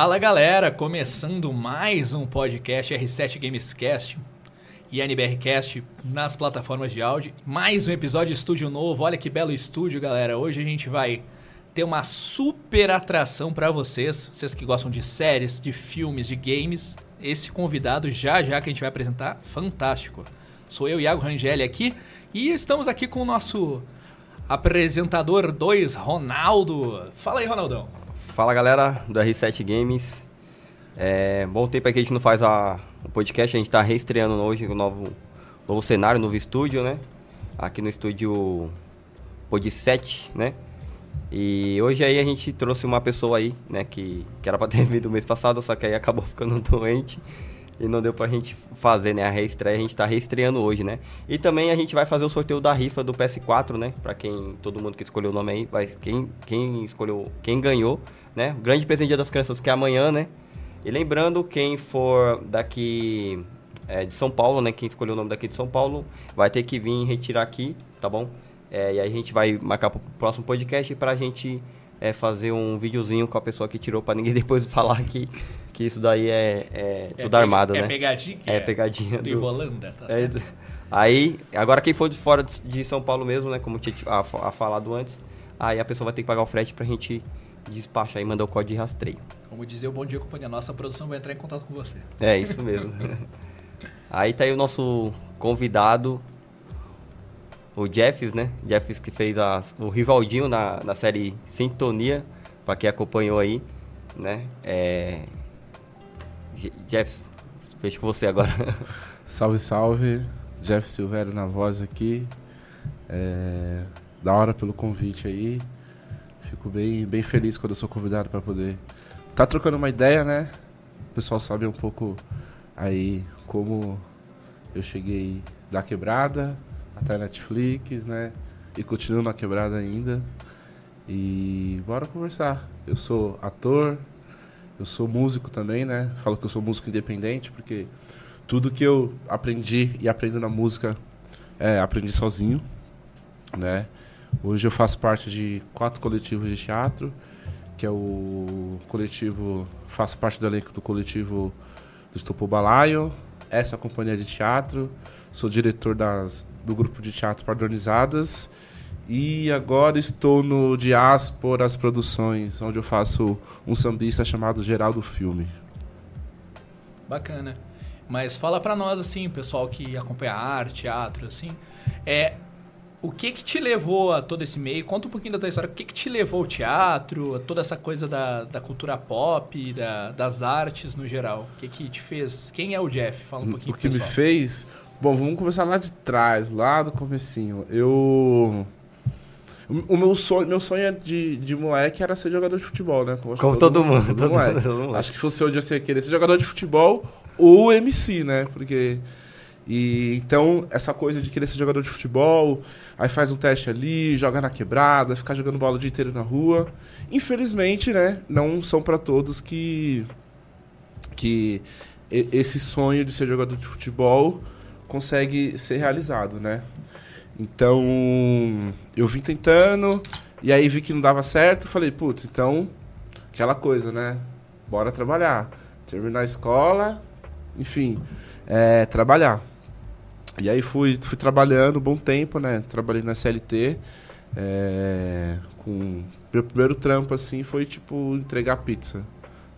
Fala galera, começando mais um podcast R7 Gamescast e NBRcast nas plataformas de áudio. Mais um episódio de estúdio novo. Olha que belo estúdio, galera. Hoje a gente vai ter uma super atração para vocês, vocês que gostam de séries, de filmes, de games. Esse convidado já já que a gente vai apresentar, fantástico. Sou eu, Iago Rangel aqui, e estamos aqui com o nosso apresentador 2, Ronaldo. Fala aí, Ronaldão. Fala galera do R7 Games. É, bom tempo aqui a gente não faz a, o podcast, a gente está reestreando hoje o novo, novo cenário, novo estúdio, né? Aqui no estúdio Pod 7, né? E hoje aí a gente trouxe uma pessoa aí, né, que, que era para ter vindo mês passado, só que aí acabou ficando doente e não deu pra gente fazer, né, a reestreia, a gente tá reestreando hoje, né? E também a gente vai fazer o sorteio da rifa do PS4, né? Para quem todo mundo que escolheu o nome aí, vai quem quem escolheu, quem ganhou né? O grande presente Dia das Crianças que é amanhã, né? E lembrando, quem for daqui é, de São Paulo, né? Quem escolheu o nome daqui de São Paulo, vai ter que vir retirar aqui, tá bom? É, e aí a gente vai marcar pro próximo podcast pra gente é, fazer um videozinho com a pessoa que tirou pra ninguém depois falar que, que isso daí é, é, é tudo armado, é né? Pegadinha, é pegadinha. Do, do Ivolanda, tá é, certo? Aí, agora quem for de fora de São Paulo mesmo, né? Como tinha a, a falado antes, aí a pessoa vai ter que pagar o frete pra gente despacha e manda o código de rastreio. Como dizer o Bom Dia Companhia, nossa produção vai entrar em contato com você. É, isso mesmo. aí tá aí o nosso convidado, o Jeffs, né? Jeffs que fez a, o Rivaldinho na, na série Sintonia, para quem acompanhou aí, né? É... Jeffs, vejo com você agora. salve, salve. Jeff Silvério na voz aqui. É... Da hora pelo convite aí. Fico bem, bem feliz quando eu sou convidado para poder tá trocando uma ideia, né? O pessoal sabe um pouco aí como eu cheguei da quebrada até a Netflix, né? E continuo na quebrada ainda. E bora conversar. Eu sou ator, eu sou músico também, né? Falo que eu sou músico independente, porque tudo que eu aprendi e aprendo na música, é, aprendi sozinho, né? Hoje eu faço parte de quatro coletivos de teatro, que é o coletivo, faço parte do elenco do coletivo do Balaio, essa é companhia de teatro, sou diretor das, do grupo de teatro Padronizadas e agora estou no Diásporas Produções, onde eu faço um sambista chamado Geraldo Filme. Bacana. Mas fala para nós assim, pessoal que acompanha arte, teatro, assim, é o que que te levou a todo esse meio? Conta um pouquinho da tua história. O que que te levou ao teatro, a toda essa coisa da, da cultura pop, da, das artes no geral? O que que te fez? Quem é o Jeff? Fala um pouquinho O que me fez... Bom, vamos começar lá de trás, lá do comecinho. Eu... O meu sonho, meu sonho de, de moleque era ser jogador de futebol, né? Como, Como todo, todo, mundo. Todo todo mundo. Acho que se fosse hoje eu ia querer ser jogador de futebol ou MC, né? Porque e então, essa coisa de querer ser jogador de futebol, aí faz um teste ali, joga na quebrada, ficar jogando bola o dia inteiro na rua. Infelizmente, né, não são para todos que que esse sonho de ser jogador de futebol consegue ser realizado, né? Então, eu vim tentando e aí vi que não dava certo, falei, putz, então aquela coisa, né? Bora trabalhar, terminar a escola, enfim, é, trabalhar. E aí fui, fui trabalhando um bom tempo, né? Trabalhei na CLT. É, com meu primeiro trampo assim foi tipo entregar pizza.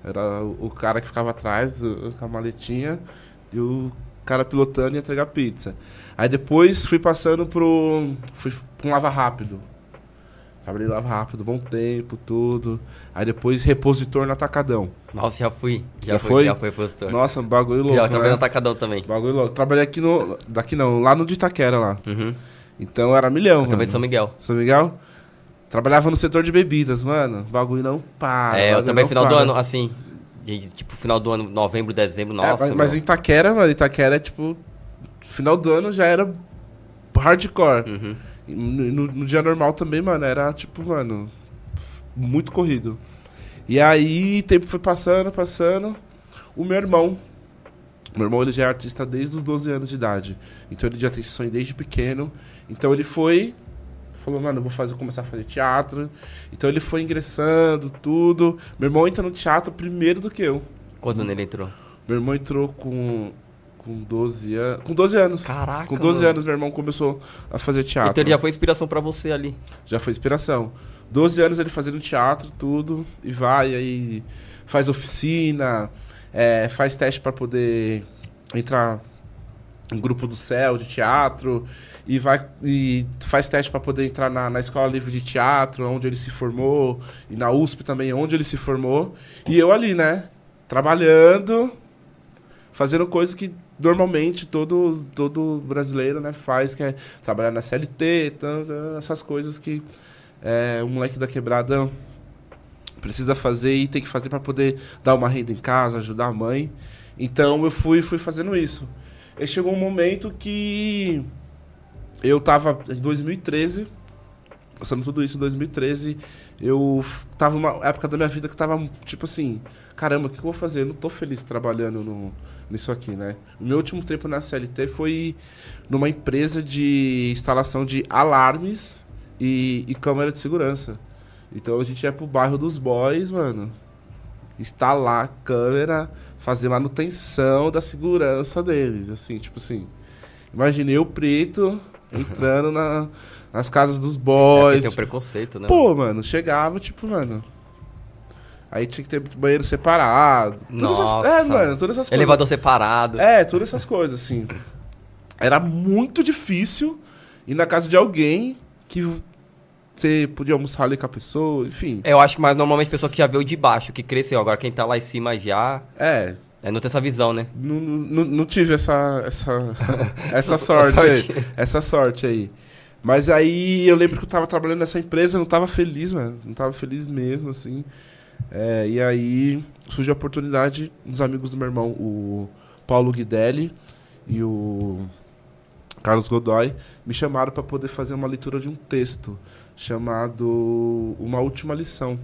Era o, cara que ficava atrás com a maletinha e o cara pilotando e entregar pizza. Aí depois fui passando pro fui pra um lava rápido. Trabalhei lava rápido, bom tempo, tudo. Aí depois repositor no atacadão. Nossa, já fui. Já, já foi? Já foi repositor. Nossa, bagulho louco. Já trabalhei né? no atacadão também. Bagulho louco. Trabalhei aqui no. Daqui não, lá no de Itaquera lá. Uhum. Então era milhão. Também de São Miguel. São Miguel? Trabalhava no setor de bebidas, mano. Bagulho não para. É, eu também final para. do ano, assim. Tipo, final do ano, novembro, dezembro, é, nossa. É, mas, mas em Itaquera, mano, Itaquera é tipo. Final do ano já era hardcore. Uhum. No, no, dia normal também, mano, era tipo, mano, muito corrido. E aí, tempo foi passando, passando. O meu irmão, meu irmão ele já é artista desde os 12 anos de idade. Então ele já tem esse sonho desde pequeno. Então ele foi Falou, mano, eu vou fazer, começar a fazer teatro. Então ele foi ingressando, tudo. Meu irmão entra no teatro primeiro do que eu. Quantos anos ele entrou? Meu irmão entrou com, com 12 anos. Com 12 anos. Caraca, Com 12 mano. anos, meu irmão começou a fazer teatro. Então ele já foi inspiração pra você ali. Já foi inspiração. 12 anos ele fazendo teatro, tudo, e vai, aí faz oficina, é, faz teste para poder entrar em grupo do céu de teatro, e vai e faz teste para poder entrar na, na escola livre de teatro, onde ele se formou, e na USP também, onde ele se formou. E eu ali, né? Trabalhando, fazendo coisas que normalmente todo, todo brasileiro né, faz, que é trabalhar na CLT, tan, tan, essas coisas que é, o moleque da quebrada precisa fazer e tem que fazer para poder dar uma renda em casa, ajudar a mãe. Então eu fui, fui fazendo isso. E chegou um momento que eu tava em 2013, passando tudo isso em 2013, eu tava numa época da minha vida que tava tipo assim, caramba, o que eu vou fazer? Eu não tô feliz trabalhando no, nisso aqui, né? O meu último tempo na CLT foi numa empresa de instalação de alarmes e, e câmera de segurança. Então a gente ia pro bairro dos boys, mano. Instalar a câmera, fazer manutenção da segurança deles. Assim, tipo assim. Imaginei o preto entrando na- nas casas dos É, boys. porque tem um preconceito, né? Pô, mano, chegava, tipo, mano. Aí tinha que ter banheiro separado. Todas essas, Nossa. é, mano, todas essas coisas. Elevador separado. É, todas essas coisas, assim. Era muito difícil ir na casa de alguém que você podia almoçar ali com a pessoa, enfim. Eu acho que mais normalmente pessoa que já veio de baixo, que cresceu. Agora quem tá lá em cima já. É, É, não tem essa visão, né? não, não, não tive essa, essa, essa sorte aí. Essa sorte aí. Mas aí eu lembro que eu tava trabalhando nessa empresa, eu não tava feliz, mano. Não tava feliz mesmo, assim. É, e aí surgiu a oportunidade dos amigos do meu irmão, o Paulo Guidelli e o Carlos Godoy, me chamaram para poder fazer uma leitura de um texto chamado Uma Última Lição.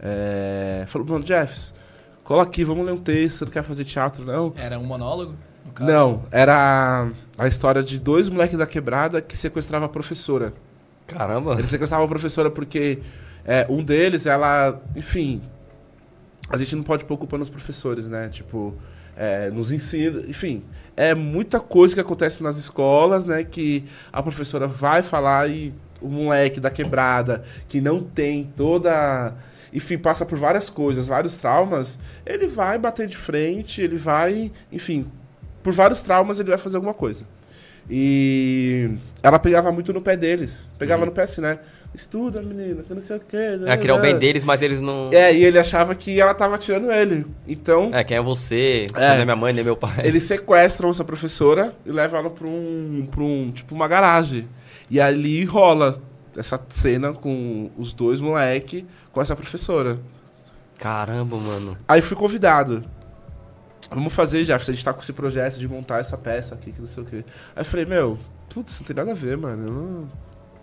É, falou, mano, Jeffs, cola aqui, vamos ler um texto, você não quer fazer teatro, não? Era um monólogo? Não, era a história de dois moleques da quebrada que sequestravam a professora. Caramba. Eles sequestravam a professora porque é, um deles, ela, enfim, a gente não pode pôr culpa nos professores, né? Tipo, é, nos ensina, enfim, é muita coisa que acontece nas escolas, né? Que a professora vai falar e o moleque da quebrada que não tem toda, enfim, passa por várias coisas, vários traumas, ele vai bater de frente, ele vai, enfim, por vários traumas ele vai fazer alguma coisa. E ela pegava muito no pé deles. Pegava Uhum. no pé assim, né? Estuda, menina, que não sei o quê. É, queria o bem deles, mas eles não. É, e ele achava que ela tava tirando ele. Então, É, quem é você? É. não é minha mãe, nem meu pai. eles sequestram essa professora e levam ela pra um, pra um, tipo, uma garagem. E ali rola essa cena com os dois moleque com essa professora. Caramba, mano. Aí fui convidado. Vamos fazer, já, a gente tá com esse projeto de montar essa peça aqui, que não sei o quê. Aí eu falei, meu, putz, não tem nada a ver, mano. Eu não,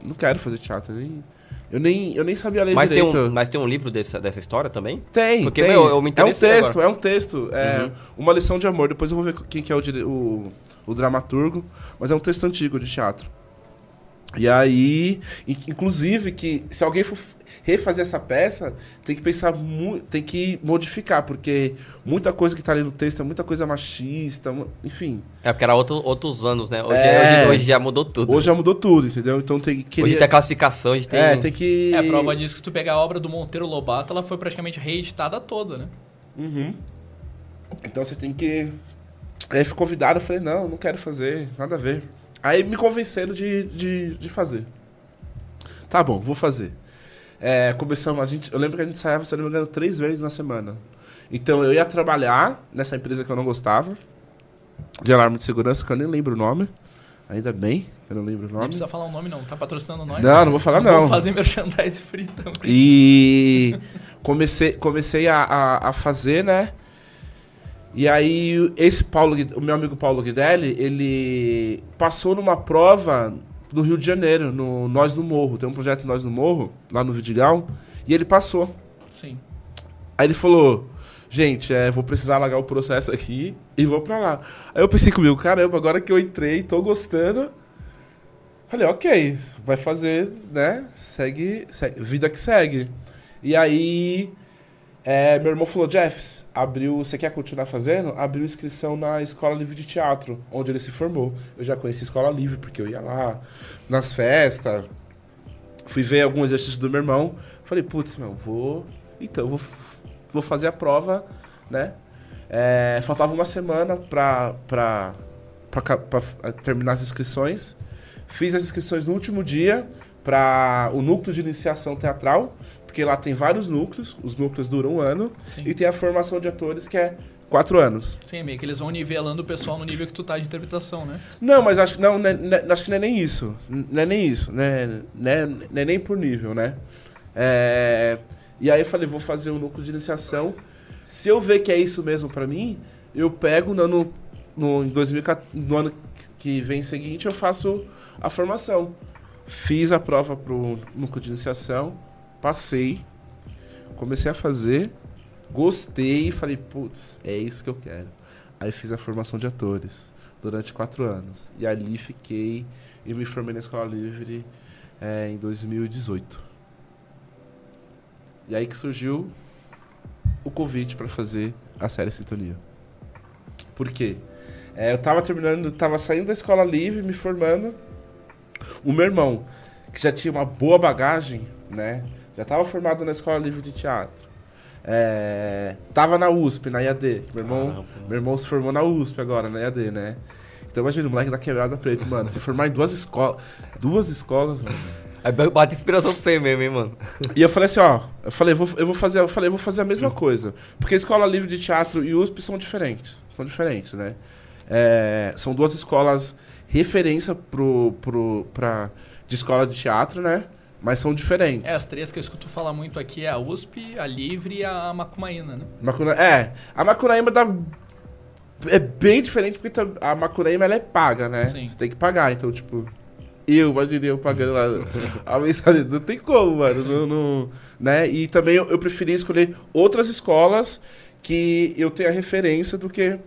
não quero fazer teatro. Nem, eu, nem, eu nem sabia ler Mas tem, direito. um, mas tem um livro dessa, dessa história também? Tem, Porque, tem. meu, eu me é um texto, agora. é um texto. É Uhum. uma lição de amor. Depois eu vou ver quem que é o, o, o dramaturgo. Mas é um texto antigo de teatro. E aí, in- inclusive, que se alguém for refazer essa peça, tem que pensar muito, tem que modificar, porque muita coisa que tá ali no texto é muita coisa machista, enfim. É porque era outro, outros anos, né? Hoje, É. hoje, hoje já mudou tudo. Hoje já mudou tudo, entendeu? Então tem que. Hoje tem a classificação, a gente tem. É, tem que. É, prova disso que se tu pegar a obra do Monteiro Lobato, ela foi praticamente reeditada toda, né? Uhum. Então você tem que. Aí fui convidado, eu falei, não, não quero fazer, nada a ver. Aí me convenceram de, de, de fazer. Tá bom, vou fazer. É, começamos, a gente, eu lembro que a gente ensaiava, se não me engano, três vezes na semana. Então eu ia trabalhar nessa empresa que eu não gostava, de alarme de segurança, que eu nem lembro o nome. Ainda bem, eu não lembro o nome. precisa falar o nome, não. Tá patrocinando nós. Não, não vou falar não. Vamos fazer merchandise free também. E comecei, comecei a, a, a fazer, né? E aí, esse Paulo, o meu amigo Paulo Guidelli, ele passou numa prova no Rio de Janeiro, no Nós no Morro. Tem um projeto Nós no Morro, lá no Vidigal, e ele passou. Sim. Aí ele falou: Gente, é, vou precisar largar o processo aqui e vou pra lá. Aí eu pensei comigo: Caramba, agora que eu entrei, tô gostando. Falei, ok, vai fazer, né? Segue, segue vida que segue. E aí, é, meu irmão falou, Jeffs, abriu, você quer continuar fazendo? Abriu inscrição na Escola Livre de Teatro, onde ele se formou. Eu já conheci Escola Livre, porque eu ia lá nas festas, fui ver alguns exercícios do meu irmão. Falei, putz, meu, vou... Então, vou, vou fazer a prova, né? É, faltava uma semana pra, pra, pra, pra terminar as inscrições. Fiz as inscrições no último dia para o núcleo de iniciação teatral, porque lá tem vários núcleos, os núcleos duram um ano, Sim. e tem a formação de atores que é quatro anos. Sim, meio que eles vão nivelando o pessoal no nível que tu tá de interpretação, né? Não, mas acho que não, né, né, acho que não é nem isso. Não é nem isso, né? Né, não é nem por nível, né? É, e aí eu falei, vou fazer o núcleo de iniciação. Se eu ver que é isso mesmo pra mim, eu pego no ano, no, em 2014, no ano que vem seguinte, eu faço a formação. Fiz a prova pro núcleo de iniciação, passei, comecei a fazer, gostei e falei, putz, é isso que eu quero. Aí fiz a formação de atores durante quatro anos. E ali fiquei e me formei na Escola Livre é, em 2018. E aí que surgiu o convite para fazer a série Sintonia. Por quê? É, eu tava terminando, tava saindo da Escola Livre, me formando. O meu irmão, que já tinha uma boa bagagem, né? Já tava formado na Escola Livre de Teatro. É, tava na USP, na IAD. Meu irmão, Caramba. meu irmão se formou na USP agora, na IAD, né? Então imagina, o moleque da quebrada preta, mano. Se formar em duas escolas. Duas escolas, mano. Aí bate inspiração pra você mesmo, hein, mano. E eu falei assim, ó, eu falei, vou, eu vou fazer, eu falei, eu vou fazer a mesma coisa. Porque Escola Livre de Teatro e USP são diferentes. São diferentes, né? É, são duas escolas referência pro, pro, pra, de escola de teatro, né? Mas são diferentes. É, as três que eu escuto falar muito aqui é a USP, a Livre e a Macumaína, né? Macuna- é, a Macunaíma dá, é bem diferente porque a Macunaíma ela é paga, né? Sim. Você tem que pagar, então, tipo, eu imaginei eu pagando lá a. Não tem como, mano. Não, não- né? E também eu, eu preferi escolher outras escolas que eu tenha referência do que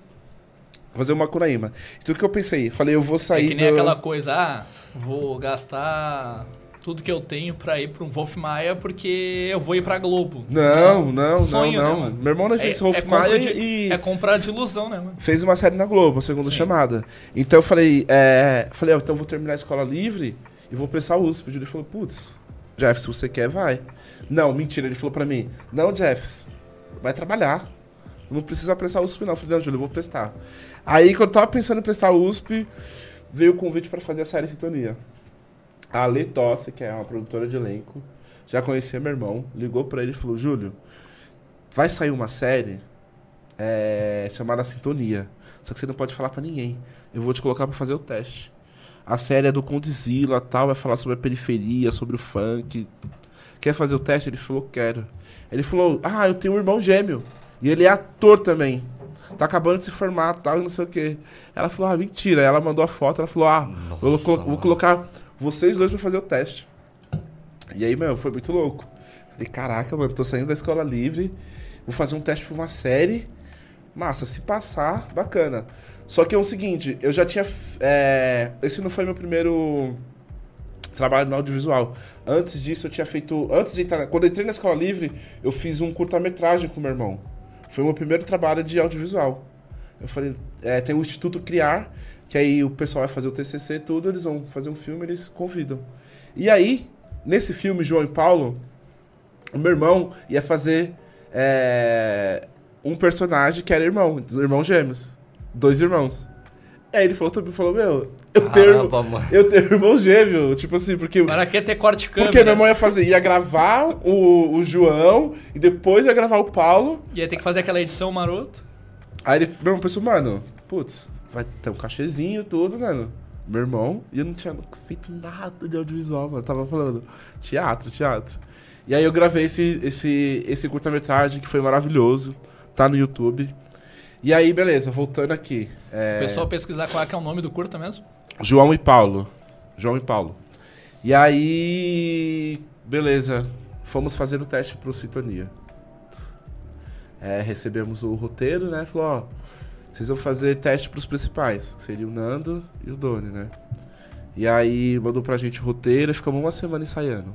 fazer uma Macunaíma. Então o que eu pensei? Falei, eu vou sair é que nem do... aquela coisa, ah, vou gastar tudo que eu tenho pra ir pra um Wolf Maia porque eu vou ir pra Globo. Não, não, Sonho, não, né, não. mano? Meu irmão não É, fez é Rolf compra Maia de- e... é comprar de ilusão, né, mano? fez uma série na Globo, a segunda Sim. chamada. Então eu falei, é, falei, ó, então eu vou terminar a escola livre e vou prestar USP. O Júlio falou, putz, Jeff, se você quer, vai. Não, mentira, ele falou pra mim, não, Jeff, vai trabalhar. Não precisa prestar USP, não. Eu falei, não, Júlio, eu vou prestar. Aí, quando eu tava pensando em prestar USP, veio o convite pra fazer a série Sintonia. A Lê Tosse, que é uma produtora de elenco, já conhecia meu irmão, ligou pra ele e falou, Júlio, vai sair uma série é, chamada Sintonia. Só que você não pode falar pra ninguém. Eu vou te colocar pra fazer o teste. A série é do Condzilla, tal, vai falar sobre a periferia, sobre o funk. Quer fazer o teste? Ele falou, quero. Ele falou, ah, eu tenho um irmão gêmeo. E ele é ator também. Tá acabando de se formar, tal, e não sei o quê. Ela falou, ah, mentira. Ela mandou a foto, ela falou, ah, vou, vou colocar vocês dois pra fazer o teste. E aí, meu, foi muito louco. Falei, caraca, mano, tô saindo da escola livre, vou fazer um teste pra uma série. Massa, se passar, bacana. Só que é o seguinte, eu já tinha. é, esse não foi meu primeiro trabalho no audiovisual. Antes disso, eu tinha feito. Antes de entrar. Quando eu entrei na escola livre, eu fiz um curta-metragem com meu irmão. Foi o meu primeiro trabalho de audiovisual. Eu falei, é, tem o Instituto Criar, que aí o pessoal vai fazer o TCC e tudo, eles vão fazer um filme, eles convidam. E aí, nesse filme, João e Paulo, o meu irmão ia fazer é, um personagem que era irmão, irmão gêmeos. Dois irmãos. Aí ele falou também, falou, meu, eu tenho, Caramba, eu tenho irmão gêmeo. Tipo assim, porque. O cara quer ter corte de câmera. Porque meu irmão ia fazer, ia gravar o, o João e depois ia gravar o Paulo. Ia ter que fazer aquela edição maroto. Aí ele, meu irmão pensou, mano, putz, vai ter um cachezinho e tudo, mano. Meu irmão, e eu não tinha feito nada de audiovisual, mano. Eu tava falando teatro, teatro. E aí eu gravei esse, esse, esse curta-metragem que foi maravilhoso. Tá no YouTube. E aí, beleza, voltando aqui. é, O pessoal pesquisar qual é que é o nome do curta mesmo. João e Paulo. João e Paulo. E aí, beleza. Fomos fazer o teste pro Sintonia. É, recebemos o roteiro, né? Falou, ó, vocês vão fazer teste pros principais. que Seria o Nando e o Doni, né? E aí mandou pra gente o roteiro e ficamos uma semana ensaiando.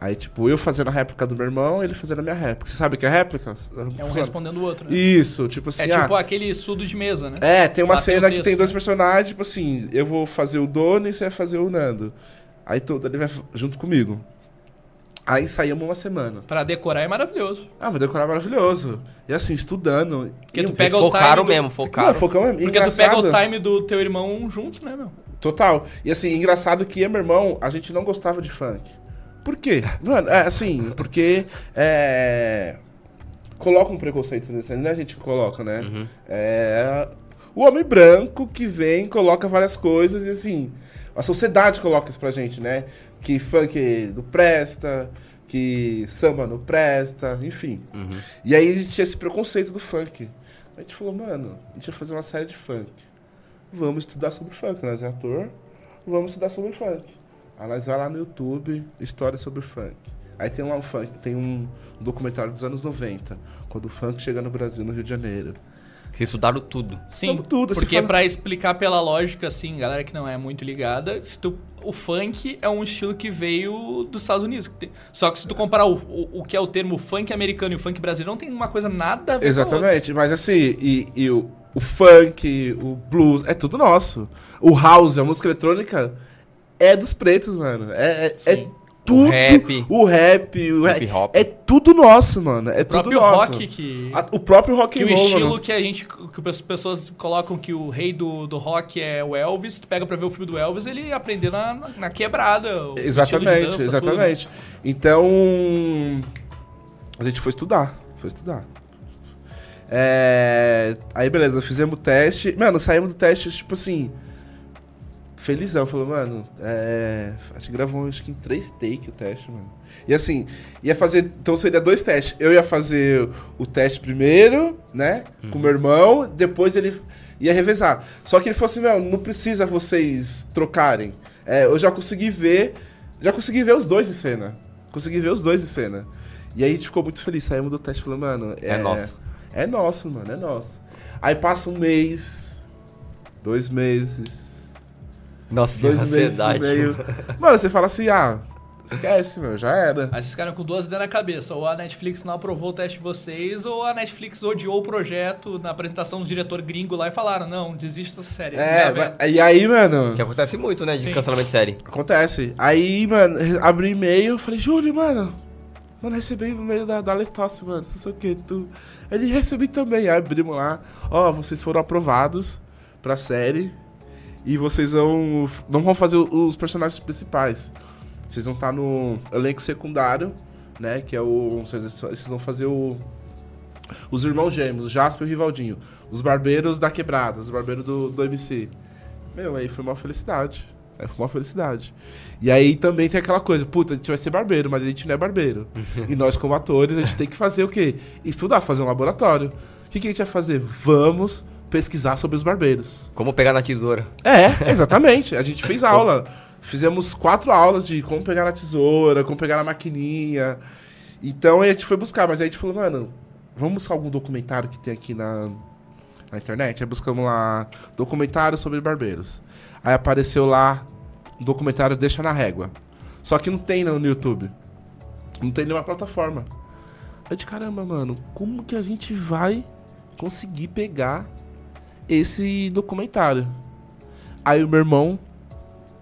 Aí, tipo, eu fazendo a réplica do meu irmão, ele fazendo a minha réplica. Você sabe o que é réplica? É um respondendo o outro. Né? Isso, tipo assim. É tipo ah, aquele estudo de mesa, né? É, tem uma cena que tem dois personagens, tipo assim, eu vou fazer o Dono e você vai fazer o Nando. Aí todo, ele vai junto comigo. Aí ensaiamos uma semana. Pra decorar é maravilhoso. Ah, vai decorar é maravilhoso. E assim, estudando. Porque tu pega o focaram time mesmo, focaram. Não, focamos mesmo. Porque engraçado. tu pega o time do teu irmão junto, né, meu? Total. E assim, engraçado que eu meu irmão, a gente não gostava de funk. Por quê? Mano, é assim, porque é, coloca um preconceito nesse, não é a gente coloca, né? Uhum. É o homem branco que vem, coloca várias coisas e assim, a sociedade coloca isso pra gente, né? Que funk não presta, que samba não presta, enfim. Uhum. E aí a gente tinha esse preconceito do funk. A gente falou, mano, a gente vai fazer uma série de funk. Vamos estudar sobre funk, nós é ator, vamos estudar sobre funk. Aí nós vai lá no YouTube, história sobre funk. Aí tem lá um funk, tem um documentário dos anos 90, quando o funk chega no Brasil, no Rio de Janeiro. Vocês estudaram tudo. Sim, tudo, porque fala... para explicar pela lógica, assim, galera que não é muito ligada, se tu, o funk é um estilo que veio dos Estados Unidos. Só que se tu comparar o, o, o que é o termo funk americano e o funk brasileiro, não tem uma coisa nada a ver Exatamente, mas assim, e, e o, o funk, o blues, é tudo nosso. O house, a música eletrônica é dos pretos, mano. É, é, é tudo. O rap. O rap, o rap hop. É tudo nosso, mano. É o tudo nosso. rock que. A, o próprio rock que and roll. Que o estilo mano. que a gente. Que as pessoas colocam que o rei do, do rock é o Elvis. Tu pega pra ver o filme do Elvis, ele aprendeu na, na quebrada. Exatamente, dança, exatamente. Tudo. Então. A gente foi estudar. Foi estudar. É... Aí, beleza, fizemos o teste. Mano, saímos do teste, tipo assim felizão. Falou, mano, é... a gente gravou acho que em três takes o teste, mano. E assim, ia fazer. Então seria dois testes. Eu ia fazer o teste primeiro, né? Uhum. Com meu irmão, depois ele ia revezar. Só que ele falou assim, meu, não precisa vocês trocarem. É, eu já consegui ver. Já consegui ver os dois em cena. Consegui ver os dois em cena. E aí a gente ficou muito feliz. Saímos do teste falando, mano. É, é nosso. É nosso, mano, é nosso. Aí passa um mês, dois meses, nossa, dois ansiedade. meses meio. Mano, você fala assim, ah, esquece, meu, já era. Aí vocês ficaram com duas ideias na cabeça. Ou a Netflix não aprovou o teste de vocês, ou a Netflix odiou o projeto na apresentação do diretor gringo lá e falaram, não, desista dessa série. É, mas, e aí, mano... Que acontece muito, né, de Sim. cancelamento de série. Acontece. Aí, mano, abri e-mail, falei, Júlio, mano... Mano, recebi no meio da, da letosse, mano, não sei o que, tu... Ele recebi também, aí abrimos lá, ó, oh, vocês foram aprovados pra série e vocês vão, não vão fazer os personagens principais. Vocês vão estar no elenco secundário, né? Que é o. Vocês vão fazer o. Os irmãos gêmeos, o Jasper e o Rivaldinho. Os barbeiros da quebrada, os barbeiros do, do MC. Meu, aí foi uma felicidade. Aí foi uma felicidade. E aí também tem aquela coisa, puta, a gente vai ser barbeiro, mas a gente não é barbeiro. e nós, como atores, a gente tem que fazer o quê? Estudar, fazer um laboratório. O que, que a gente vai fazer? Vamos pesquisar sobre os barbeiros. Como pegar na tesoura. É, exatamente. A gente fez aula. Fizemos quatro aulas de como pegar na tesoura, como pegar na maquininha. Então a gente foi buscar, mas aí a gente falou, mano, vamos buscar algum documentário que tem aqui na, na internet? Aí buscamos lá documentário sobre barbeiros. Aí apareceu lá um documentário Deixa na Régua. Só que não tem no YouTube. Não tem nenhuma plataforma. Aí de caramba, mano, como que a gente vai conseguir pegar esse documentário. Aí o meu irmão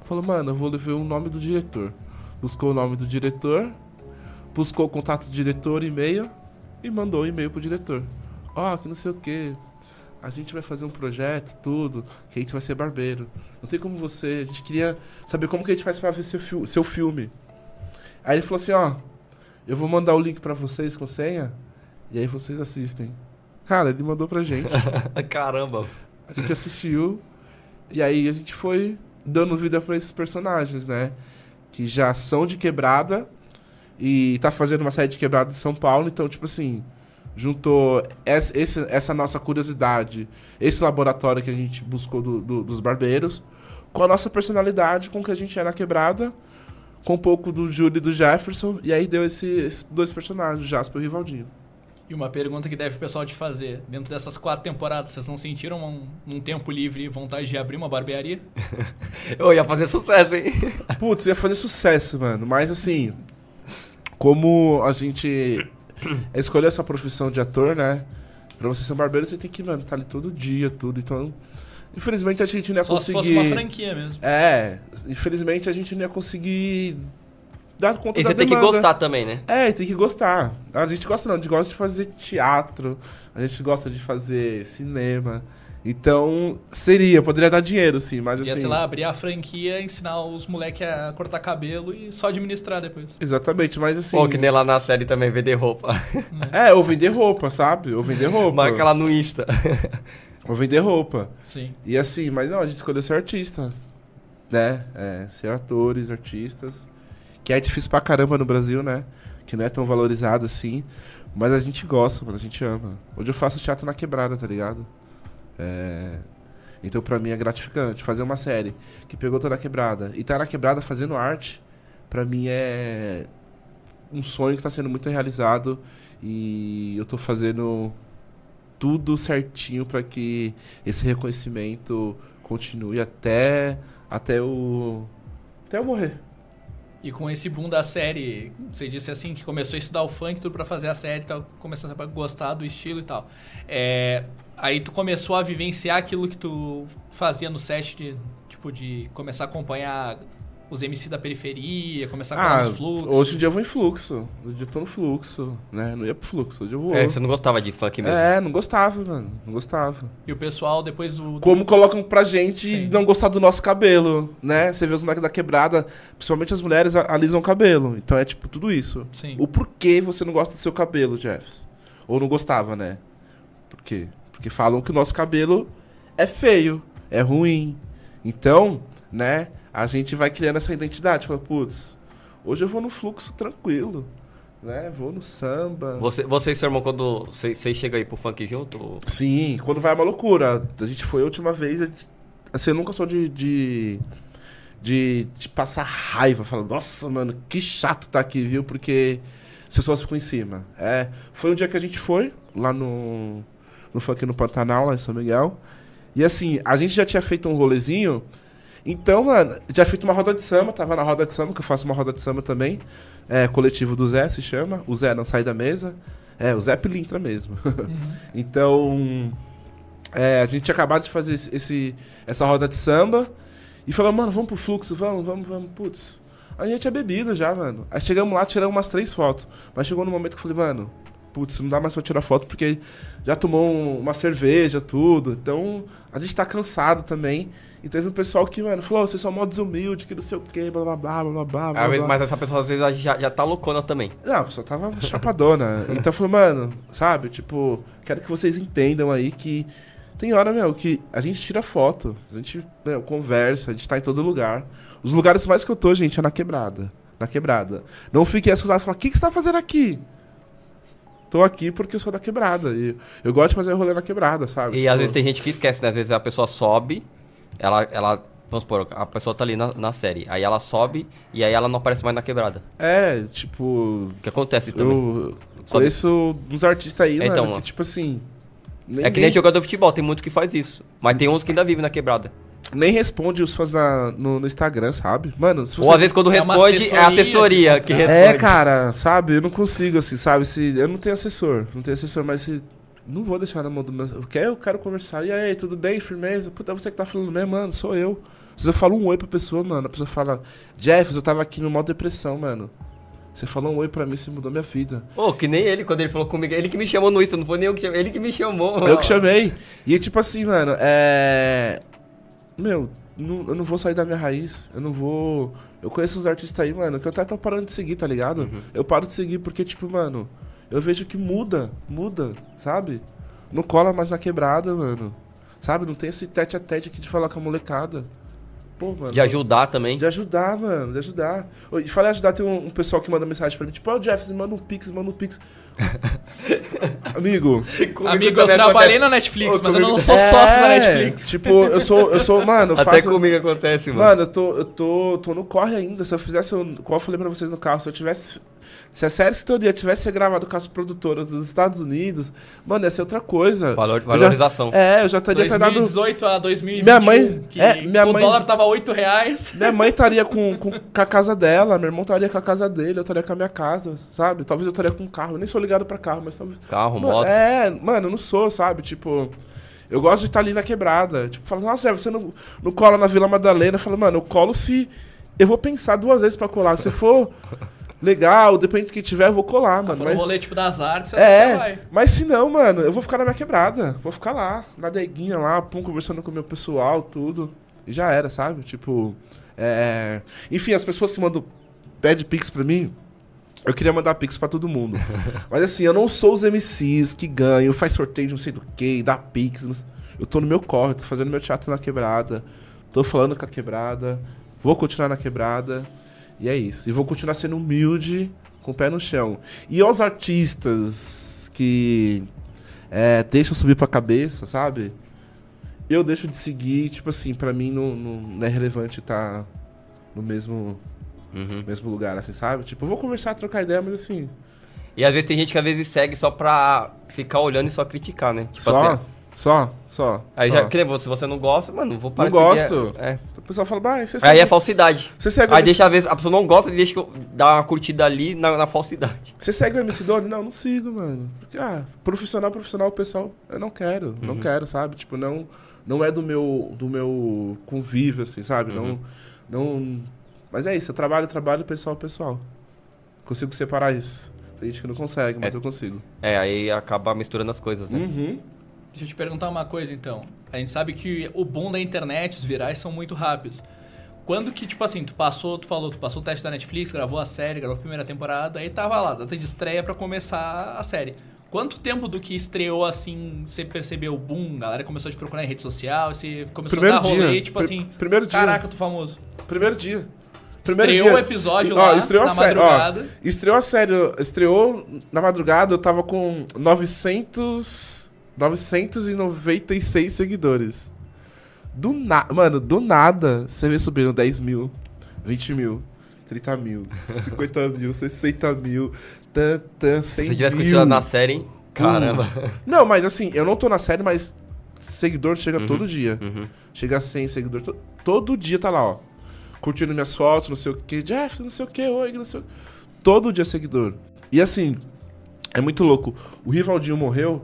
falou, mano, eu vou ver o nome do diretor. Buscou o nome do diretor, buscou o contato do diretor, e-mail, e mandou o um e-mail pro diretor. Ó, oh, que não sei o que. A gente vai fazer um projeto, tudo, que a gente vai ser barbeiro. Não tem como você. A gente queria saber como que a gente faz pra ver seu, seu filme. Aí ele falou assim, ó, eu vou mandar o link para vocês com senha, e aí vocês assistem. Cara, ele mandou pra gente. Caramba. A gente assistiu. E aí a gente foi dando vida para esses personagens, né? Que já são de quebrada. E tá fazendo uma série de quebrada de São Paulo. Então, tipo assim, juntou essa, esse, essa nossa curiosidade, esse laboratório que a gente buscou do, do, dos barbeiros, com a nossa personalidade, com o que a gente é na quebrada, com um pouco do Júlio e do Jefferson. E aí deu esse, esses dois personagens, o Jasper e o Rivaldinho. E uma pergunta que deve o pessoal te fazer. Dentro dessas quatro temporadas, vocês não sentiram um, um tempo livre vontade de abrir uma barbearia? Eu ia fazer sucesso, hein? Putz, ia fazer sucesso, mano. Mas assim, como a gente escolheu essa profissão de ator, né? Pra você ser um barbeiro, você tem que, mano, estar ali todo dia, tudo. Então, infelizmente a gente não ia Só conseguir. se fosse uma franquia mesmo. É, infelizmente a gente não ia conseguir dar conta E da você tem que gostar também, né? É, tem que gostar. A gente gosta não, a gente gosta de fazer teatro, a gente gosta de fazer cinema. Então, seria, poderia dar dinheiro, sim, mas Ia, assim. sei lá, abrir a franquia, ensinar os moleques a cortar cabelo e só administrar depois. Exatamente, mas assim. Pô, que nem lá na série também vender roupa. É, ou vender roupa, sabe? Ou vender roupa. Marca lá no Insta. Ou vender roupa. Sim. E assim, mas não, a gente escolheu ser artista. Né? É, ser atores, artistas. Que é difícil pra caramba no Brasil, né? Que não é tão valorizado assim. Mas a gente gosta, mano, a gente ama. Hoje eu faço teatro na quebrada, tá ligado? É... Então pra mim é gratificante. Fazer uma série que pegou toda a quebrada. E tá na quebrada fazendo arte, pra mim é um sonho que tá sendo muito realizado. E eu tô fazendo tudo certinho pra que esse reconhecimento continue até até o até eu morrer. E com esse boom da série, você disse assim que começou a estudar o funk tudo pra fazer a série e tal, começou a gostar do estilo e tal. É, aí tu começou a vivenciar aquilo que tu fazia no set de tipo de começar a acompanhar os MC da periferia, começar a falar Ah, nos fluxos. hoje em dia eu vou em fluxo. Hoje eu tô no fluxo, né? Não ia pro fluxo, hoje eu vou. É, você não gostava de funk mesmo. É, não gostava, mano. Não gostava. E o pessoal depois do, do- Como colocam pra gente Sim. não gostar do nosso cabelo, né? Você vê os moleques da quebrada, principalmente as mulheres alisam o cabelo. Então é tipo tudo isso. Sim. O porquê você não gosta do seu cabelo, Jeffs? Ou não gostava, né? Por quê? Porque falam que o nosso cabelo é feio, é ruim. Então, né, a gente vai criando essa identidade. Fala, putz, hoje eu vou no fluxo tranquilo, né? Vou no samba. Você, você e seu irmão, quando vocês chegam aí pro funk junto? ou- Sim, quando vai é uma loucura. A gente foi a última vez. Assim, eu nunca sou de. de, de, de passar raiva. Falar, nossa, mano, que chato tá aqui, viu? Porque as pessoas ficam em cima. É, foi um dia que a gente foi, lá no. No funk no Pantanal, lá em São Miguel. E assim, a gente já tinha feito um rolezinho. Então, mano, já feito uma roda de samba, tava na roda de samba, que eu faço uma roda de samba também. É, coletivo do Zé se chama. O Zé não sai da mesa. É, o Zé Pilintra mesmo. então, é, a gente tinha acabado de fazer esse- essa roda de samba. E falou, mano, vamos pro fluxo, vamos, vamos, vamos. Putz, a gente é bebida já, mano. Aí chegamos lá, tiramos umas três fotos. Mas chegou no momento que eu falei, mano, putz, não dá mais pra tirar foto porque já tomou um- uma cerveja, tudo. Então, a gente tá cansado também. E teve um pessoal que, mano, falou, "Ô, vocês são mó desumilde, que não sei o quê, blá blá blá blá blá vezes- blá. mas essa pessoa às vezes já, já tá loucona também. Não, a pessoa tava chapadona. Então eu falei, mano, sabe, tipo, quero que vocês entendam aí que tem hora, meu, que a gente tira foto, a gente meu, conversa, a gente tá em todo lugar. Os lugares mais que eu tô, gente, é na quebrada. Na quebrada. Não fiquem assustados e falar, o que, que você tá fazendo aqui? Tô aqui porque eu sou da quebrada. E eu gosto de fazer rolê na quebrada, sabe? E Tipo, às vezes tem gente que esquece, né? Às vezes a pessoa sobe, ela, ela vamos supor, a pessoa tá ali na, na série, aí ela sobe e aí ela não aparece mais na quebrada. É, tipo, O que acontece também. eu conheço uns artistas aí, Então, mano, ó. que tipo assim... É que nem jogador de futebol, tem muitos que faz isso. Mas tem uns que ainda vivem na quebrada. Nem responde os fãs na- no, no Instagram, sabe? Mano, se Ou às vezes quando É responde, é a assessoria assessoria que responde. É, cara, sabe? Eu não consigo, assim, sabe? Se, eu não tenho assessor, não tenho assessor, mas se. Não vou deixar na mão do meu. Eu quero, eu quero conversar. E aí, tudo bem? Firmeza? Puta, você que tá falando mesmo, mano, sou eu. Se eu falo um oi pra pessoa, mano, a pessoa fala, Jeff, eu tava aqui no modo depressão, mano. Você falou um oi pra mim, você mudou minha vida. Ô, que nem ele, quando ele falou comigo, ele que me chamou no Insta, não foi nem eu que chamei, ele que me chamou. Eu que chamei. E tipo assim, mano, é. Meu, não- eu não vou sair da minha raiz. Eu não vou. Eu conheço uns artistas aí, mano, que eu até tô parando de seguir, tá ligado? Uhum. Eu paro de seguir porque, tipo, mano, eu vejo que muda, muda, sabe? Não cola mais na quebrada, mano. Sabe? Não tem esse tete a tete aqui de falar com a molecada. Pô, mano. De ajudar também. De ajudar, mano, de ajudar. E falei ajudar, tem um, um pessoal que manda mensagem pra mim, tipo, ó, Jeff, manda um pix, manda um pix. Amigo, Comigo Amigo, eu trabalhei acontece. na Netflix, Ô, mas eu não comigo- sou sócio da É, Netflix. Tipo, eu sou, eu sou, mano, eu Até faço... comigo acontece, mano. Mano, eu tô, eu tô, tô no corre ainda. Se eu fizesse, qual eu falei pra vocês no carro, se eu tivesse Se a série Sintonia tivesse sido gravada com as produtoras dos Estados Unidos, mano, ia ser outra coisa. Valor, Eu já- valorização. é, eu já teria até dado. 2018 a 2021. Minha mãe- que é, minha o mãe- dólar tava 8 reais. Minha mãe estaria com, com, com a casa dela, meu irmão estaria com a casa dele, eu estaria com a minha casa, sabe? Talvez eu estaria com um carro. Eu nem sou ligado pra carro, mas talvez. Carro, Mano, moto. É, mano, eu não sou, sabe? Tipo, eu gosto de estar ali na quebrada. Tipo, fala, nossa, você não, não cola na Vila Madalena. Eu falo, mano, eu colo se. Eu vou pensar duas vezes pra colar. Se for legal, depende do que tiver, eu vou colar, mano. Foi Mas, um rolê tipo das artes, você é, vai. mas se não, mano, eu vou ficar na minha quebrada. Vou ficar lá, na deguinha lá, pum, conversando com o meu pessoal, tudo. E já era, sabe? Tipo, é... Enfim, as pessoas que mandam pede pix pra mim, eu queria mandar pix pra todo mundo. Mas assim, eu não sou os MCs que ganham, faz sorteio de não sei do que, dá pix. não Eu tô no meu corre, tô fazendo meu teatro na quebrada, tô falando com a quebrada, vou continuar na quebrada. E é isso. E vou continuar sendo humilde, com o pé no chão. E aos artistas que é, deixam subir pra cabeça, sabe? Eu deixo de seguir, tipo assim, pra mim não, não, não é relevante estar no mesmo, Uhum. mesmo lugar, assim, sabe? Tipo, eu vou conversar, trocar ideia, mas assim. E às vezes tem gente que às vezes segue só pra ficar olhando e só criticar, né? Tipo só, assim. só, só. Aí só. já, que você, se você não gosta, mano, não vou parar Não gosto. É. O pessoal fala, bah, você Aí é falsidade. você segue, Aí deixa, às vezes, a pessoa não gosta e deixa dar uma curtida ali na, na falsidade. Você segue o MC Doni? Não, não sigo, mano. Porque, ah, profissional, profissional, o pessoal, eu não quero, Uhum. não quero, sabe? Tipo, não, não é do meu, do meu convívio, assim, sabe? Uhum. Não, não... Mas é isso, eu trabalho, trabalho, pessoal, pessoal. Consigo separar isso. Tem gente que não consegue, mas É. eu consigo. É, aí acaba misturando as coisas, né? Uhum. Deixa eu te perguntar uma coisa então. A gente sabe que o boom da internet, os virais são muito rápidos. Quando que, tipo assim, tu passou, tu falou, tu passou o teste da Netflix, gravou a série, gravou a primeira temporada, aí tava lá, data de estreia pra começar a série. Quanto tempo do que estreou assim, você percebeu o boom, a galera começou a te procurar em rede social, você começou Primeiro a dar rolê, dia. tipo Pri- assim, primeiro dia. caraca, eu tô famoso. Primeiro dia. Estreou o episódio Ó, lá, estreou na a série, ó. madrugada. Estreou a série, estreou na madrugada, eu tava com 900, 996 seguidores. Do nada, mano, do nada, você vê subindo 10 mil, 20 mil, 30 mil, 50 mil, 60 mil, tan, tan, 100 Se você tivesse mil. continuado na série, hein? Caramba. Não, mas assim, eu não tô na série, mas seguidor chega todo dia. Uhum. Chega a 100 seguidores. to- todo dia tá lá, ó. Curtindo minhas fotos, não sei o que. Jeff, não sei o que, oi, não sei o Todo dia seguidor. E assim, é muito louco. O Rivaldinho morreu,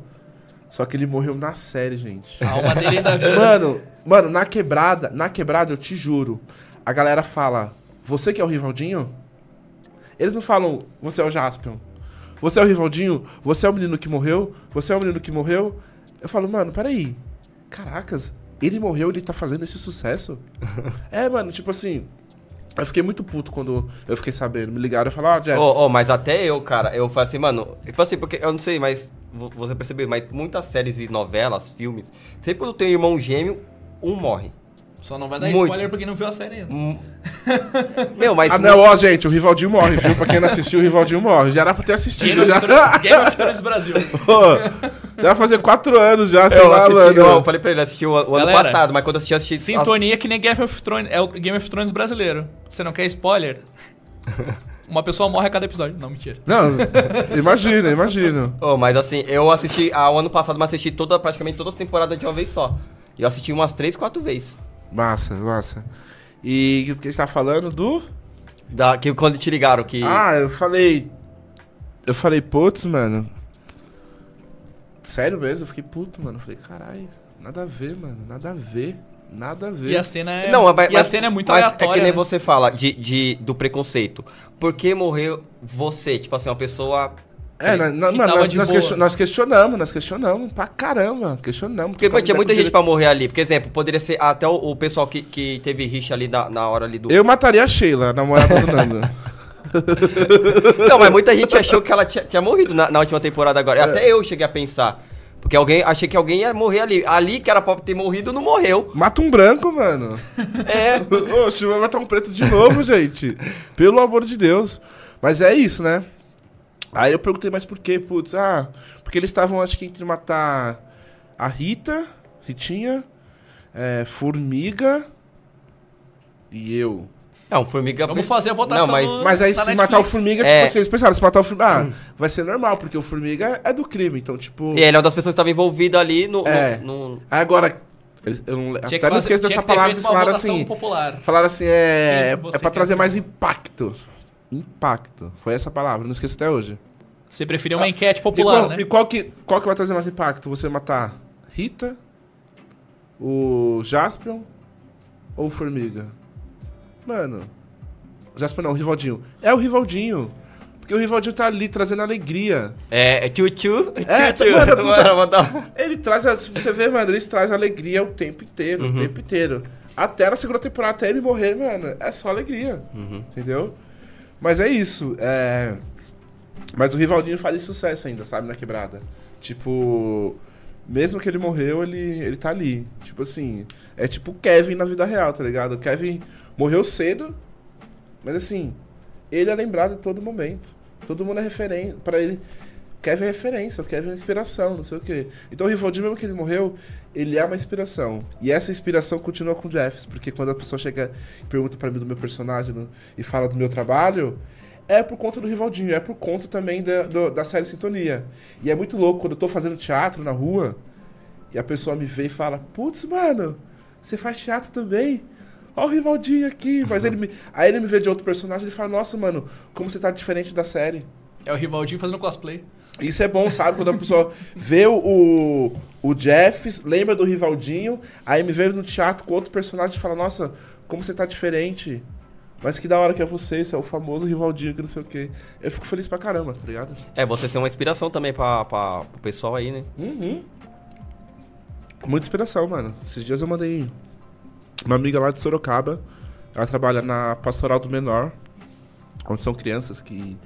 só que ele morreu na série, gente. A alma dele ainda vive. Mano, mano, na quebrada, na quebrada, eu te juro. A galera fala, você que é o Rivaldinho? Eles não falam, você é o Jaspion. Você é o Rivaldinho? Você é o menino que morreu? Você é o menino que morreu? Eu falo, mano, peraí. Caracas, ele morreu, ele tá fazendo esse sucesso? é, mano, tipo assim. Eu fiquei muito puto quando eu fiquei sabendo. Me ligaram e falaram, ó, Jeff. Ô, ô, mas até eu, cara, eu falei assim, mano, tipo assim, porque eu não sei, mas vo- você percebeu, mas muitas séries e novelas, filmes, sempre quando tem irmão gêmeo, um morre. Só não vai dar Muito. spoiler porque não viu a série ainda. Um- Meu, mas. Ah, não, ó, gente, o Rivaldinho morre, viu? Pra quem não assistiu, o Rivaldinho morre. Já era pra ter assistido. Game of, Já, Thrones, Game of Thrones Brasil. Pô, já vai fazer quatro anos já, sei eu, lá, assisti, mano. eu, eu falei pra ele, assisti o, o ano Galera, passado, mas quando eu assisti, eu assisti. Sintonia que nem Game of Thrones. É o Game of Thrones brasileiro. Você não quer spoiler? Uma pessoa morre a cada episódio. Não, mentira. Não, imagina, imagina. Oh, mas assim, eu assisti ah, o ano passado, mas assisti toda, praticamente todas as temporadas de uma vez só. E eu assisti umas três, quatro vezes. Massa, massa. E o que a gente tá falando do. Da, que quando te ligaram que. Ah, eu falei. Eu falei, putz, mano. Sério mesmo? Eu fiquei puto, mano. Eu falei, caralho, nada a ver, mano. Nada a ver. Nada a ver. E a cena é, Não, mas, e a cena é muito mas aleatória. É que nem né? você fala de, de, do preconceito. Por que morreu você? Tipo assim, uma pessoa. É, na- na- que mano, tava nós, de nós question- nós questionamos, nós questionamos pra caramba. Questionamos. Porque tinha muita gente com pra morrer ali. Porque, exemplo, poderia ser até o, o pessoal que, que teve rixa ali na, na hora ali do. Eu mataria a Sheila, a namorada do Nando. Não, mas muita gente achou que ela tinha, tinha morrido na, na última temporada agora. É. Até eu cheguei a pensar. Porque alguém, achei que alguém ia morrer ali. Ali que era pra ter morrido, não morreu. Mata um branco, mano. É. Oxe, vai matar um preto de novo, gente. Pelo amor de Deus. Mas é isso, né? Aí eu perguntei, mas por quê? Putz, ah, porque eles estavam, acho que, entre matar a Rita, Ritinha, é, Formiga e eu. Não, formiga. Vamos fazer a votação Não, mas. no- Mas aí se Netflix. matar o Formiga, É. tipo assim, eles pensaram, se matar o Formiga, ah, vai ser normal, porque o Formiga é do crime, então, tipo... E ele é uma das pessoas que estava envolvida ali no. no- É. no- Aí agora, eu não, Tinha até que, não fazer, esqueço dessa palavra, eles falaram assim, popular. falaram assim, é, é pra trazer mais impacto. Impacto, foi essa palavra, não esqueço até hoje. Você preferiu uma enquete E popular, qual, né? e qual que, qual que vai trazer mais impacto? Você matar Rita, o Jaspion ou o Formiga? Mano, Jaspion não, o Rivaldinho. É o Rivaldinho. Porque o Rivaldinho tá ali trazendo alegria. É, é tchu-tchu. É, tchu-tchu. mano, tu tá- Mano, Ele traz, você vê, mano, eles trazem alegria o tempo inteiro, o tempo inteiro. Até na segunda temporada, até ele morrer, mano, é só alegria. Entendeu? Mas é isso. É... Mas o Rivaldinho faz sucesso ainda, sabe, na quebrada. Tipo, mesmo que ele morreu, ele, ele tá ali. Tipo assim, é tipo Kevin na vida real, tá ligado? O Kevin morreu cedo, mas assim, ele é lembrado em todo momento. Todo mundo é referência. Pra ele, Kevin é referência, o Kevin é inspiração, não sei o quê. Então o Rivaldinho, mesmo que ele morreu, ele é uma inspiração. E essa inspiração continua com o Jeffs, porque quando a pessoa chega e pergunta pra mim do meu personagem no- e fala do meu trabalho, é por conta do Rivaldinho, é por conta também da, do- da série Sintonia. E é muito louco, quando eu tô fazendo teatro na rua, e a pessoa me vê e fala, putz, mano, você faz teatro também? Ó o Rivaldinho aqui. Mas ele me, aí ele me vê de outro personagem e ele fala, nossa, mano, como você tá diferente da série. É o Rivaldinho fazendo cosplay. Isso é bom, sabe? Quando a pessoa vê o, o, o Jeff, lembra do Rivaldinho, aí me vê no teatro com outro personagem e fala, nossa, como você tá diferente. Mas que da hora que é você, você é o famoso Rivaldinho, que não sei o quê. Eu fico feliz pra caramba, tá ligado? É, você ser uma inspiração também pra, pra, pro pessoal aí, né? Uhum. Muita inspiração, mano. Esses dias eu mandei uma amiga lá de Sorocaba. Ela trabalha na Pastoral do Menor, onde são crianças que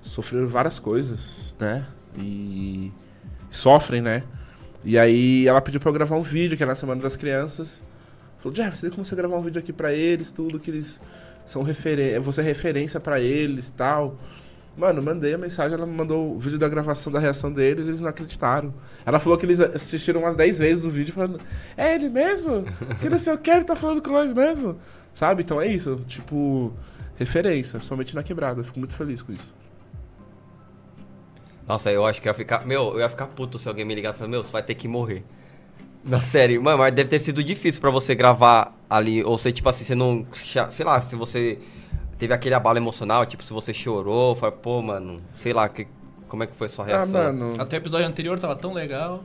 sofreram várias coisas, né? E sofrem, né? E aí ela pediu pra eu gravar um vídeo, que é na Semana das Crianças. Falou, Jeff, você tem como você gravar um vídeo aqui pra eles, tudo que eles são referência, você é referência pra eles tal. Mano, mandei a mensagem, ela me mandou o vídeo da gravação da reação deles, eles não acreditaram. Ela falou que eles assistiram umas 10 vezes o vídeo falando, é ele mesmo? Que não sei o que, ele tá falando com nós mesmo. Sabe? Então é isso, tipo, referência, somente na quebrada. Fico muito feliz com isso. Nossa, eu acho que ia ficar. Meu, eu ia ficar puto se alguém me ligar e falar, meu, você vai ter que morrer. Na série, mano, mas deve ter sido difícil pra você gravar ali. Ou você, tipo assim, você não. Sei lá, se você teve aquele abalo emocional, tipo, se você chorou, fala, pô, mano, sei lá, que, como é que foi a sua Ah, reação? mano. Até o episódio anterior tava tão legal.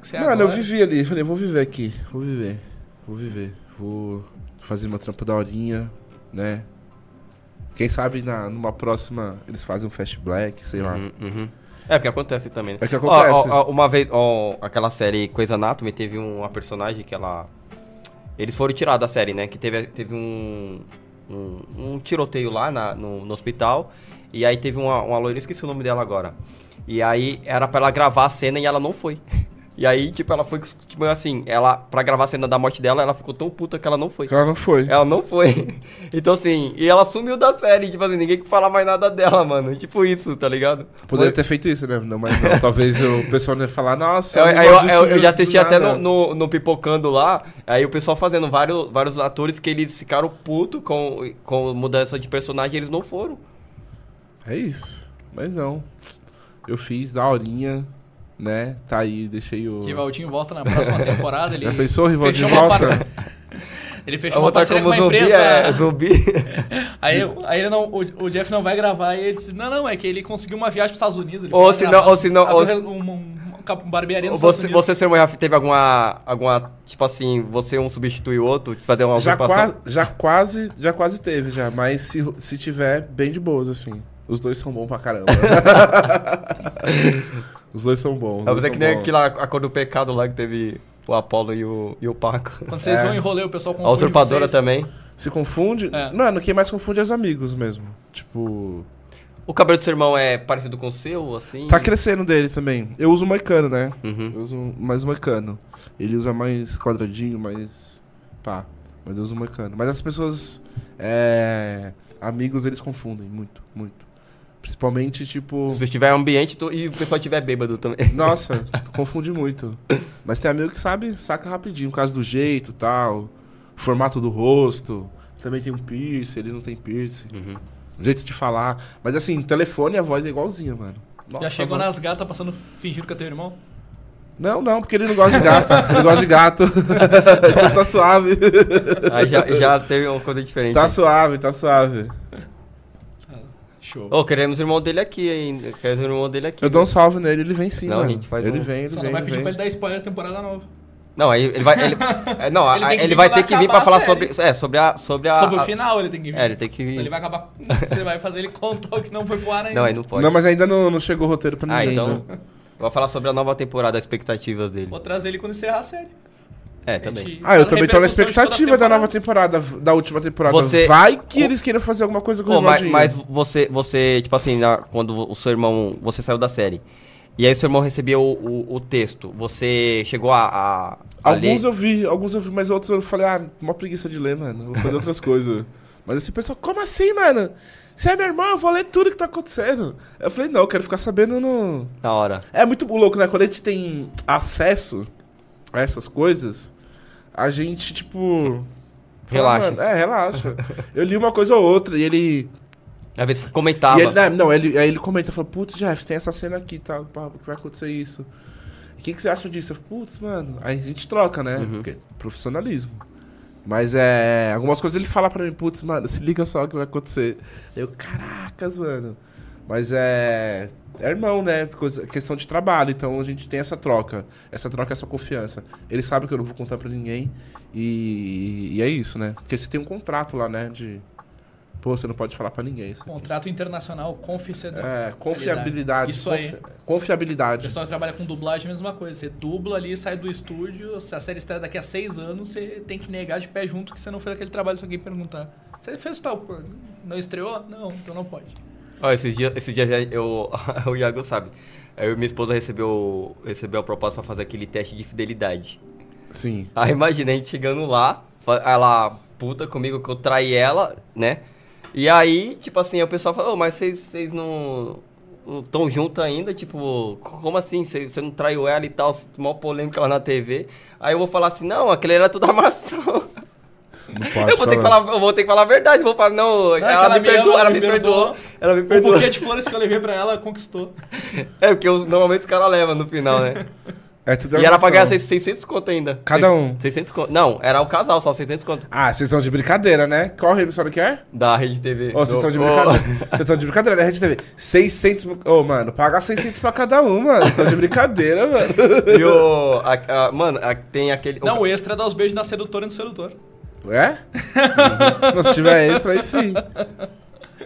Ser Mano, agora. eu vivi ali, falei, vou viver aqui, vou viver, vou viver, vou fazer meu trampo da horinha, né? Quem sabe na, numa próxima eles fazem um Fast Black, sei lá. Uhum, uhum. É, porque acontece também, né? É que acontece. Ó, ó, ó, uma vez, ó, aquela série Coisa Anatomy, teve um, uma personagem que ela... Eles foram tirados da série, né? Que teve, teve um, um, um tiroteio lá na- no, no hospital. E aí teve uma, uma loira, eu esqueci o nome dela agora. E aí era pra ela gravar a cena e ela não foi. E aí, tipo, ela foi, tipo assim, ela, pra gravar a cena da morte dela, ela ficou tão puta que ela não foi. Ela não foi. Ela não foi. Então, assim, e ela sumiu da série, tipo assim, ninguém fala mais nada dela, mano. Tipo isso, tá ligado? Poderia ter feito isso, né? Não, mas não. Talvez o pessoal ia falar, nossa, Eu, eu, eu- eu já assisti até no, no, no Pipocando lá, aí o pessoal fazendo vários, vários atores que eles ficaram putos com, com mudança de personagem e eles não foram. É isso. Mas não. Eu fiz da horinha, né? Tá aí, deixei o. Rivaldinho volta na próxima temporada. Ele Já pensou, Rivaldinho fechou uma volta? Ele fechou uma parceria com uma zumbi, empresa. é, zumbi. Aí, aí ele não, o, o Jeff não vai gravar e ele disse: Não, não, é que ele conseguiu uma viagem para os Estados Unidos. ele Ou se gravar não- ou se não- ou se- um, um, um barbearia nos você, Estados você, seu irmão, teve alguma, alguma, tipo assim, você um substitui o outro, fazer uma Já quase, já quase, já quase teve, já. Mas se, se tiver, bem de boas, assim. Os dois são bons pra caramba. os dois são bons. É dois você são que nem bons. aquela, a cor do pecado lá que teve o Apolo e o, e o Paco. Quando vocês É. vão em rolê, o pessoal A confunde usurpadora vocês. também. Se confunde? É. Mano, quem mais confunde é os amigos mesmo. Tipo. O cabelo do seu irmão é parecido com o seu, assim? Tá crescendo dele também. Eu uso moicano, né? Uhum. Eu uso mais moicano. Ele usa mais quadradinho, mais. pá. Mas eu uso moicano. Mas as pessoas. É, amigos, eles confundem muito, muito. Principalmente, tipo. Se em ambiente tu- e o pessoal estiver bêbado também. Nossa, confunde muito. Mas tem amigo que sabe, saca rapidinho, por causa do jeito e tal, formato do rosto. também tem um piercing, ele não tem piercing. Uhum. Jeito de falar. Mas assim, telefone a voz é igualzinha, mano. Nossa, Já chegou a voz- nas gatas passando fingindo que é teu irmão? Não, não, porque ele não gosta de gato. ele gosta de gato. então tá suave. Aí já, já teve uma coisa diferente. Tá suave, tá suave. Show. Ô, queremos o irmão dele aqui ainda. Queremos o irmão dele aqui. Eu dou um salve nele, ele vem sim, Não, a mano. gente faz ele um- vem, ele Só vem, não vai ele pedir vem. pra ele dar spoiler da temporada nova. Não, aí ele vai. Ele, é, não, Ele a- que ele vir vai ter que vir acabar pra falar a série. sobre. É, sobre a. Sobre a. Sobre o a- final ele tem que vir. É, ele tem que Se vir. ele vai acabar. Você vai fazer ele contar o que não foi pro ar ainda. Não, aí não pode. Não, mas ainda não, não chegou o roteiro pra Ah, ninguém. então. ainda. Vou falar sobre a nova temporada, as expectativas dele. Vou trazer ele quando encerrar a série. É, também. gente Ah, eu também tô na expectativa da nova temporada, da última temporada. Você- Vai que eles queiram fazer alguma coisa com Pô, o mas, mas você, você, tipo assim, na- quando o seu irmão. Você saiu da série. E aí o seu irmão recebeu o, o, o texto. Você chegou a. a, a Alguns ler? eu vi, alguns eu vi, mas outros eu falei, ah, uma preguiça de ler, mano. Vou fazer outras coisas. Mas esse pessoal, como assim, mano? Você é meu irmão, eu vou ler tudo que tá acontecendo. Eu falei, não, eu quero ficar sabendo no. Na hora. É muito louco, né? Quando a gente tem acesso essas coisas, a gente, tipo. Relaxa. "Mano, é, relaxa. eu li uma coisa ou outra e ele. Às vezes comentava. Ele né, não, ele, aí ele comenta, fala, putz, Jeff, tem essa cena aqui, tá? que vai acontecer isso. O que, que você acha disso? Eu falo, putz, mano. Aí a gente troca, né? Uhum. Porque profissionalismo. Mas é. Algumas coisas ele fala pra mim, putz, mano, se liga só o que vai acontecer. Eu, caracas, mano. Mas é. É irmão, né? Coisa, questão de trabalho. Então a gente tem essa troca. Essa troca, essa confiança. Ele sabe que eu não vou contar pra ninguém. E, e é isso, né? Porque você tem um contrato lá, né? De. Pô, você não pode falar pra ninguém. Aqui. Contrato internacional, confidencialidade. É, confiabilidade. Isso aí. confi- O Confiabilidade. pessoal que trabalha com dublagem é a mesma coisa. Você dubla ali, sai do estúdio, se a série estreia daqui a seis anos, você tem que negar de pé junto que você não fez aquele trabalho se alguém perguntar. Você fez tal, não estreou? Não, então não pode. Ó, esses dias, esses dias eu, o Iago sabe. Eu minha esposa recebeu, recebeu a proposta pra fazer aquele teste de fidelidade. Sim. Aí imagina a gente chegando lá, ela puta comigo que eu traí ela, né? E aí, tipo assim, o pessoal fala, ô, mas vocês não estão juntos ainda? Tipo, como assim? Você você não traiu ela e tal? Mó polêmica lá na TV. Aí eu vou falar assim, não, aquele era tudo armação. Não Eu vou, ter que falar, eu vou ter que falar a verdade, vou falar, não, que ela, ela me me perdoou, ela me perdoou, ela me O perdoou. buquê de flores que eu levei pra ela conquistou. É, porque os- normalmente os caras levam no final, né? É tudo e era pra ganhar 600 conto ainda. Cada um. 600 conto. Não, era o casal só, 600 conto. Ah, vocês estão de brincadeira, né? Qual emissora que é? Da Rede TV. Ô, vocês estão de brincadeira. Vocês estão de brincadeira, né? Rede TV. 600... Ô, mano, paga 600 pra cada um, mano. Vocês estão de brincadeira, mano. E o. a- a- mano, a- tem aquele. Não, o extra é dar os beijos na sedutora e no sedutor. É? Não, se tiver extra, aí sim.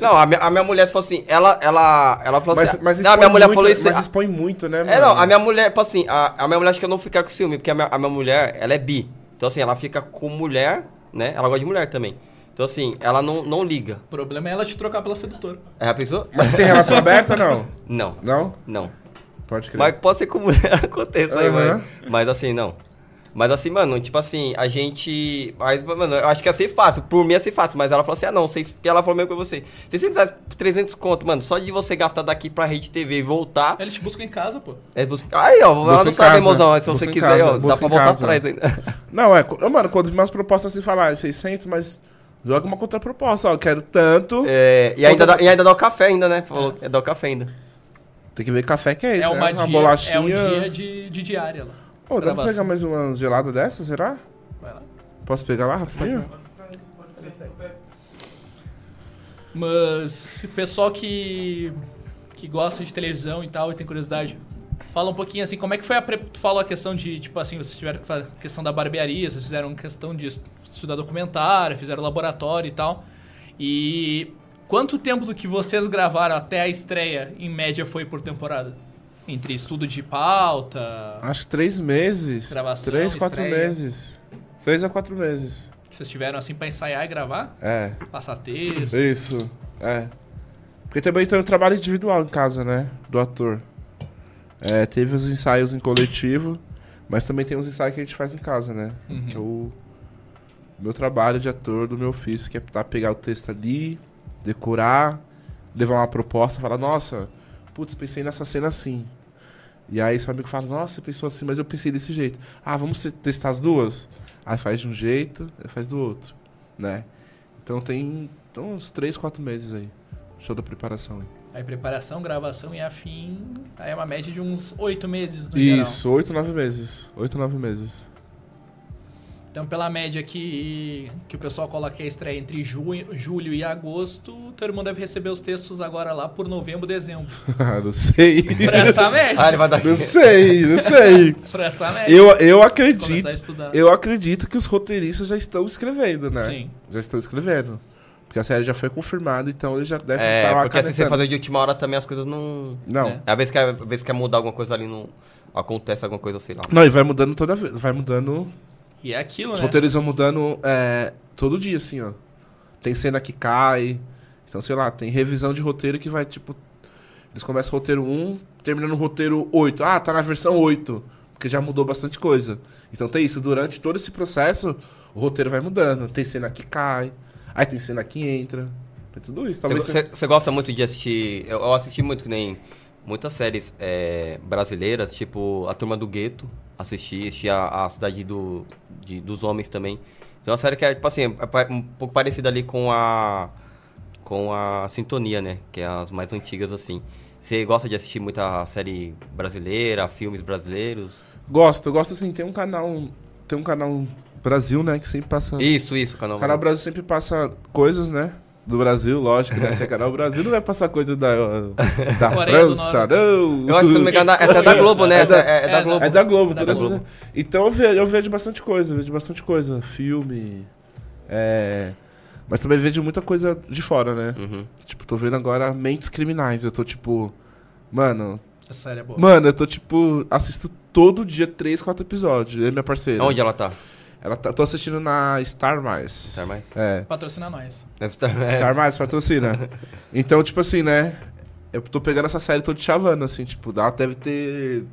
Não, a minha, a minha mulher falou assim. Ela, ela, ela falou Mas, assim. mas não, a expõe minha mulher muito, falou isso. Mas expõe muito, né, mano? É, não, a minha mulher, tipo assim, a, a minha mulher acha que eu não ficar com ciúme, porque a minha, a minha mulher, ela é bi. Então, assim, ela fica com mulher, né? Ela gosta de mulher também. Então, assim, ela não, não liga. O problema é ela te trocar pela sedutora. É a pessoa? Mas você tem relação aberta ou não? Não, Não? não. Pode crer. Mas pode ser com mulher aconteça aí, Aham. mas, mas assim, não. Mas assim, mano, tipo assim, a gente. Mas, mano, eu acho que ia ser fácil. Por mim ia ser fácil. Mas ela falou assim: ah, não, que ela falou mesmo com você. 600 reais, 300 conto, mano. Só de você gastar daqui pra rede TV e voltar. Eles te buscam em casa, pô. É buscar. Aí, ó, ela não sabe, mozão. Se você quiser, casa, ó, dá pra voltar casa. atrás ainda. Não, é... Mano, quando vi umas propostas assim, falar, ah, 600, mas... Joga uma contraproposta, ó. Eu quero tanto... É, e, ainda dá, e ainda dá o café ainda, né? Falou que dá o café ainda. Tem que ver café que é É, isso, uma né? dia, bolachinha... é um dia de, de diária lá. Pô, dá pra pegar mais uma gelada dessa, será? Vai lá. Posso pegar lá rapidinho? Mas o pessoal que, que gosta de televisão e tal e tem curiosidade, fala um pouquinho assim, como é que foi a... Pre... Tu falou a questão de, tipo assim, vocês tiveram que fazer a questão da barbearia, vocês fizeram questão de es- estudar documentário, fizeram laboratório e tal. E quanto tempo do que vocês gravaram até a estreia, em média, foi por temporada? Entre estudo de pauta, Acho que três meses. Gravação, três, quatro estreia. meses. Três a quatro meses. que vocês tiveram assim pra ensaiar e gravar? É, Passar texto? isso. É. Porque também tem o trabalho individual em casa, né? Do ator. É, teve os ensaios em coletivo, mas também tem os ensaios que a gente faz em casa, né? Uhum. Que é o meu trabalho de ator do meu ofício, que é tá, pegar o texto ali, decorar, levar uma proposta, falar, nossa, putz, pensei nessa cena assim. E aí seu amigo fala, nossa, pensou assim, mas eu pensei desse jeito. Ah, vamos te- testar as duas? Aí faz de um jeito, aí faz do outro, né? Então tem então, uns 3, 4 meses aí. Show da preparação aí. Aí preparação, gravação e afim, aí é uma média de uns oito meses no. Isso, 8, 9 meses. 8, 9 meses. Então, pela média que, que o pessoal coloca que a estreia entre junho, julho e agosto, o teu irmão deve receber os textos agora lá por novembro, dezembro. Ah, não sei. Pra essa média. Ah, ele vai dar Não sei, não sei. Pra essa média. Eu, eu acredito. a. Eu acredito que os roteiristas já estão escrevendo, né? Sim. Já estão escrevendo. Porque a série já foi confirmada, então eles já devem É, estar lá porque se você fazer de última hora também as coisas não. Não. É. Às vezes quer, às vezes quer mudar alguma coisa ali, não. Acontece alguma coisa assim lá. Não, e vai mudando toda vez. Vai mudando. E é aquilo, Os né? roteiros vão mudando é, todo dia, assim, ó. Tem cena que cai. Então, sei lá, tem revisão de roteiro que vai, tipo. Eles começam o roteiro 1, terminando o roteiro 8. Ah, tá na versão 8. Porque já mudou bastante coisa. Então tem isso. Durante todo esse processo, o roteiro vai mudando. Tem cena que cai. Aí tem cena que entra. Tem tudo isso. Talvez Você, você gosta muito de assistir. Eu, eu assisti muito que nem muitas séries é, brasileiras, tipo A Turma do Gueto. Assisti, assisti a, a Cidade do, de- dos Homens também. Tem uma série que é, tipo assim, é um pouco parecida ali com a. Com a Sintonia, né? Que é as mais antigas, assim. Você gosta de assistir muita série brasileira, filmes brasileiros? Gosto, eu gosto assim, tem um canal. Tem um canal Brasil, né? Que sempre passa. Isso, isso, canal. O canal Brasil sempre passa coisas, né? Do Brasil, lógico, né? Se é canal Brasil, não vai passar coisa da, da França, não. Eu acho que se não me engano, é até da Globo, né? É da- é, é da é Globo. É da Globo, É da Globo. Então eu vejo, eu vejo bastante coisa, vejo bastante coisa. Filme. É. Mas também vejo muita coisa de fora, né? Uhum. Tipo, tô vendo agora Mentes Criminais. Eu tô tipo. Mano. Essa série é boa. Mano, eu tô tipo. Assisto todo dia 3, 4 episódios. Eu e minha parceira. Onde ela tá? Ela tá, tô assistindo na Star Mais. Tá mais? É. Patrocina nós. Deve estar. é. Star Mais patrocina. então, tipo assim, né? Eu tô pegando essa série, tô te chavando, assim, tipo, ela deve ter.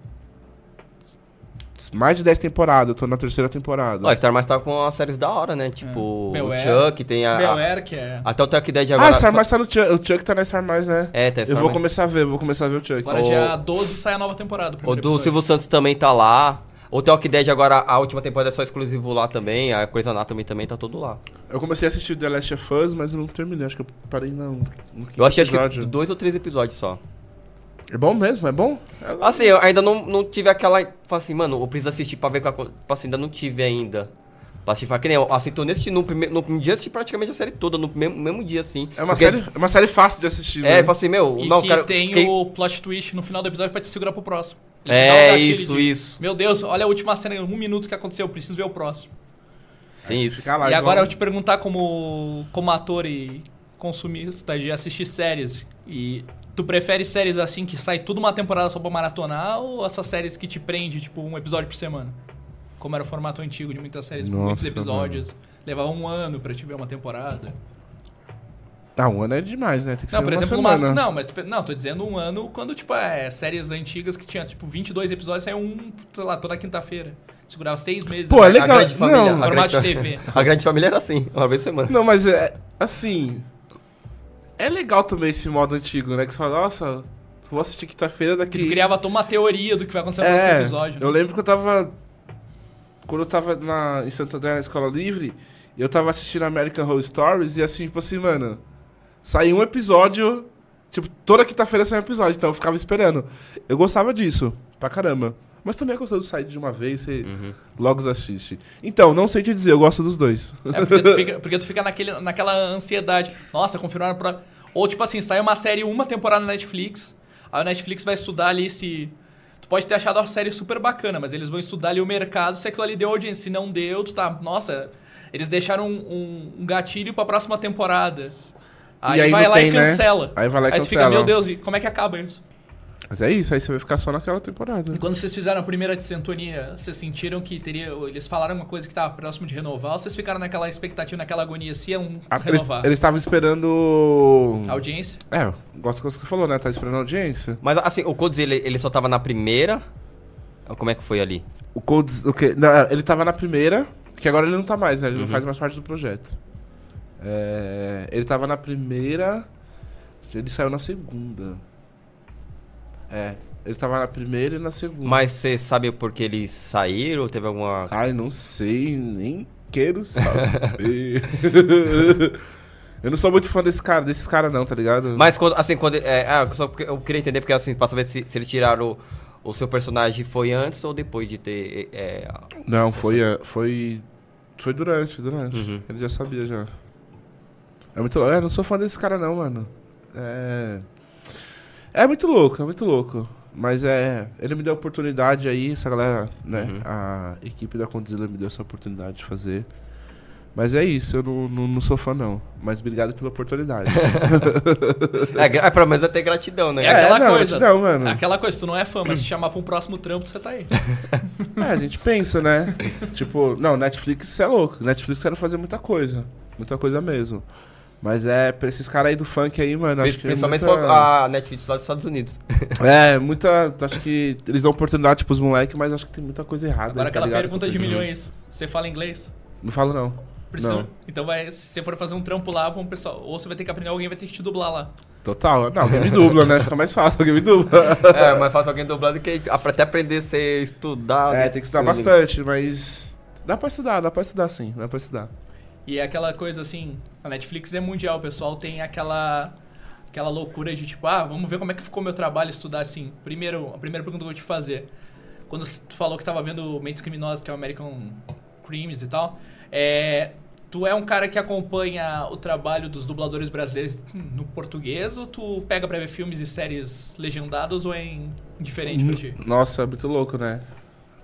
Mais de 10 temporadas, eu tô na terceira temporada. Ó, Star Mais tá com as séries da hora, né? Tipo, o Bel Air. Chuck, tem a. Que é... até o Talk Dead agora. ah, Star só- Mais tá no Chuck. O Chuck tá na Star Mais, né? É, eu Star vou Mais. começar a ver, vou começar a ver o Chuck. Agora O- dia 12 sai a nova temporada. O do episódio. Silvio Santos também tá lá. O Talk Dead agora, a última temporada é só exclusivo lá também. A Coisa Anatomy também tá tudo lá. Eu comecei a assistir The Last of Us, mas eu não terminei. Acho que eu parei quinto Eu achei acho que dois ou três episódios só. É bom mesmo? É bom? Assim, eu ainda não, não tive aquela. Falei assim, mano, eu preciso assistir pra ver qual. Tipo assim, ainda não tive ainda. Pra assistir, que nem eu a Sintonia assisti no primeiro. No primeiro dia assisti praticamente a série toda, no mesmo, mesmo dia, assim. É uma, Porque- série, é uma série fácil de assistir, É, né? tipo assim, meu, E não, que cara. tem fiquei- o plot twist no final do episódio pra te segurar pro próximo. É, isso, de, isso. Meu Deus, olha a última cena, um minuto que aconteceu, eu preciso ver o próximo. Tem isso. Fica lá, e igual- agora eu te perguntar como, como ator e consumista de assistir séries. E tu prefere séries assim que sai tudo uma temporada só pra maratonar ou essas séries que te prende, tipo, um episódio por semana? Como era o formato antigo de muitas séries, com muitos Nossa, episódios. Levava um ano pra te ver uma temporada. Ah, um ano é demais, né? Tem que Não, ser por uma exemplo, uma, semana. não, mas não, tô dizendo um ano quando, tipo, é séries antigas que tinha, tipo, 22 episódios, saiu um, sei lá, toda quinta-feira. Segurava seis meses. Pô, é legal. A grande família. Não, a grande, de TV. A grande família era assim, uma vez por semana. Não, mas é assim. É legal também esse modo antigo, né? Que você fala, nossa, vou assistir quinta-feira Que daqui. tu criava toda uma teoria do que vai acontecer no próximo É, episódio. né? eu lembro que eu tava. Quando eu tava na, em Santo André na escola livre, eu tava assistindo American Horror Stories e assim, tipo assim, mano. Saiu um episódio. Tipo, toda quinta-feira sai um episódio, então eu ficava esperando. Eu gostava disso, pra caramba. Mas também é gostoso de sair de uma vez e Uhum. logo assiste. Então, não sei te dizer, eu gosto dos dois. É porque tu fica, porque tu fica naquele, naquela ansiedade. Nossa, confirmaram pra. Ou tipo assim, sai uma série, uma temporada na Netflix. Aí o Netflix vai estudar ali se. Tu pode ter achado a série super bacana, mas eles vão estudar ali o mercado se aquilo ali deu audiência. Se não deu, tu tá. Nossa, eles deixaram um, um- um gatilho pra próxima temporada. Aí, aí vai lá tem, e né? cancela. Aí vai lá e Aí tu fica, cancela. meu Deus, e como é que acaba isso? Mas é isso, aí você vai ficar só naquela temporada. E quando vocês fizeram a primeira de sintonia, vocês sentiram que teria. Eles falaram uma coisa que tava próximo de renovar, ou vocês ficaram naquela expectativa, naquela agonia se iam Ah, Eles renovar? eles estavam esperando. A audiência? É, gosto do que você falou, né? Tá esperando a audiência. Mas assim, o Codes ele, ele só tava na primeira. Como é que foi ali? O Codes. O quê? Não, ele tava na primeira, que agora ele não tá mais, né? Ele Uhum. não faz mais parte do projeto. É, ele tava na primeira. Ele saiu na segunda. É. Ele tava na primeira e na segunda. Mas você sabe por que eles saíram? Teve alguma. Ai, não sei, nem quero saber. Eu não sou muito fã desse cara, desses caras não, tá ligado? Mas quando, assim, quando. É, ah, só porque eu queria entender, porque assim, pra saber se, se eles tiraram o, o seu personagem foi antes ou depois de ter. É, Não, foi, foi. Foi durante, durante. Uhum. Ele já sabia já. É muito louco. É, não sou fã desse cara não, mano. É. É muito louco, é muito louco. Mas é. Ele me deu a oportunidade aí, essa galera, né? Uhum. A equipe da Condzilla me deu essa oportunidade de fazer. Mas é isso, eu não, não, não sou fã não. Mas obrigado pela oportunidade. é, gra- pelo menos é ter gratidão, né? É aquela não, coisa. gratidão, mano. Aquela coisa, tu não é fã, mas se chamar pra um próximo trampo, você tá aí. É, a gente pensa, né? tipo, não, Netflix isso é louco. Netflix quer fazer muita coisa. Muita coisa mesmo. Mas é, pra esses caras aí do funk aí, mano, acho que é Principalmente muita... a Netflix lá dos Estados Unidos. É, muita. Acho que eles dão oportunidade pros moleques, mas acho que tem muita coisa errada. Agora aí, tá aquela ligado? pergunta de milhões. Você fala inglês? Não falo, não. Precisa. Não. Então vai, se você for fazer um trampo lá, vão pessoal, ou você vai ter que aprender, alguém vai ter que te dublar lá. Total. Não, alguém me dubla, né? Fica mais fácil, alguém me dubla. é, mas faz alguém dublado que até aprender a ser estudado. É, tem que estudar bastante, mas. Dá pra estudar, dá pra estudar sim, dá pra estudar. E é aquela coisa assim, a Netflix é mundial, o pessoal tem aquela aquela loucura de tipo, ah, vamos ver como é que ficou meu trabalho estudar assim. Primeiro, a primeira pergunta que eu vou te fazer. Quando tu falou que tava vendo Mentes Criminosas, que é o American Crimes e tal, é, tu é um cara que acompanha o trabalho dos dubladores brasileiros no português ou tu pega pra ver filmes e séries legendados ou é indiferente pra ti? Nossa, é muito louco, né?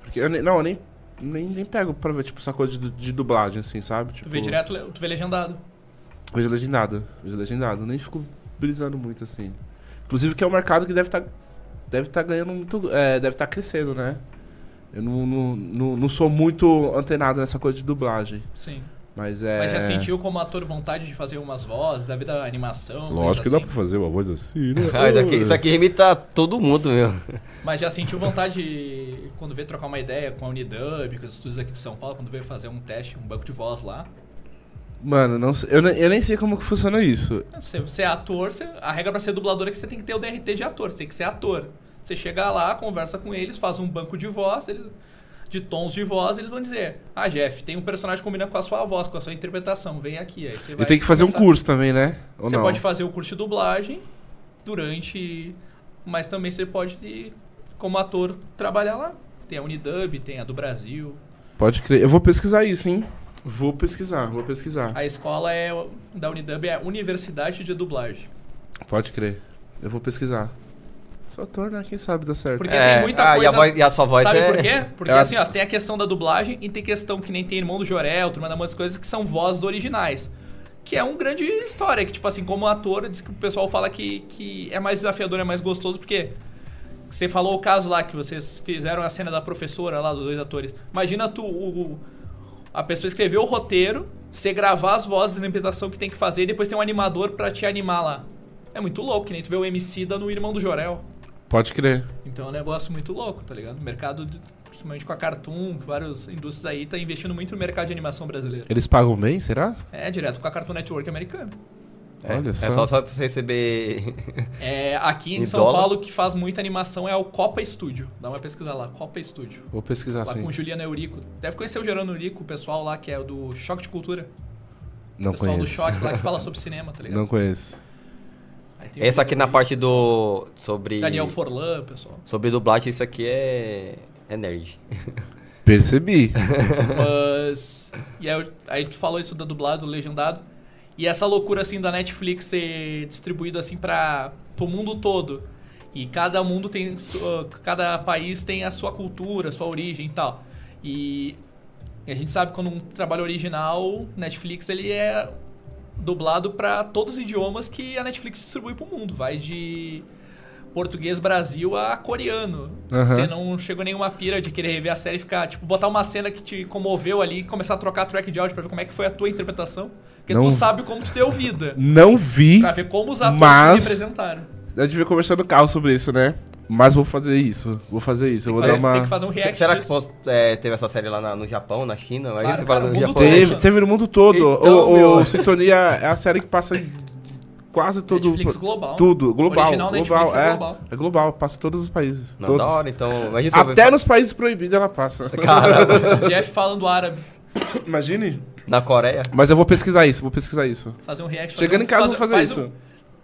Porque eu não, eu nem, nem, nem pego pra ver, tipo, essa coisa de, de dublagem, assim, sabe? Tipo, Tu vê direto, tu vê legendado. Vejo legendado, vejo legendado. Nem fico brisando muito, assim. Inclusive que é um mercado que deve estar deve tá ganhando muito. É, deve estar crescendo, né? Eu não, não, não, não sou muito antenado nessa coisa de dublagem. Sim. Mas é. Mas já sentiu como ator vontade de fazer umas vozes, da vida da animação? Lógico que coisa dá pra fazer uma voz assim, né? Ah, isso, aqui, isso aqui imita todo mundo, meu. Mas já sentiu vontade, de, quando veio trocar uma ideia com a Unidub, com os estúdios aqui de São Paulo, quando veio fazer um teste, um banco de voz lá? Mano, não sei- eu, nem- eu nem sei como que funciona isso. Você, você é ator, você- a regra pra ser dublador é que você tem que ter o DRT de ator, você tem que ser ator. Você chega lá, conversa com eles, faz um banco de voz, eles- de tons de voz, eles vão dizer: Ah, Jeff, tem um personagem que combina com a sua voz, com a sua interpretação, vem aqui. Aí você E vai tem que fazer um começar- curso também, né? Ou Você não? pode fazer o curso de dublagem durante. Mas também você pode, como ator, trabalhar lá. Tem a Unidub, tem a do Brasil. Pode crer. Eu vou pesquisar isso, hein? Vou pesquisar, vou pesquisar. A escola é da Unidub é a Universidade de Dublagem. Pode crer. Eu vou pesquisar. Sou ator, né? Quem sabe dá certo. Porque É, tem muita ah, e coisa. a voz- e a sua voz Sabe é- por quê? Porque É assim, ó, tem a questão da dublagem e tem questão que nem tem Irmão do Jorel, Turma da Música, coisas que são vozes originais. Que é uma grande história, que tipo assim, como ator, diz que o pessoal fala que, que é mais desafiador, é mais gostoso, porque você falou o caso lá que vocês fizeram a cena da professora lá, dos dois atores. Imagina tu, o- o- a pessoa escrever o roteiro, você gravar as vozes de interpretação que tem que fazer e depois tem um animador pra te animar lá. É muito louco, que nem tu vê o MC da no Irmão do Jorel. Pode crer. Então é um negócio muito louco, tá ligado? O mercado, de- principalmente com a Cartoon, que várias indústrias aí, tá investindo muito no mercado de animação brasileiro. Eles pagam bem, será? É, direto com a Cartoon Network americana. É, Olha é só. só, só pra você receber. É, aqui em Em São dólar? Paulo, que faz muita animação é o Copa Studio. Dá uma pesquisa lá, Copa Studio. Vou pesquisar Lá sim. com o Juliano Eurico. Deve conhecer o Juliano Eurico, o pessoal lá que é o do Choque de Cultura. Não o pessoal conheço. do Choque lá que fala sobre cinema, tá ligado? Não conheço. Essa aqui na parte do. Sobre. Daniel Forlan, pessoal. Sobre dublagem, isso aqui é. É nerd. Percebi. Mas. E aí, aí tu falou isso do dublado, do legendado. E essa loucura assim da Netflix ser distribuído assim para o mundo todo. E cada mundo tem. sua- Cada país tem a sua cultura, a sua origem e tal. E a gente sabe que quando um trabalho original, Netflix ele é dublado para todos os idiomas que a Netflix distribui pro mundo. Vai de português Brasil a coreano. Aham. Você não chegou nenhuma pira de querer rever a série e ficar, tipo, botar uma cena que te comoveu ali e começar a trocar track de áudio pra ver como é que foi a tua interpretação. Porque Não- tu sabe como tu deu vida. Não vi. Pra ver como os atores Mas- representaram. A gente veio conversando no carro sobre isso, né? Mas vou fazer isso. Vou fazer isso. Eu vou Tem, dar que- uma. tem que fazer um react Será que disso. post- é, teve essa série lá na- no Japão, na China? Aí Claro, você fala cara, no o mundo Japão. Teve, teve no mundo todo. Então, o, o meu. Sintonia é a série que passa em quase todo. Netflix global. Tudo, global. Original global, Netflix é é, global. é global, passa em todos os países. Não, todos. da hora, então. Eu Até nos países proibidos ela passa. Caramba. Jeff falando árabe. Imagine. Na Coreia? Mas eu vou pesquisar isso, vou pesquisar isso. Fazer um react. fazer Chegando um- em casa, eu vou fazer faz isso. um-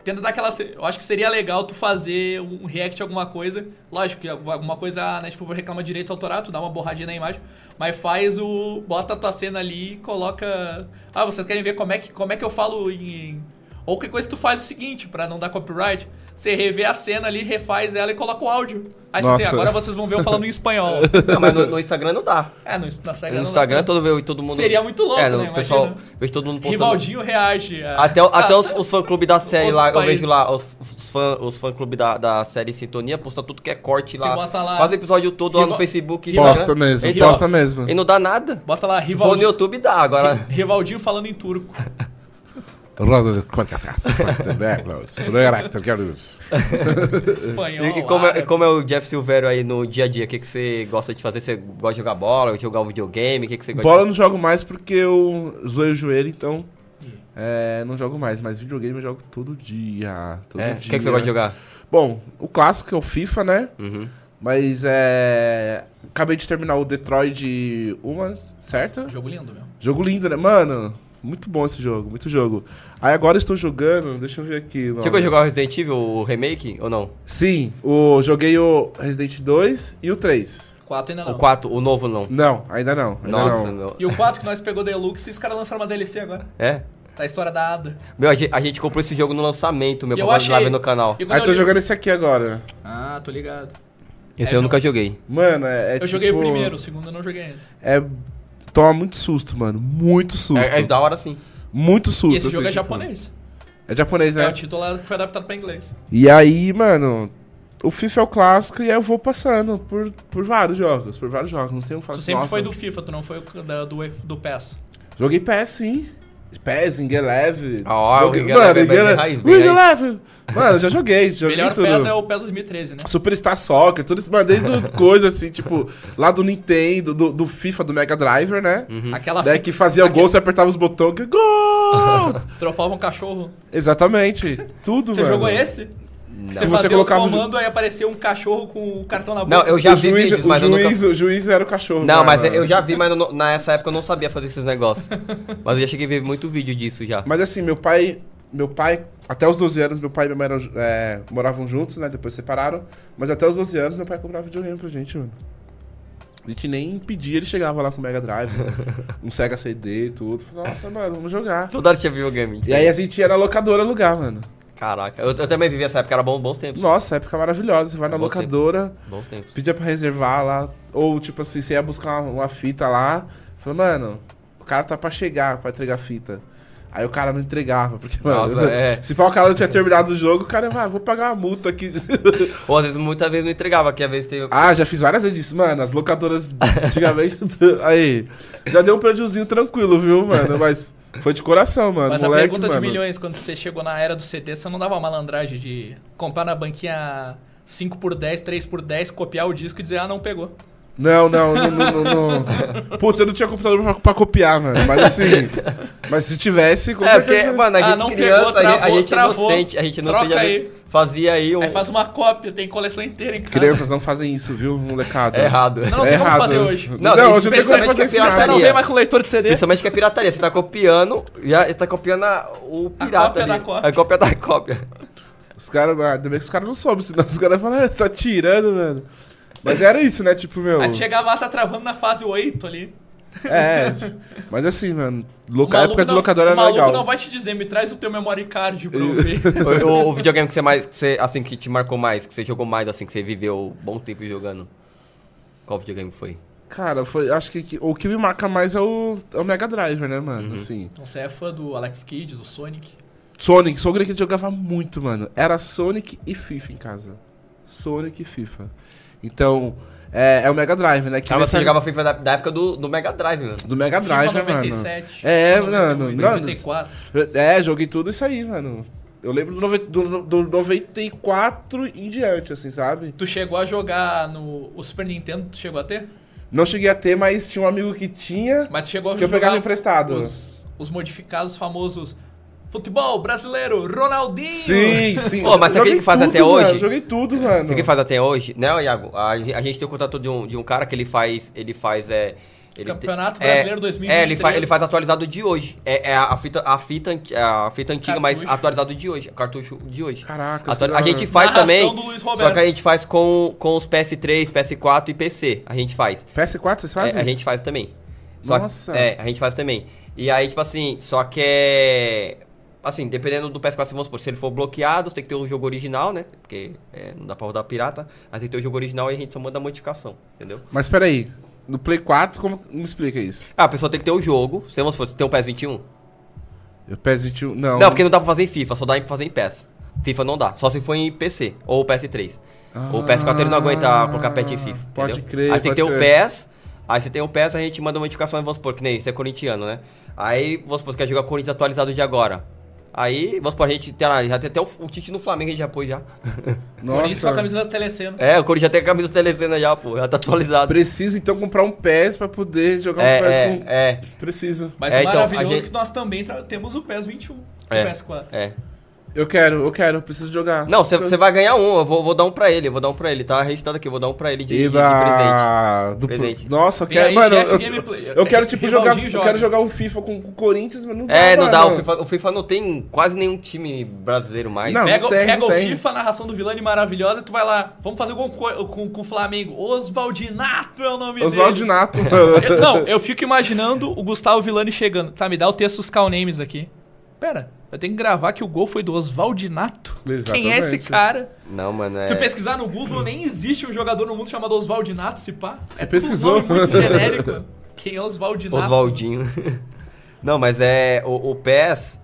tenta dar aquela. Eu acho que seria legal tu fazer um react de alguma coisa. Lógico que alguma coisa a Netflix reclama direito autoral, tu dá uma borradinha na imagem. Mas faz o. Bota a tua cena ali e coloca. Ah, vocês querem ver como é que, como é que eu falo em. Ou qualquer coisa tu faz o seguinte, pra não dar copyright. Você revê a cena ali, refaz ela e coloca o áudio. Aí você assim, agora vocês vão ver eu falando em espanhol. Não, mas no, no Instagram não dá. É, no, no Instagram. No não Instagram dá. todo, vê- todo mundo. Seria muito louco, é, no, né? Pessoal, Imagina. vejo todo mundo postando. Rivaldinho reage. a- Até, até Ah, os, os fã-clube da série lá, eu países. vejo lá, os, os fã, os fã-clube da, da série Sintonia posta tudo que é corte Você lá. bota lá- Faz episódio todo lá no Rival- Facebook. Rival- Posta mesmo, Então, posta mesmo. E não dá nada. Bota lá, Se for no Rivaldinho, YouTube dá, agora. Rivaldinho falando em turco. Espanhol. E, e como, é, como é o Jeff Silvério aí no dia a dia? O que, que você gosta de fazer? Você gosta de jogar bola, jogar um videogame? O que, que você gosta Bola eu de... não jogo mais porque eu zoei o joelho, então. É, não jogo mais, mas videogame eu jogo todo dia. Todo É? O que, que você gosta de jogar? Bom, o clássico é o FIFA, né? Uhum. Mas é. Acabei de terminar o Detroit Human, certo? Jogo lindo, meu. Jogo lindo, né? Mano, muito bom esse jogo, muito jogo. Aí agora eu estou jogando, deixa eu ver aqui. o Chegou a jogar o Resident Evil, o remake, ou não? Sim, o, joguei o Resident 2 e o 3. 4 ainda não. O 4, o novo não. Não, ainda não. Ainda Nossa, não. meu. E o 4 que nós pegou Deluxe e os caras lançaram uma DLC agora. É? Da história da Ada. Meu, a gente, a gente comprou esse jogo no lançamento, meu, E eu pra achei- lá ver no canal. Aí eu tô li- jogando esse aqui agora. Ah, tô ligado. Esse É, eu não. nunca joguei. Mano, é, é eu joguei o tipo- primeiro, o segundo eu não joguei ainda. É. Toma muito susto, mano. Muito susto. É, é da hora sim. Muito susto. E esse jogo assim, é tipo- japonês. É japonês, É né? o título que foi adaptado pra inglês. E aí, mano, o FIFA é o clássico e eu vou passando por, por vários jogos. Por vários jogos. Não tem um Tu sempre Nossa, foi do FIFA, tu não foi o da- do, do PES. Joguei PES, sim. PES, Ingeleve. Ah, ó, o joguei... Mano, é raiz. Ingeleve. Mano, já joguei. joguei Melhor tudo. PES é o PES 2013, né? Superstar Soccer, tudo isso, mano, desde coisa assim, tipo, lá do Nintendo, do, do FIFA, do Mega Driver, né? Aquela Daí que fazia o aquele- gol, você apertava os botões, que gol! Dropava um cachorro. Exatamente. Tudo, Você mano. jogou esse? Se Você colocava o ju- comandos, aí aparecia um cachorro com o cartão na boca. Não, eu já o vi juiz, vídeos, o mas eu juiz, nunca... o juiz era o cachorro. Não, mas mano. eu já vi, mas eu não- nessa época eu não sabia fazer esses negócios. Mas eu já cheguei a ver muito vídeo disso já. Mas assim, meu pai. Meu pai, até os 12 anos, meu pai e minha mãe eram, é, moravam juntos, né? Depois separaram. Mas até os 12 anos, meu pai comprava videogame pra gente, mano. A gente nem pedia, ele chegava lá com o Mega Drive, um Sega CD e tudo. Falava, Nossa, mano, vamos jogar. Toda hora tinha videogame. E aí a gente ia na locadora alugar, mano. Caraca, eu, eu também vivi essa época, era bom, bons tempos. Nossa, época maravilhosa. Você vai na Bom locadora, Bons tempos. pedia pra reservar lá. Ou, tipo assim, você ia buscar uma, uma fita lá. Fala, mano, o cara tá pra chegar, pra entregar a fita. Aí o cara não entregava, porque, mano, Nossa, é. se pá, o cara não tinha terminado o jogo, o cara, ah, vou pagar uma multa aqui. Ou às vezes, muitas vezes não entregava, que às vezes tem... ah, já fiz várias vezes isso, mano. As locadoras antigamente. aí, já deu um prejuzinho tranquilo, viu, mano? Mas foi de coração, mano. Mas Moleque, a pergunta mano. de milhões, quando você chegou na era do CD, você não dava uma malandragem de comprar na banquinha 5 por 10, 3 por 10, copiar o disco e dizer, ah, não pegou. Não, não, não, não, não, não. Putz, eu não tinha computador pra, pra copiar, mano. Mas assim. mas se tivesse, com É, porque, certeza. mano, a Ah, gente não criança, pegou, a gente- a travou, gente travou. inocente, a gente não Troca aí. Fazia aí um... Aí faz uma cópia, tem coleção inteira em casa. Crianças não fazem isso, viu, molecada? É errado. Não, não É tem como errado. fazer hoje. Não, Não, você tem como principalmente fazer é isso. Você não vem mais com leitor de CD? Principalmente que é pirataria. Você tá copiando, já tá copiando a- o pirata cópia ali. da cópia. A cópia da cópia. Os caras, ainda bem que os caras não soubem, senão os caras falam, ah, tá tirando, mano. Mas era isso, né? Tipo, meu. Aí chegava lá, tá travando na fase 8 ali. É. Mas assim, mano, loca... Época de não- locadora O era maluco legal. não vai te dizer, me traz o teu memory card pra eu ver. o, o- videogame que você mais, que você, assim, que te marcou mais, que você jogou mais, assim, que você viveu bom tempo jogando. Qual videogame foi? Cara, foi. Acho que, que- o que me marca mais é o, é o Mega Drive, né, mano? Uhum. Assim. Então você é fã do Alex Kidd, do Sonic. Sonic, Sonic que jogava muito, mano. Era Sonic e FIFA em casa. Sonic e FIFA. Então, é, é o Mega Drive, né? Que Ah, você jogava FIFA da, da época do, do Mega Drive, mano. Do Mega Drive, FIFA né, mano? 97. É, mano, 98, não, 94. É, joguei tudo isso aí, mano. Eu lembro do, do, do 94 em diante, assim, sabe? Tu chegou a jogar no o Super Nintendo, tu chegou a ter? Não cheguei a ter, mas tinha um amigo que tinha, Mas tu chegou a que eu jogar pegava emprestado. os, os modificados famosos Futebol brasileiro, Ronaldinho! Sim, sim. Pô, mas sabe o Joguei que que faz tudo, até mano, hoje? Joguei tudo, mano. Você que faz até hoje? Não, Iago, a, a gente tem o contato de um, de um cara que ele faz, ele faz, é, Ele Campeonato te- Brasileiro é, 2023. É, ele faz, ele faz atualizado de hoje. É, é a, fita, a, fita, a fita antiga, mas Cartucho. atualizado de hoje. Cartucho de hoje. Caraca, Atua- que a gente faz Narração também. do Luiz Só que a gente faz com, com os PS3, PS4 e PC. A gente faz. PS4 vocês É, fazem? a gente faz também. Só que- Nossa. é, a gente faz também. E aí, tipo assim, só que é. Assim, dependendo do PS4, vamos supor, se ele for bloqueado, você tem que ter o jogo original, né? Porque é, não dá pra rodar pirata. Mas tem que ter o jogo original e a gente só manda a modificação, entendeu? Mas peraí, no Play 4, como me explica isso? Ah, a pessoa tem que ter o jogo. Se vamos supor, se tem um PS21. Eu PES 21, não. Não, porque não dá pra fazer em FIFA, só dá pra fazer em PES. FIFA não dá, só se for em PC ou PS3. o PS4 ele não aguenta colocar patch em FIFA. Ah, Pode entendeu? crer, Aí você tem que ter o. PES, aí você tem o PES, a gente manda uma notificação e vamos supor, que nem você é corintiano, né? Aí, vamos supor, você quer jogar Corinthians atualizado de agora. Aí, vamos supor, a gente tem lá, já tem até o, o Tite no Flamengo, a gente já pôs já. Corinthians com a Nossa. camisa da Telecena. É, o Corinthians já tem a camisa telecena já, pô, já tá atualizado. Preciso então comprar um PES pra poder jogar um É, PES é, com. é, Preciso. Mas É, o então, maravilhoso a gente- que nós também temos o PES 21. É. O PS4. é. Eu quero, eu quero, eu preciso jogar. Não, você vai ganhar um, eu vou, vou dar um pra ele, eu vou dar um pra ele, tá registrado aqui, eu vou dar um pra ele de, de- de presente. Do- Presente. Nossa, eu quero. aí, mano, eu, gameplay. eu quero, tipo, jogar. Rivaldinho Eu joga. quero jogar um FIFA com o Corinthians, mas não dá. É, não dá, o FIFA, o FIFA não tem quase nenhum time brasileiro mais. Não, Pega, tem, pega o tem. FIFA, a narração do Vilani maravilhosa, e tu vai lá. Vamos fazer gol com, com, com o Flamengo. Oswaldinato é o nome Oswaldo dele. Nato. Eu- não, eu fico imaginando o Gustavo Villani chegando. Tá, me dá o texto dos call names aqui. Pera, eu tenho que gravar que o gol foi do Oswaldinato. Quem é esse cara? Não, mano, é... Se pesquisar no Google, nem existe um jogador no mundo chamado Oswaldinato, se pá. Você é tudo pesquisou? um nome muito genérico. Quem é Oswaldinato? Oswaldinho. não, mas é... O, o PES...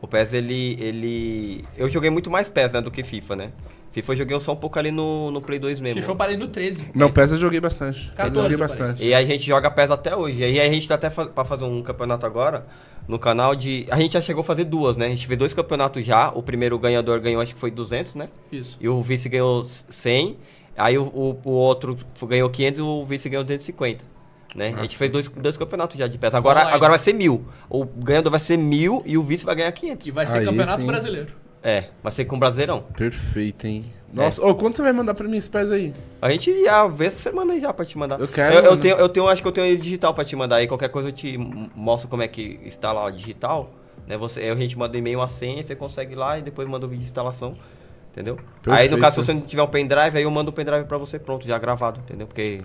O PES, ele, ele... Eu joguei muito mais PES, né, do que FIFA, né? FIFA eu joguei só um pouco ali no, no Play 2 mesmo. FIFA eu parei no 13. Não, PES eu joguei bastante. PES 14 eu joguei bastante. E aí a gente joga PES até hoje. E aí a gente tá até fa pra fazer um campeonato agora no canal de... A gente já chegou a fazer duas, né? A gente fez dois campeonatos já. O primeiro ganhador ganhou, acho que foi 200, né? Isso. E o vice ganhou 100. Aí o, o, o outro ganhou 500 e o vice ganhou 250. Né? A gente fez dois, dois campeonatos já de PES. Agora, Online. agora vai ser mil. O ganhador vai ser mil e o vice vai ganhar 500. E vai ser Aí campeonato sim. brasileiro. É, vai ser com o Brasileirão. Perfeito, hein? Nossa, ô, quanto você vai mandar pra mim esse PES aí? A gente já vê essa semana aí já pra te mandar. Eu quero, Eu, eu tenho, eu tenho, acho que eu tenho ele digital pra te mandar aí. Qualquer coisa eu te mostro como é que instala o digital. Né? Você, aí a gente manda e-mail a senha, você consegue ir lá e depois manda o vídeo de instalação. Entendeu? Aí no Perfeito. caso, se você não tiver um pendrive, aí eu mando o pendrive pra você pronto, já gravado, entendeu? Porque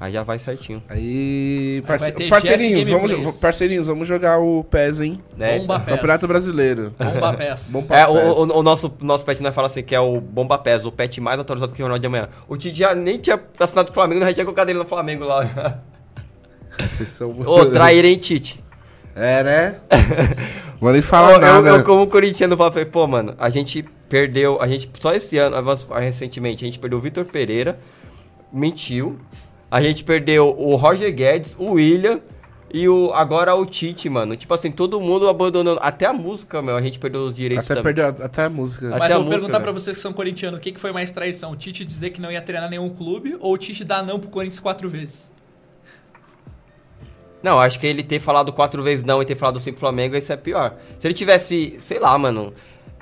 aí já vai certinho. Aí, parce- vai ter parceirinhos, vamos, parceirinhos, vamos jogar o PES, hein? Né? Bomba PES. Campeonato Brasileiro. Bomba PES. Bom É, PES. o, o, o nosso, nosso pet nós fala assim, que é o Bomba PES, o pet mais atualizado que o Jornal de Amanhã. O Tite já nem tinha assinado com o Flamengo, nós já tinha colocado ele no Flamengo lá. Vocês são- Ô, traíra, hein, Tite? É, né? Vou nem falar eu, eu, nada. eu, como corintiano, falei, pô, mano, a gente perdeu, a gente, só esse ano, recentemente, a gente perdeu o Vitor Pereira, mentiu, a gente perdeu o Roger Guedes, o William e o, agora o Tite, mano. Tipo assim, todo mundo abandonando, até a música, meu, a gente perdeu os direitos Até também. perdeu até a música. Até Mas a eu vou música, perguntar velho. pra vocês que são corintianos, o que, que foi mais traição? O Tite dizer que não ia treinar nenhum clube ou o Tite dar não pro Corinthians quatro vezes? Não, acho que ele ter falado quatro vezes não e ter falado sim pro Flamengo, isso é pior. Se ele tivesse, sei lá, mano.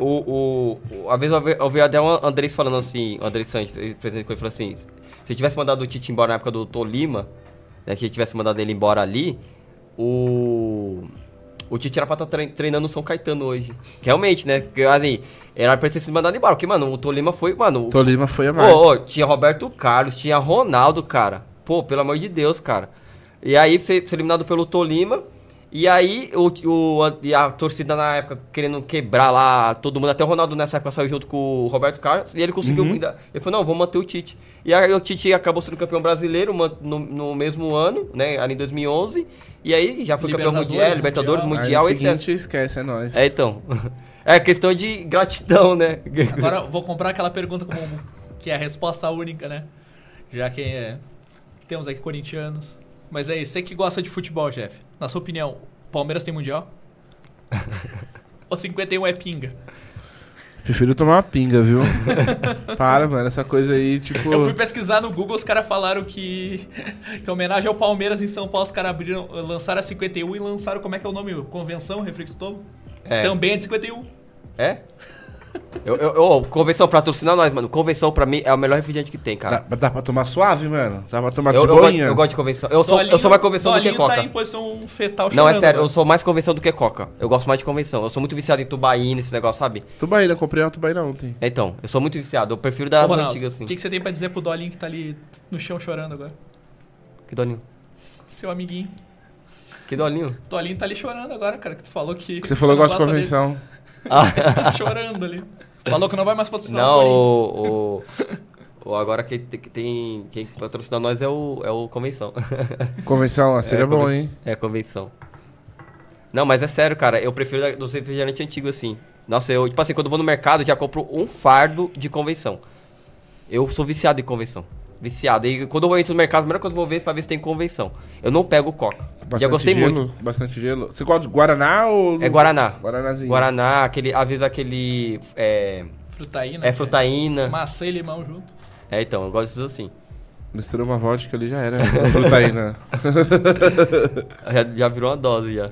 O, o, o- a vez eu vi, eu vi até o Andrés falando assim, o Andrés Sanches, presidente ele falou assim: se ele tivesse mandado o Tite embora na época do Tolima, né, que ele tivesse mandado ele embora ali, o. O Tite era pra estar treinando no São Caetano hoje. Realmente, né? Porque, assim, era pra ter sido mandado embora. Porque, mano, o Tolima foi, mano. o- Tolima foi a mais. Ô, ô, tinha Roberto Carlos, tinha Ronaldo, cara. Pô, pelo amor de Deus, cara. E aí, você ser eliminado pelo Tolima. E aí, o, o, a, e a torcida na época querendo quebrar lá todo mundo. Até o Ronaldo nessa época saiu junto com o Roberto Carlos. E ele conseguiu. Uhum. ainda- Ele falou: não, vamos manter o Tite. E aí, o Tite acabou sendo campeão brasileiro no, no mesmo ano, né? Ali em 2011. E aí, já foi campeão Libertadores, mundial, Libertadores, Mundial. Mundial, etc. seguinte, esquece, é nóis. É, então. É questão de gratidão, né? Agora eu vou comprar aquela pergunta como que é a resposta única, né? Já que é, temos aqui corintianos. Mas é isso, você que gosta de futebol, Jeff. Na sua opinião, o Palmeiras tem mundial? Ou 51 é pinga? Prefiro tomar uma pinga, viu? Para, mano, essa coisa aí, tipo. Eu fui pesquisar no Google, os caras falaram que, que em homenagem ao Palmeiras em São Paulo, os caras abriram, lançaram a 51 e lançaram, como é que é o nome? Convenção, Reflecto Todo? É. Também é de 51. É? Eu, eu, eu- convenção, patrocina nós, mano. Convenção pra mim é o melhor refrigerante que tem, cara. Dá, dá pra tomar suave, mano? Dá pra tomar Eu, de eu, gosto, eu gosto de convenção. Eu sou, eu sou mais convenção do que Dolinho tá coca. em posição fetal Não, é chorando sério, eu agora. sou mais convenção do que coca. Eu gosto mais de convenção. Eu sou muito viciado em tubaína, esse negócio, sabe? Tubaína, comprei uma tubaína ontem. Então, eu sou muito viciado. Eu prefiro Ô, das Ronaldo, antigas assim. O que, que você tem pra dizer pro Dolinho que tá ali no chão chorando agora? Que dolinho? Seu amiguinho. Que dolinho? Dolinho tá ali chorando agora, cara, que tu falou que... Você falou que gosta de convenção. dele. Tá chorando ali. Falou que não vai mais patrocinar Não, o Corinthians. o, o, o- Agora quem tem. Quem patrocina nós é o, é o Convenção. Convenção, ah, seria É, bom, conven- hein? É, Convenção. Não, mas é sério, cara. Eu prefiro da- dos refrigerantes antigos assim. Nossa, eu, tipo assim, quando eu vou no mercado, eu já compro um fardo de convenção. Eu sou viciado em convenção. Viciado. E quando eu entro no mercado, a primeira coisa que eu vou ver é pra ver se tem convenção. Eu não pego coca. Já gostei gelo, muito. Bastante gelo. Você gosta de Guaraná ou... É Guaraná. Guaranazinho. Guaraná, aquele. Às vezes aquele. É, Frutaína. é que frutaína. Maçã e limão junto. É, então, eu gosto disso assim. Misturou uma vodka ali já era. Frutaína. Já, já virou uma dose já.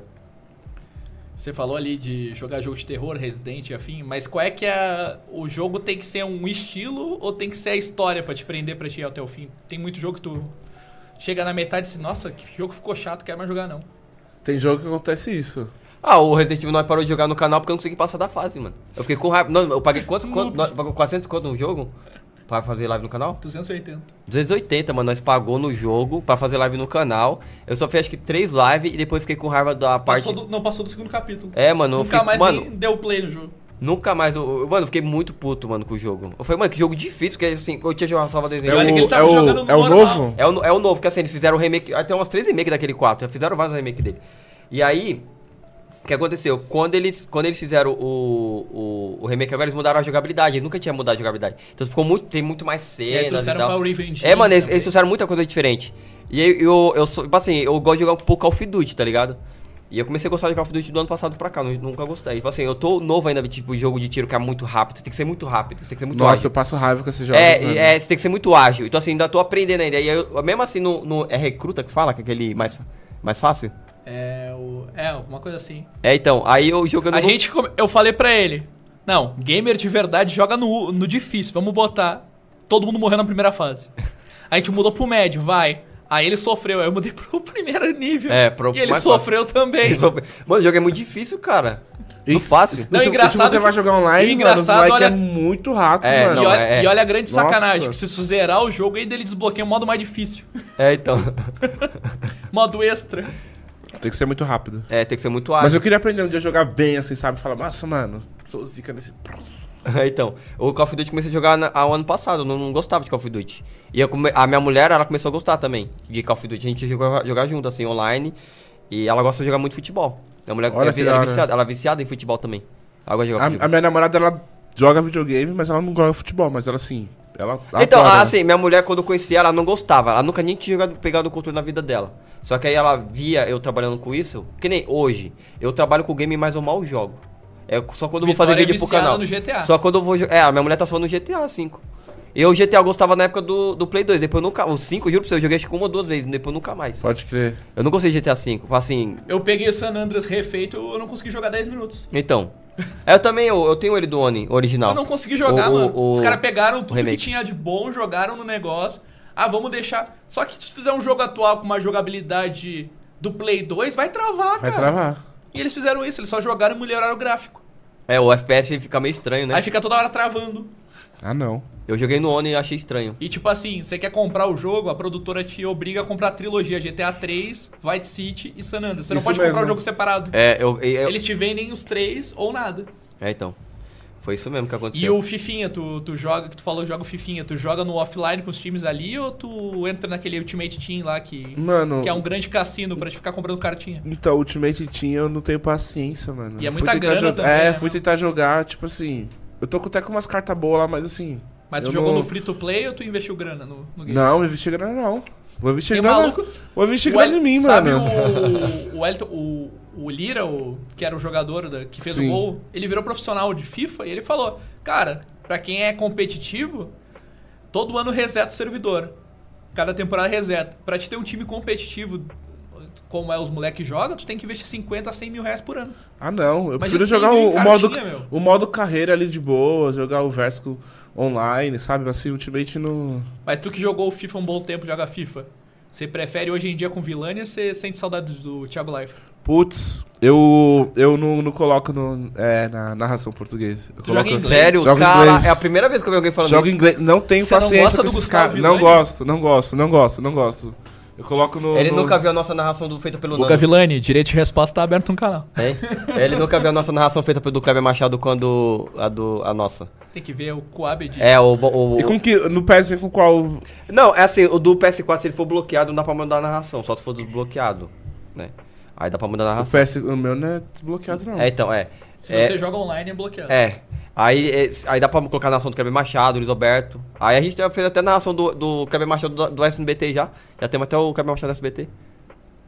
Você falou ali de jogar jogo de terror, Resident e afim, mas qual é que é. O jogo tem que ser um estilo ou tem que ser a história pra te prender pra te ir até o fim? Tem muito jogo que tu chega na metade e diz, nossa, que jogo ficou chato, quero mais jogar não. Tem jogo que acontece isso. Ah, o Resident Evil nós parou de jogar no canal porque eu não consegui passar da fase, mano. Eu fiquei com raiva. Não, eu paguei quanto? quanto nós pagou 400 quanto no jogo? Pra fazer live no canal? 280. 280, mano. Nós pagou no jogo pra fazer live no canal. Eu só fiz acho que três lives e depois fiquei com raiva da parte. Passou do- não passou do segundo capítulo. É, mano. eu Nunca fiquei- mais mano, nem deu play no jogo. Nunca mais. Eu, eu- mano, eu fiquei muito puto, mano, com o jogo. Eu falei, mano, que jogo difícil, porque assim, eu tinha jogado Salva É Desenho. olha que ele o, tava é jogando o, no é o novo? É o, é o novo, que assim, eles fizeram o remake. Até umas três remakes daquele 4. Já fizeram vários remakes dele. E aí, o que aconteceu? Quando eles, quando eles fizeram o, o, o remake agora, eles mudaram a jogabilidade. Eles nunca tinha mudado a jogabilidade. Então ficou muito. Tem muito mais E aí cenas e trouxeram tal. É, mano, eles, eles trouxeram muita coisa diferente. E aí, eu, eu sou, tipo assim, eu gosto de jogar um pouco Call of Duty, tá ligado? E eu comecei a gostar de Call of Duty do ano passado pra cá, nu- nunca gostei. Tipo assim, eu tô novo ainda, tipo, jogo de tiro que é muito rápido. Você tem que ser muito rápido, você tem que ser muito Nossa, ágil. eu passo raiva com esses jogos. É, mano. é, você tem que ser muito ágil. Então, assim, ainda tô aprendendo ainda. E aí, eu, mesmo assim, no, no- é recruta que fala, que é aquele mais, mais fácil? É, o, é, alguma coisa assim. É, então, aí eu jogando. A no- gente, come- eu falei pra ele, não, gamer de verdade joga no, no difícil, vamos botar todo mundo morrendo na primeira fase. A gente mudou pro médio, vai. Aí ele sofreu, aí eu mudei pro primeiro nível. É, pro E ele mais sofreu também. Mano, o jogo é muito difícil, cara. E- Não fácil. Não, E se, engraçado e se você que- vai jogar e online, engraçado, mano, moleque olha- é muito rápido, É, mano. e, não, olha, é- e olha a grande Nossa. sacanagem, que se tu zerar o jogo, ainda ele desbloqueia o modo mais difícil. É, então. modo extra. Tem que ser muito rápido. É, tem que ser muito ágil. Mas eu queria aprender um dia a jogar bem, assim, sabe? Falar, nossa, mano, sou zica nesse... então, o Call of Duty comecei a jogar na, ao ano passado, eu não, não gostava de Call of Duty. E come- a minha mulher, ela começou a gostar também de Call of Duty. A gente jogava jogar junto, assim, online. E ela gosta de jogar muito futebol. Minha mulher Olha é, ela é viciada, ela é viciada em futebol também. Ela gosta de jogar A, futebol. a minha namorada, ela joga videogame, mas ela não joga futebol. Mas ela, assim, ela Então, adora. assim, minha mulher, quando eu conheci ela, ela não gostava. Ela nunca nem tinha jogado, pegado o controle na vida dela. Só que aí ela via eu trabalhando com isso, que nem hoje. Eu trabalho com game, mas eu mal jogo. É só quando eu vou fazer Vitória é vídeo pro canal. no GTA. Só quando eu vou. É, a minha mulher tá falando no GTA V. Eu, GTA, eu gostava na época do, do Play 2. Depois eu nunca. O 5, juro pra você, eu joguei acho que uma ou duas vezes. Depois nunca mais. Pode crer. Eu não gostei de GTA V. Assim. Eu peguei o San Andreas refeito, eu não consegui jogar 10 minutos. Então. É, eu também, eu, eu tenho ele do Oni, original. Eu não consegui jogar, O- o- mano. o- Os caras pegaram tudo que tinha de bom, jogaram no negócio. Ah, vamos deixar. Só que se tu fizer um jogo atual com uma jogabilidade do Play 2, vai travar, Vai cara. travar. E eles fizeram isso, eles só jogaram e melhoraram o gráfico. É, o FPS fica meio estranho, né? Aí fica toda hora travando. Ah, não. Eu joguei no Oni e achei estranho. E tipo assim, você quer comprar o jogo, a produtora te obriga a comprar a trilogia GTA 3, Vice City e San Andreas. Você não Isso pode comprar mesmo. o jogo separado. É, eu. eu- Eles te vendem os três ou nada. É, então. Foi isso mesmo que E aconteceu. o Fifinha, tu, tu joga, que tu falou, joga o Fifinha, tu joga no offline com os times ali ou tu entra naquele Ultimate Team lá que, Mano, que é um grande cassino pra te ficar comprando cartinha? então, Ultimate Team eu não tenho paciência, mano. E é muita grana jogar- também, É, né, fui mano? tentar jogar, tipo assim... Eu tô com- até com umas cartas boas lá, mas assim... Mas tu jogou não- no free to play ou tu investiu grana no, no game? Não, investir grana não. Vou investir grana... maluco. Vou investir O grana El- em mim, sabe mano. o, o, Elton, o, o Lira, o, que era o jogador da- que fez Sim. o gol, ele virou profissional de FIFA e ele falou: Cara, pra quem é competitivo, todo ano reseta o servidor. Cada temporada reseta. Pra te ter um time competitivo, como é os moleques jogam, tu tem que investir 50 a 100 mil reais por ano. Ah, não. Eu Mas prefiro eu jogar o, modo, meu. o modo carreira ali de boa, jogar o Verso online, sabe? Assim, Ultimate no. Mas tu que jogou o FIFA um bom tempo, joga FIFA. Você prefere hoje em dia com Vilânia ou você sente saudade do Thiago Leifert? Putz, eu, eu não, não coloco no, é, na narração portuguesa. Eu coloco em inglês? Sério, Jogo cara, inglês. é a primeira vez que eu vi alguém falando Jogo em isso. inglês. Não tenho Você não paciência gosta com do esses Gustavo caras. Não gosto, não gosto, não gosto, não gosto. Eu coloco no. Ele no- nunca viu a nossa narração do, feita pelo Guga Nando. Villani, direito de resposta tá aberto no canal. É? Ele nunca viu a nossa narração feita pelo Kleber Machado quando a do a nossa. Tem que ver o Coab de... É, o, o, E com que. No PES vem com qual. Não, é assim, o do PS4, se ele for bloqueado, não dá pra mudar a narração, só se for desbloqueado, né? Aí dá pra mudar a O narração. PS. O meu não é desbloqueado, não. É, então, é. Se é, você joga online, é bloqueado. É. Aí, é, aí dá pra colocar a narração do Kleber Machado, Luiz Alberto. Aí a gente já fez até a narração do, do Kleber Machado do, do SBT já. Já temos até o Kleber Machado do SBT.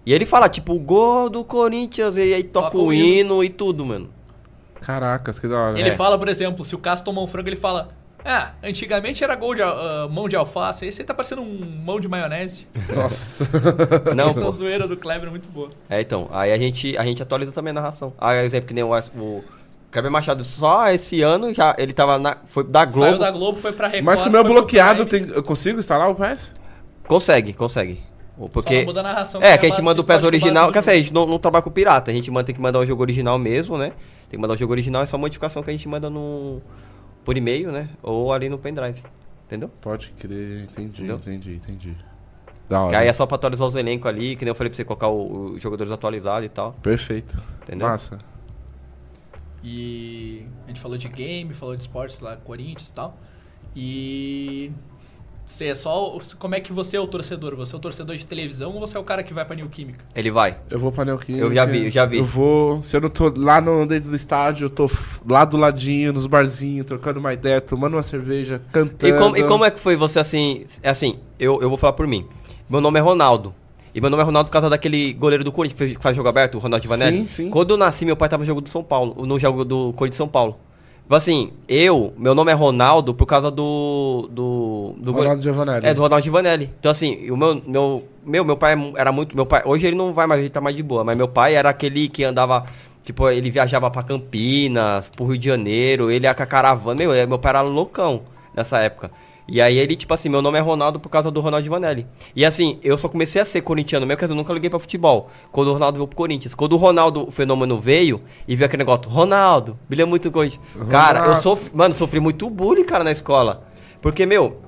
E ele fala, tipo, gol do Corinthians, e aí toca, Toca o hino e tudo, mano. Caracas, que da hora. Ele É. fala, por exemplo, se o Cássio tomou um frango, ele fala... Ah, antigamente era gol de ah, mão de alface, aí você tá parecendo um mão de maionese. Nossa. Não, Essa pô. zoeira do Kleber é muito boa. É, então. Aí a gente, a gente atualiza também a narração. Aí, exemplo, que nem o, o Kleber Machado, só esse ano já ele tava na. Foi da Globo. Saiu da Globo, foi pra Record. Mas com o meu bloqueado, tem, eu consigo instalar o PES? Consegue, consegue. Só Porque. a narração. É, que a gente base- manda o PES original. Quer dizer, a gente não, não trabalha com pirata. A gente manda, tem que mandar o jogo original mesmo, né? Tem que mandar o jogo original, é só modificação que a gente manda no. Por e-mail, né? Ou ali no pendrive. Entendeu? Pode crer, entendi, Entendeu? entendi, entendi. Da Que hora. aí é só pra atualizar os elencos ali, que nem eu falei pra você colocar os jogadores atualizados e tal. Perfeito. Entendeu? Massa. E a gente falou de game, falou de esportes lá, Corinthians e tal. E você é só. Como é que você é o torcedor? Você é o torcedor de televisão ou você é o cara que vai pra Neoquímica? Ele vai. Eu vou pra Neoquímica. Eu já vi, eu já vi. Eu vou. Se eu não tô lá no, dentro do estádio, eu tô lá do ladinho, nos barzinhos, trocando uma ideia, tomando uma cerveja, cantando. E como, e como é que foi você assim? É assim, eu, eu vou falar por mim. Meu nome é Ronaldo. E meu nome é Ronaldo por causa daquele goleiro do Corinthians que fez- que faz jogo aberto, o Ronaldo Ivanelli. Sim, sim. Quando eu nasci, meu pai tava no jogo do São Paulo, no jogo do Corinthians São Paulo. Tipo assim, eu, meu nome é Ronaldo por causa do. do, do Ronaldo Giovanelli. É, do Ronaldo Ivanelli. Então, assim, o meu, meu, meu, meu pai era muito. Meu pai, hoje ele não vai mais, ele tá mais de boa. Mas meu pai era aquele que andava. Tipo, ele viajava pra Campinas, pro Rio de Janeiro, ele ia com a caravana. Meu, meu pai era loucão nessa época. E aí ele, tipo assim, meu nome é Ronaldo por causa do Ronaldo Ivanelli. E assim, eu só comecei a ser corintiano mesmo, quer dizer, eu nunca liguei pra futebol. Quando o Ronaldo veio pro Corinthians. Quando o Ronaldo, o fenômeno veio e viu aquele negócio, Ronaldo, brilha muito coisa. Cara, eu sofri, mano, sofri muito bullying, cara, na escola. Porque, meu,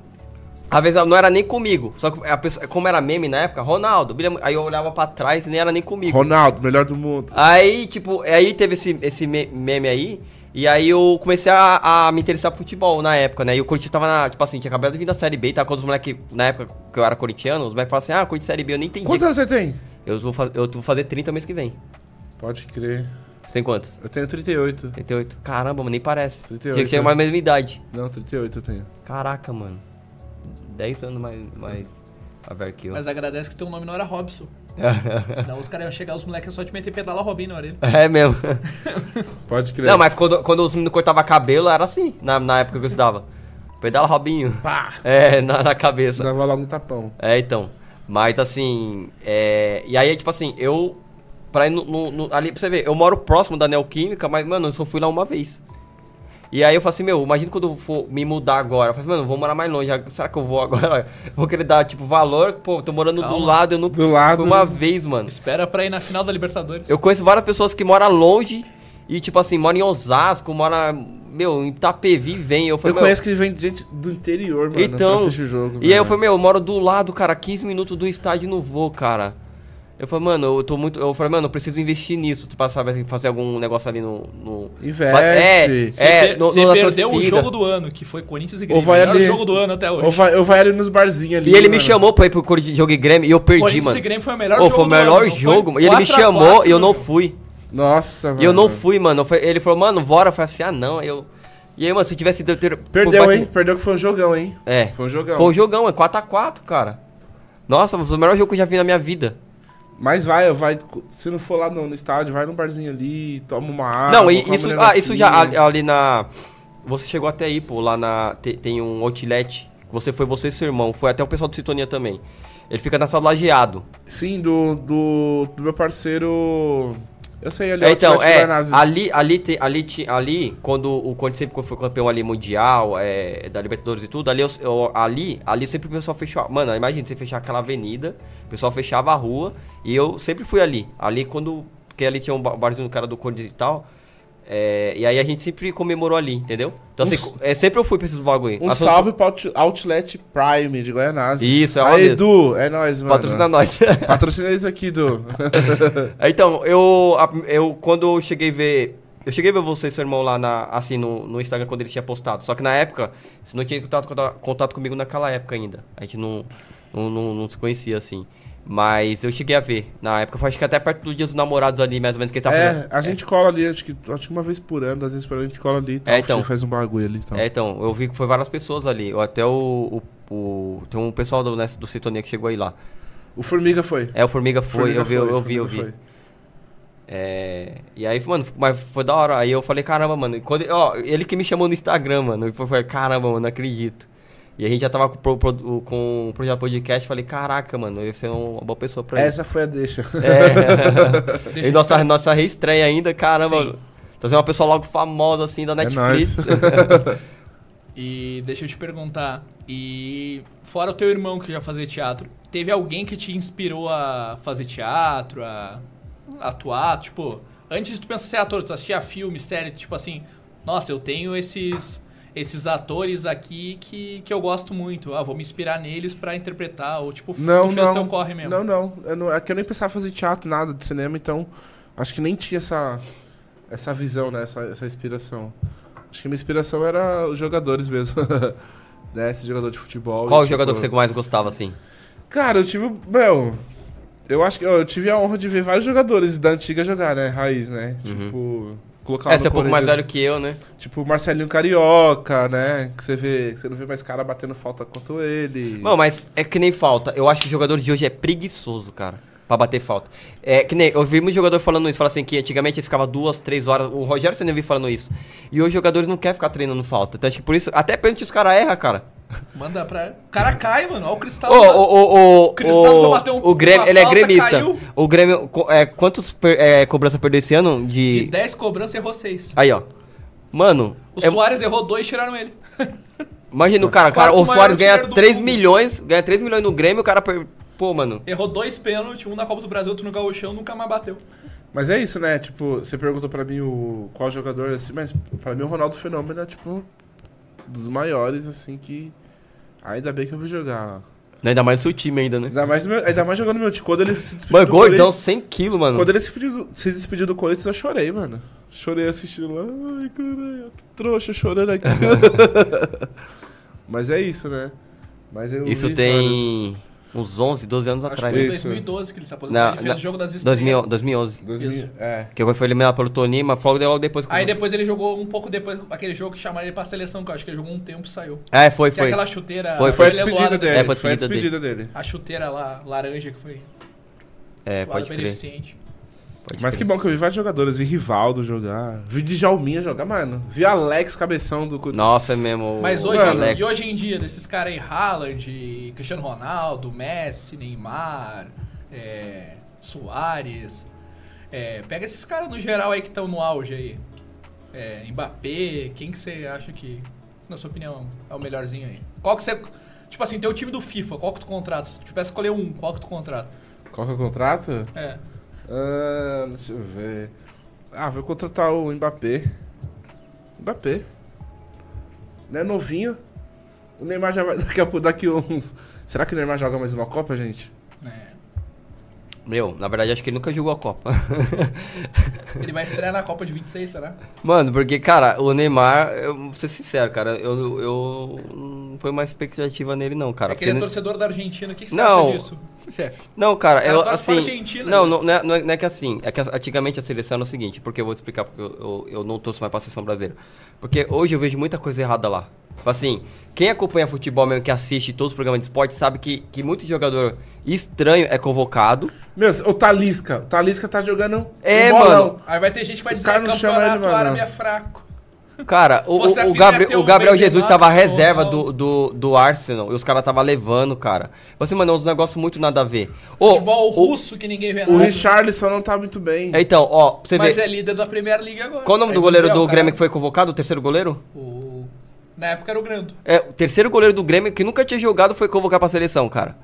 às vezes não era nem comigo. Só que a pessoa, como era meme na época, Ronaldo, aí eu olhava pra trás e nem era nem comigo. Ronaldo, melhor do mundo. Aí, tipo, aí teve esse, esse me- meme aí. E aí eu comecei a, a me interessar por futebol na época, né? E o Corinthians tava na, tipo assim, tinha acabado de vir da Série B, tá? Quando os moleques, na época que eu era corintiano, os moleques falavam assim, ah, Corinthians Série B, eu nem entendi. Quantos anos você tem? Eu vou, faz- eu vou fazer 30 mês que vem. Pode crer. Você tem quantos? Eu tenho 38. 38. Caramba, mano, nem parece. 38, Tinha que ter mais a mesma idade. Não, 38 eu tenho. Caraca, mano. 10 anos mais, mais a ver que eu. Mas agradece que teu nome não era Robson. Senão os caras iam chegar, os moleques só te meter pedala Robin na orelha. É mesmo. Pode crer. Não, mas quando, quando os meninos cortavam cabelo, era assim, na, na época que eu estudava. Pedala Robinho. Pá! É, na, na cabeça. Dava logo um tapão. É, então. Mas assim, é... E aí, tipo assim, eu... Pra ir no, no- no- ali, pra você ver, eu moro próximo da Neoquímica, mas, mano, eu só fui lá uma vez. E aí eu falei assim, meu, imagina quando eu for me mudar agora. Eu falei, mano, vou morar mais longe. Será que eu vou agora? Vou querer dar, tipo, valor? Pô, tô morando do Calma. lado, eu não Do lado. Fui uma vez, mano. Espera pra ir na final da Libertadores. Eu conheço várias pessoas que moram longe e, tipo assim, moram em Osasco, moram, meu, em Itapevi, vem. Eu falei, Eu meu, conheço que vem gente do interior, mano, Então, jogo. E aí eu falei, meu, eu moro do lado, cara, 15 minutos do estádio e não vou, cara. Eu falei, mano, eu tô muito. Eu falei, mano, eu preciso investir nisso, pra saber fazer algum negócio ali no. no... Investe. Você É, per- no- você na perdeu o jogo do ano, que foi Corinthians e Grêmio. Ou ali- jogo do ano até hoje. Ou vai, ou vai ali nos barzinhos ali. E ele me mano. chamou pra ir pro Corinthians jogo e Grêmio e eu perdi, Corinthians mano. e Grêmio foi o melhor Ô, jogo foi o do ano, melhor foi jogo. E ele me 4 a chamou 4 e eu não fui. Nossa, mano. E eu não fui, mano. Eu Ele falou, mano, bora. Eu falei assim, ah, não. Aí eu. E aí, mano, se eu tivesse ido. eu ter- Perdeu, foi hein? Perdeu que foi um jogão, hein? É. Foi um jogão. Foi um jogão, é 4x4, cara. Nossa, foi o melhor jogo que eu já vi na minha vida. Mas vai, vai. Se não for lá no, no estádio, vai num barzinho ali, toma uma água. não, e isso, ah, isso já ali, negocinho. ali na. Você chegou até aí, pô, lá na. te- Tem um outlet. Você foi você e seu irmão. Foi até o pessoal do Sintonia também. Ele fica na sala lajeado. Sim, do, do, do meu parceiro. Eu sei, ali É, então, é, ali, ali, te- ali, ali, quando o Conde sempre foi campeão ali mundial, é, da Libertadores e tudo, ali, eu, ali, ali sempre o pessoal fechou. Mano, imagina você fechar aquela avenida, o pessoal fechava a rua, e eu sempre fui ali. Ali quando. Porque ali tinha um ba- barzinho do cara do Conde e tal. É, e aí a gente sempre comemorou ali, entendeu? Então, Um assim, é, sempre eu fui pra esses bagulho. Um Assunto- salve pro Out- Outlet Prime de Goianazes. Isso, é Aí, mesmo. Edu, é nóis, mano. Patrocina nós. Patrocina eles aqui, Edu. Então, eu, eu quando eu cheguei a ver. Eu cheguei a ver você e seu irmão lá na, assim, no, no Instagram quando ele tinha postado. Só que na época, você não tinha contato, contato, contato comigo naquela época ainda. A gente não, não, não, não se conhecia assim. Mas eu cheguei a ver. Na época, foi acho que até perto do dia dos namorados ali, mais ou menos, que ele tava é, fazendo. a gente cola ali, acho que, acho que uma vez por ano, às vezes por ano a gente cola ali e tal. É, então. Faz um bagulho ali e tal. É, então, eu vi que foi várias pessoas ali. Eu Até o. o, o- tem um pessoal do, né, do Sintonia que chegou aí lá. O Formiga foi. É, o Formiga foi, Formiga eu vi, eu, foi, eu vi, eu vi. foi. É, e aí, mano, mas foi da hora. Aí eu falei, caramba, mano. Quando, ó, ele que me chamou no Instagram, mano. E foi, foi caramba, mano, não acredito. E a gente já tava com, o pro- pro- com o projeto podcast. Falei, caraca, mano, eu ia ser uma boa pessoa pra Essa foi a deixa. É. Deixa e nossa, nossa reestreia ainda, caramba. Sim. Trazer uma pessoa logo famosa assim da É Netflix. E deixa eu te perguntar, e fora o teu irmão que já fazia teatro, teve alguém que te inspirou a fazer teatro, a atuar? Tipo, antes de tu pensar em ser ator, tu assistia filme, série, tipo assim, nossa, eu tenho esses esses atores aqui que, que eu gosto muito, ah, vou me inspirar neles pra interpretar, ou tipo, Não, tu fez não. teu corre mesmo. Não, não. Eu não. É que eu nem pensava em fazer teatro, nada de cinema, então acho que nem tinha essa, essa visão, né? Essa, essa inspiração. Acho que minha inspiração era os jogadores mesmo. né? Esse jogador de futebol. Qual e, o jogador tipo, que você mais gostava, assim? Cara, eu tive. Meu. Eu acho que eu tive a honra de ver vários jogadores da antiga jogar, né? Raiz, né? Tipo. Colocar É, você é um pouco mais velho que eu, né? Tipo, Marcelinho Carioca, né? Que você vê. Você não vê mais cara batendo falta quanto ele. Não, mas é que nem falta. Eu acho que o jogador de hoje é preguiçoso, cara. Pra bater falta. É que nem. Eu vi muito jogador falando isso. Fala assim que antigamente eles ficavam duas, três horas. O Rogério você nem vi falando isso. E hoje os jogadores não querem ficar treinando falta. Então acho que por isso. Até pênalti os caras erram, cara. Manda pra... O cara cai, mano, olha o cristal. Ô, ô, ô, Cristal ô, foi bater um- o Grêmio, ele é falta, gremista. caiu. O Grêmio. É, quantos per, é, cobrança perdeu esse ano? De De. 10 cobranças, errou 6. Aí, ó. Mano. O é- Soares errou 2 tiraram ele. imagina o cara, cara. O Soares ganha artilheiro do 3 mundo. milhões. Ganha 3 milhões no Grêmio, o cara. per- Pô, mano. Errou dois pênaltis, um na Copa do Brasil, outro no Gauchão, nunca mais bateu. Mas é isso, né? Tipo, você perguntou pra mim o qual jogador assim, mas pra mim o Ronaldo Fenômeno é tipo dos maiores assim que ainda bem que eu vi jogar. Ainda mais no seu time ainda, né? Ainda mais, meu- ainda mais jogando no meu time. Quando ele se despediu Mano, do gordão, Corinthians, 100 quilos, mano. quando ele se despediu, se despediu do Corinthians, eu chorei, mano. Chorei assistindo lá. Ai, caralho, que trouxa chorando aqui. mas é isso, né? Mas eu Isso tem uns 11, 12 anos Acho atrás. que foi em Isso. 2012 que ele se aposentou. Não, ele fez o jogo das estrelas. 2000, 2011. vários. 2000, Isso. é. Que foi eliminado pelo Toninho, mas logo logo depois. Aí depois ele jogou um pouco depois, aquele jogo que chamaram ele pra seleção, que eu acho que ele jogou um tempo e saiu. É, foi, Que é foi. aquela chuteira... Foi, Foi a despedida dele. É, foi a foi a despedida dele. A chuteira lá, laranja, que foi É, pode crer. Pode Mas que crer. bom que eu vi vários jogadores. Vi Rivaldo jogar. Vi Djalminha jogar, mano. Vi Alex Cabeção do Corinthians. Nossa, é mesmo. o- Mas o hoje, Alex. e hoje em dia, desses caras aí, Haaland, Cristiano Ronaldo, Messi, Neymar, é, Soares, é, pega esses caras no geral aí que estão no auge aí. É, Mbappé, quem que você acha que, na sua opinião, é o melhorzinho aí? Qual que você... Tipo assim, tem o time do FIFA, qual que tu contrata? Se tu tivesse que escolher um, qual que tu contrata? Qual que o contrato? É. Ah, deixa eu ver. Ah, vou contratar o Mbappé. Mbappé. Não é novinho. O Neymar já vai daqui a pouco, daqui uns. Será que o Neymar joga mais uma Copa, gente? Meu, na verdade, acho que ele nunca jogou a Copa. Ele vai estrear na Copa de 26, será? Mano, porque, cara, o Neymar, eu vou ser sincero, cara, eu, eu não foi uma expectativa nele, não, cara. é que ele é torcedor da Argentina, o que, que você Não. acha disso, chefe? Não, cara, Cara, eu, assim. Argentina, não, né? não, não é, não é- não é que assim. É que antigamente a seleção era o seguinte, porque eu vou te explicar porque eu, eu, eu não torço mais pra seleção brasileira. Porque hoje eu vejo muita coisa errada lá. Tipo Assim, quem acompanha futebol mesmo, que assiste todos os programas de esporte, sabe que, que muito jogador estranho é convocado. Meu, o Talisca. O Talisca tá jogando. É, um mano. Aí vai ter gente que vai dizer que campeonato mano. árabe é fraco. Cara, o, o- assim, o Gabri- o Gabriel Jesus tava reserva do, do, do Arsenal e os caras tava levando, cara. Você, mano, é uns negócios muito nada a ver. Ô, Futebol o- russo que ninguém vê O nada. Richarlison não tá muito bem. Então, ó, você Mas ver. é líder da Premier League agora. Qual o nome Aí do goleiro do o cara- Grêmio que foi convocado? O terceiro goleiro? O... Na época era o Grando. É, o terceiro goleiro do Grêmio que nunca tinha jogado foi convocar pra seleção, cara.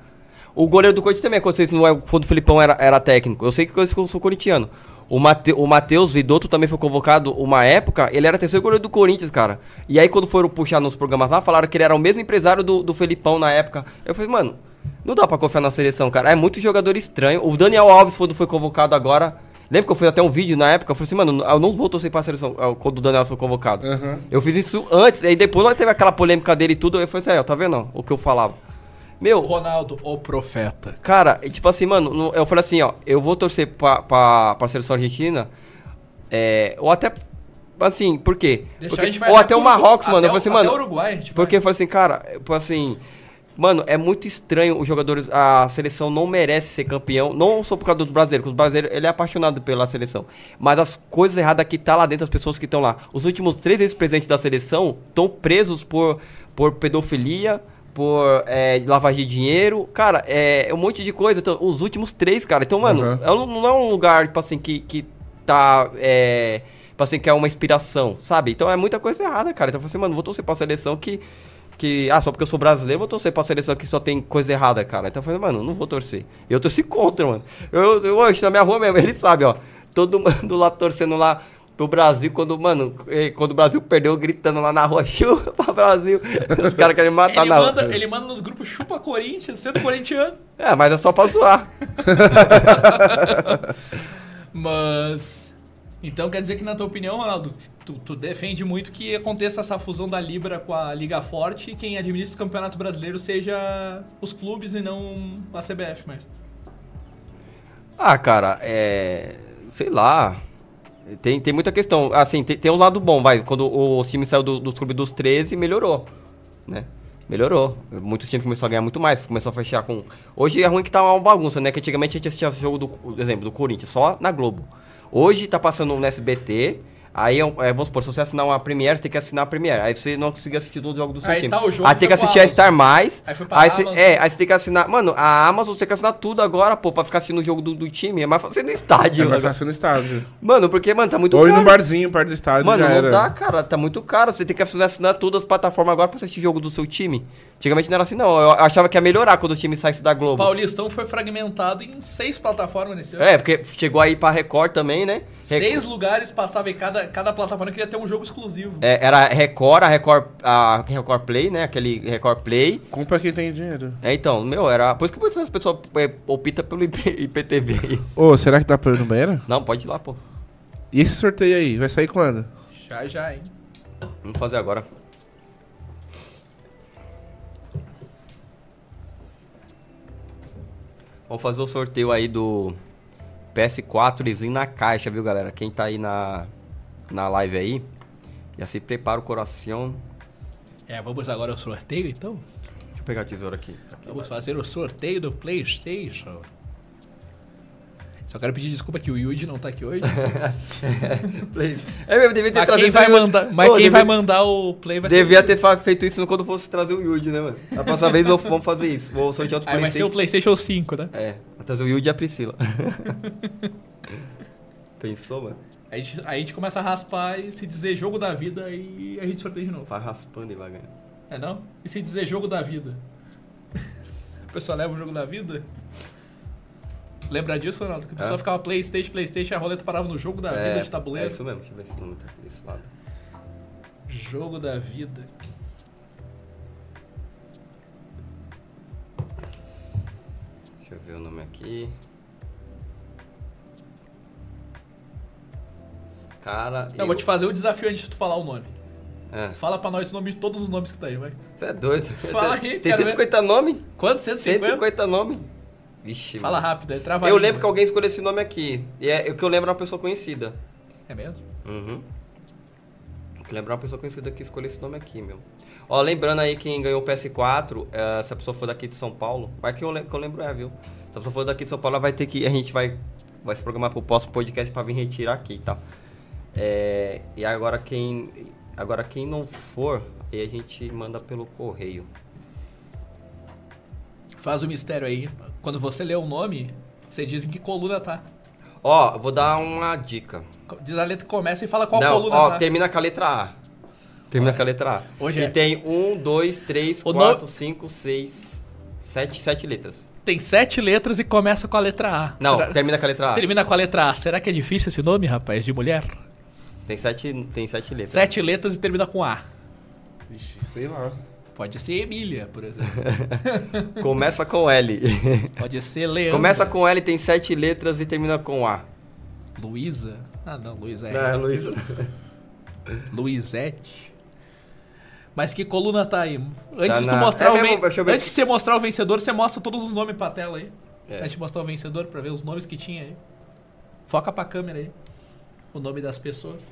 O goleiro do Corinthians também aconteceu isso não é quando o Filipão era, era técnico. Eu sei que eu sou corintiano. O, Mate, o Matheus Vidotto também foi convocado uma época, ele era terceiro goleiro do Corinthians, cara. E aí quando foram puxar nos programas lá, falaram que ele era o mesmo empresário do, do Felipão na época. Eu falei, mano, não dá pra confiar na seleção, cara. É muito jogador estranho. O Daniel Alves, quando foi convocado agora, lembra que eu fiz até um vídeo na época? Eu falei assim, mano, eu não vou torcer pra seleção quando o Daniel foi convocado. Aham. Eu fiz isso antes, aí depois nós teve aquela polêmica dele e tudo, eu falei assim, ó, tá vendo ó, o que eu falava? O Meu, Ronaldo, o profeta. cara, tipo assim, mano, no- eu falei assim, ó, eu vou torcer pra, pra, pra seleção argentina, é, ou até, assim, por quê? Deixar Porque- a gente vai ou até o Marrocos, mano, até eu falei assim, até mano, o Uruguai, a gente porque eu falei assim, cara, tipo assim, mano, é muito estranho os jogadores, a seleção não merece ser campeão, não só por causa dos brasileiros, porque os brasileiros, ele é apaixonado pela seleção, mas as coisas erradas que tá lá dentro, as pessoas que estão lá. Os últimos três ex-presidentes da seleção estão presos por, por pedofilia, por é, lavagem de dinheiro, cara, é, um monte de coisa, então, os últimos três, cara, então, mano, Uhum. é um- não é um lugar, tipo assim, que, que tá, é, tipo assim, que é uma inspiração, sabe? Então é muita coisa errada, cara, então eu falei assim, mano, vou torcer pra seleção que que, ah, só porque eu sou brasileiro, vou torcer pra seleção que só tem coisa errada, cara. Então eu falei, mano, não vou torcer. Eu torci contra, mano. Eu, eu hoje, na minha rua mesmo, ele sabe, ó. Todo mundo lá torcendo lá pro Brasil, quando, mano, quando o Brasil perdeu, gritando lá na rua, chupa Brasil. Os caras querem matar ele, na manda, rua. ele manda nos grupos chupa Corinthians, sendo corintiano. É, mas é só pra zoar. Mas. Então quer dizer que, na tua opinião, Ronaldo, tu, tu defende muito que aconteça essa fusão da Libra com a Liga Forte e quem administra os campeonatos brasileiros seja os clubes e não a CBF, mas. Ah, cara, é. Sei lá. Tem, tem muita questão. Assim, tem, tem um lado bom, vai. Quando o, time saiu do- dos clubes dos 13, melhorou. Né? Melhorou. Muitos times começaram a ganhar muito mais. Começou a fechar com. Hoje é ruim que tá uma bagunça, né? Que antigamente a gente assistia o jogo do. exemplo, do Corinthians, só na Globo. Hoje tá passando no SBT. Aí, é, um- é, vamos supor, se você assinar uma Premiere, você tem que assinar a Premiere. Aí você não conseguiu assistir todo o jogo do seu Aí time. tá o jogo, aí tem que assistir a. Star Mais. Aí foi pra Aí você, Amazon. é, aí você tem que assinar. Mano, a Amazon você tem que assinar tudo agora, pô, pra ficar assistindo o jogo do, do time. É mais fácil no É estádio. mais né? fácil no estádio. Mano, porque, mano, tá muito Ou caro. num barzinho perto do estádio Mano, não era. dá, cara. Tá muito caro. Você tem que assinar, assinar todas as plataformas agora pra assistir jogo do seu time. Antigamente não era assim, não. Eu achava que ia melhorar quando os times saíssem da Globo. Paulistão foi fragmentado em seis plataformas nesse ano. É, porque chegou aí pra Record também, né? Re- Seis lugares passava e cada, cada plataforma queria ter um jogo exclusivo. É, era Record, a Record, a Record Play, né? Aquele Record Play. Compra quem tem dinheiro. É, então, meu, era. Por isso que muitas pessoas é, optam pelo IP, IPTV aí. Ô, será que dá pra ir no banheiro? Não, pode ir lá, pô. E esse sorteio aí? Vai sair quando? Já, já, hein? Vamos fazer agora. Vamos fazer o sorteio aí do PS4 Slim na caixa, viu, galera? Quem tá aí na, na live aí, já se prepara o coração. É, vamos agora ao sorteio então? Deixa eu pegar a tesoura aqui. Vamos fazer o sorteio do PlayStation. Só quero pedir desculpa que o Yuji não tá aqui hoje. É mesmo, devia ter Mas quem vai mandar, mas Pô, quem devia- vai mandar o play vai ser Devia ter feito isso quando fosse trazer o Yuji, né, mano? Da próxima vez vamos fazer isso. Vou sortear outro Aí vai ser o Playstation. PlayStation 5, né? É, vai trazer o Yuji e a Priscila. Pensou, mano? Aí a, gente, aí a gente começa a raspar e se dizer jogo da vida e a gente sorteia de novo. Vai raspando e vai ganhar. É não? E se dizer jogo da vida? A pessoa leva o jogo da vida? Lembra disso, Ronaldo? Que a pessoa É. ficava Playstation, Playstation, a roleta parava no jogo da vida de É tabuleiro. isso mesmo, deixa eu ver se o número tá aqui desse lado. Jogo da vida. Deixa eu ver o nome aqui. Cara, Eu vou te fazer o desafio antes de tu falar o nome. É. Fala pra nós o nome de todos os nomes que tá aí, vai. Você é doido. Fala aí, Tem quero ver. 150 nomes? Quantos? 150? 150 nomes? Vixe, Fala mano. rápido, é trava Eu lembro que alguém escolheu esse nome aqui. E é, o que eu lembro é uma pessoa conhecida. É mesmo? Uhum. Eu lembro uma pessoa conhecida que escolheu esse nome aqui, meu. Ó, lembrando aí quem ganhou o PS4, eh, se a pessoa for daqui de São Paulo, vai que eu, que eu lembro é, viu? Se a pessoa for daqui de São Paulo, ela vai ter que. A gente vai, vai se programar pro próximo podcast pra vir retirar aqui tal. É, e agora quem. Agora, quem não for, aí a gente manda pelo correio. Faz o mistério aí. Quando você lê o nome, você diz em que coluna tá. Ó, vou dar uma dica. Diz a letra que começa e fala qual não, coluna ó, tá. termina com a letra A. Termina com a letra A. Hoje e é. tem um, dois, três, O quatro, cinco, seis, sete, sete letras. Tem sete letras e começa com a letra A. Não, Será- termina com a letra A. Termina com a letra A. Será que é difícil esse nome, rapaz, de mulher? Tem sete, tem sete letras. Sete letras e termina com A. Vixe, sei lá. Pode ser Emília, por exemplo. Começa com L. Pode ser Leandro. Começa com L, tem sete letras e termina com A. Luísa. Ah, não, Luísa é. Não, é Luísa. Luizete. Mas que coluna tá aí? Antes Tá de mostrar é o mesmo, ven- Antes de você mostrar o vencedor, você mostra todos os nomes pra tela aí. É. Antes de mostrar o vencedor pra ver os nomes que tinha aí. Foca pra câmera aí. O nome das pessoas.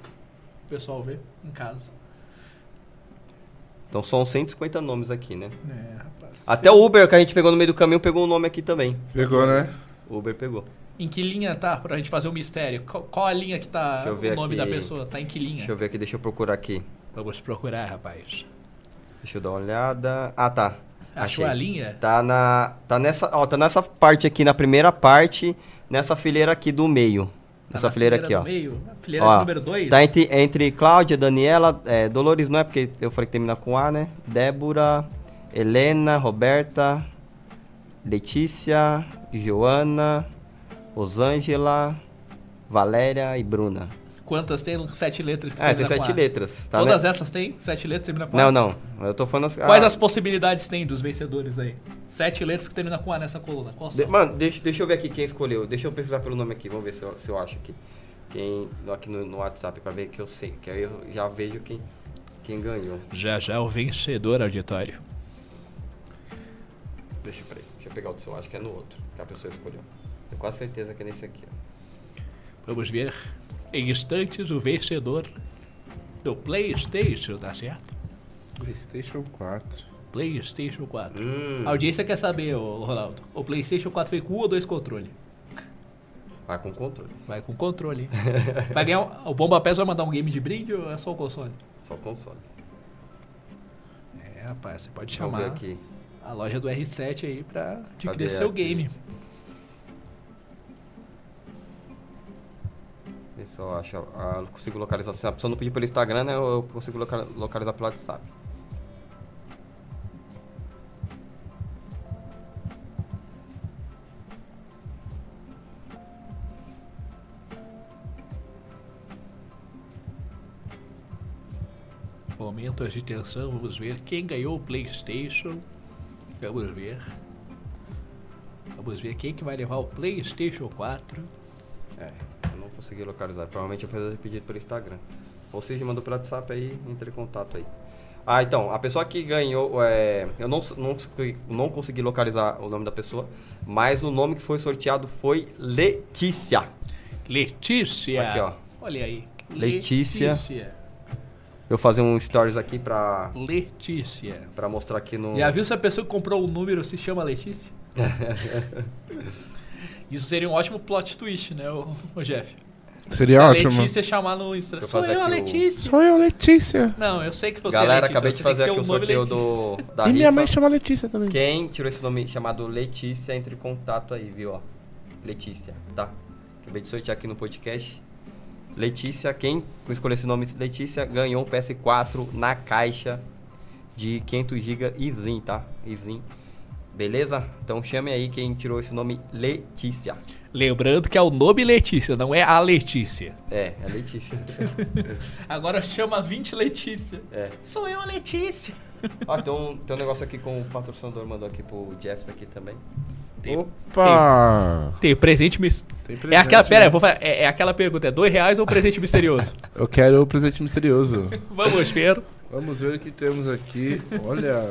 O pessoal vê em casa. Então são 150 nomes aqui, né? É, rapaz. Até o Uber que a gente pegou no meio do caminho pegou um nome aqui também. Pegou, né? O Uber pegou. Em que linha tá? Pra gente fazer um mistério. Qual, qual a linha que tá o nome aqui. da pessoa? Tá em que linha? Deixa eu ver aqui, deixa eu procurar aqui. Vamos procurar, rapaz. Deixa eu dar uma olhada. Ah, tá. Achou Achei. a linha? Tá na. Tá nessa. Ó, tá nessa parte aqui, na primeira parte, nessa fileira aqui do meio. Tá Nessa na fileira aqui, do ó. Meio. Fileira Ó, número 2? Tá entre, entre Cláudia, Daniela, é, Dolores não é porque eu falei que termina com A, né? Débora, Helena, Roberta, Letícia, Joana, Rosângela, Valéria e Bruna. Quantas tem? Sete letras que É, tem sete A. letras. Tá Todas né? essas têm sete letras que termina com A? Não, não. Eu tô falando as. Quais ah, as possibilidades tem dos vencedores aí? Sete letras que termina com A nessa coluna. Qual de- são? Mano, deixa, deixa eu ver aqui quem escolheu. Deixa eu pesquisar pelo nome aqui. Vamos ver se eu, se eu acho aqui. Quem. Aqui no, no WhatsApp pra ver que eu sei. Que aí eu já vejo quem, quem ganhou. Já já o vencedor auditório. Deixa, peraí, deixa eu pegar o do seu, acho que é no outro, que a pessoa escolheu. Tenho quase certeza que é nesse aqui, ó. Vamos ver em instantes o vencedor do PlayStation, tá certo? PlayStation 4. PlayStation 4. Hum, A audiência quer saber, ô, Ronaldo. O PlayStation 4 veio com um ou dois controles? vai com controle, Vai com controle. hein? Vai ganhar um- o Bomba Pés vai mandar um game de brinde ou é só o console? só console. É, rapaz, você pode chamar aqui. a loja do R7 aí pra adquirir seu aqui? Vê se eu acho. Ah, eu consigo localizar. Se a pessoa não pedir pelo Instagram, né, eu consigo loca- localizar pelo WhatsApp. Momentos de tensão, vamos ver quem ganhou o PlayStation. Vamos ver. Vamos ver quem que vai levar o PlayStation 4. É, consegui localizar. Provavelmente eu preciso ter pedido pelo Instagram. Ou seja, mandou pelo WhatsApp aí, entre em contato aí. Ah, então, a pessoa que ganhou, é, eu não, não, consegui- não consegui localizar o nome da pessoa, mas o nome que foi sorteado foi Letícia. Letícia. Aqui, ó. Olha aí. Letícia. Letícia. Eu fazer um stories aqui pra, Letícia. pra mostrar aqui no... Já viu se a pessoa que comprou o número se chama Letícia? Isso seria um ótimo plot twist, né, o, Jeff? Seria se a ótimo. Letícia chamar no Instagram. Sou eu, a aqui o- Letícia. Sou eu, Letícia. Não, eu sei que você Galera, é Letícia. acabei de fazer aqui o sorteio Letícia. do, da e minha rifa. mãe chama Letícia também. Quem tirou esse nome chamado Letícia, entre em contato aí, viu? Ó. Letícia, tá? Acabei de sortear aqui no podcast. Letícia, quem escolher esse nome Letícia ganhou um PS4 na caixa de 500 GB Slim, tá? Slim. Beleza? Então chame aí quem tirou esse nome Letícia. Lembrando que é o nome Letícia, não é a Letícia. É, é Letícia. Agora chama 20 Letícia. é. Sou eu, a Letícia. Ó, tem um, tem um negócio aqui com o patrocinador mandou aqui pro Jeffs aqui também. Tem, Opa! tem presente mis... Tem É presente, aquela, pera, né? eu vou é, é aquela pergunta, é dois reais ou presente misterioso? Eu quero o presente misterioso. Vamos ver. Vamos ver o que temos aqui. Olha.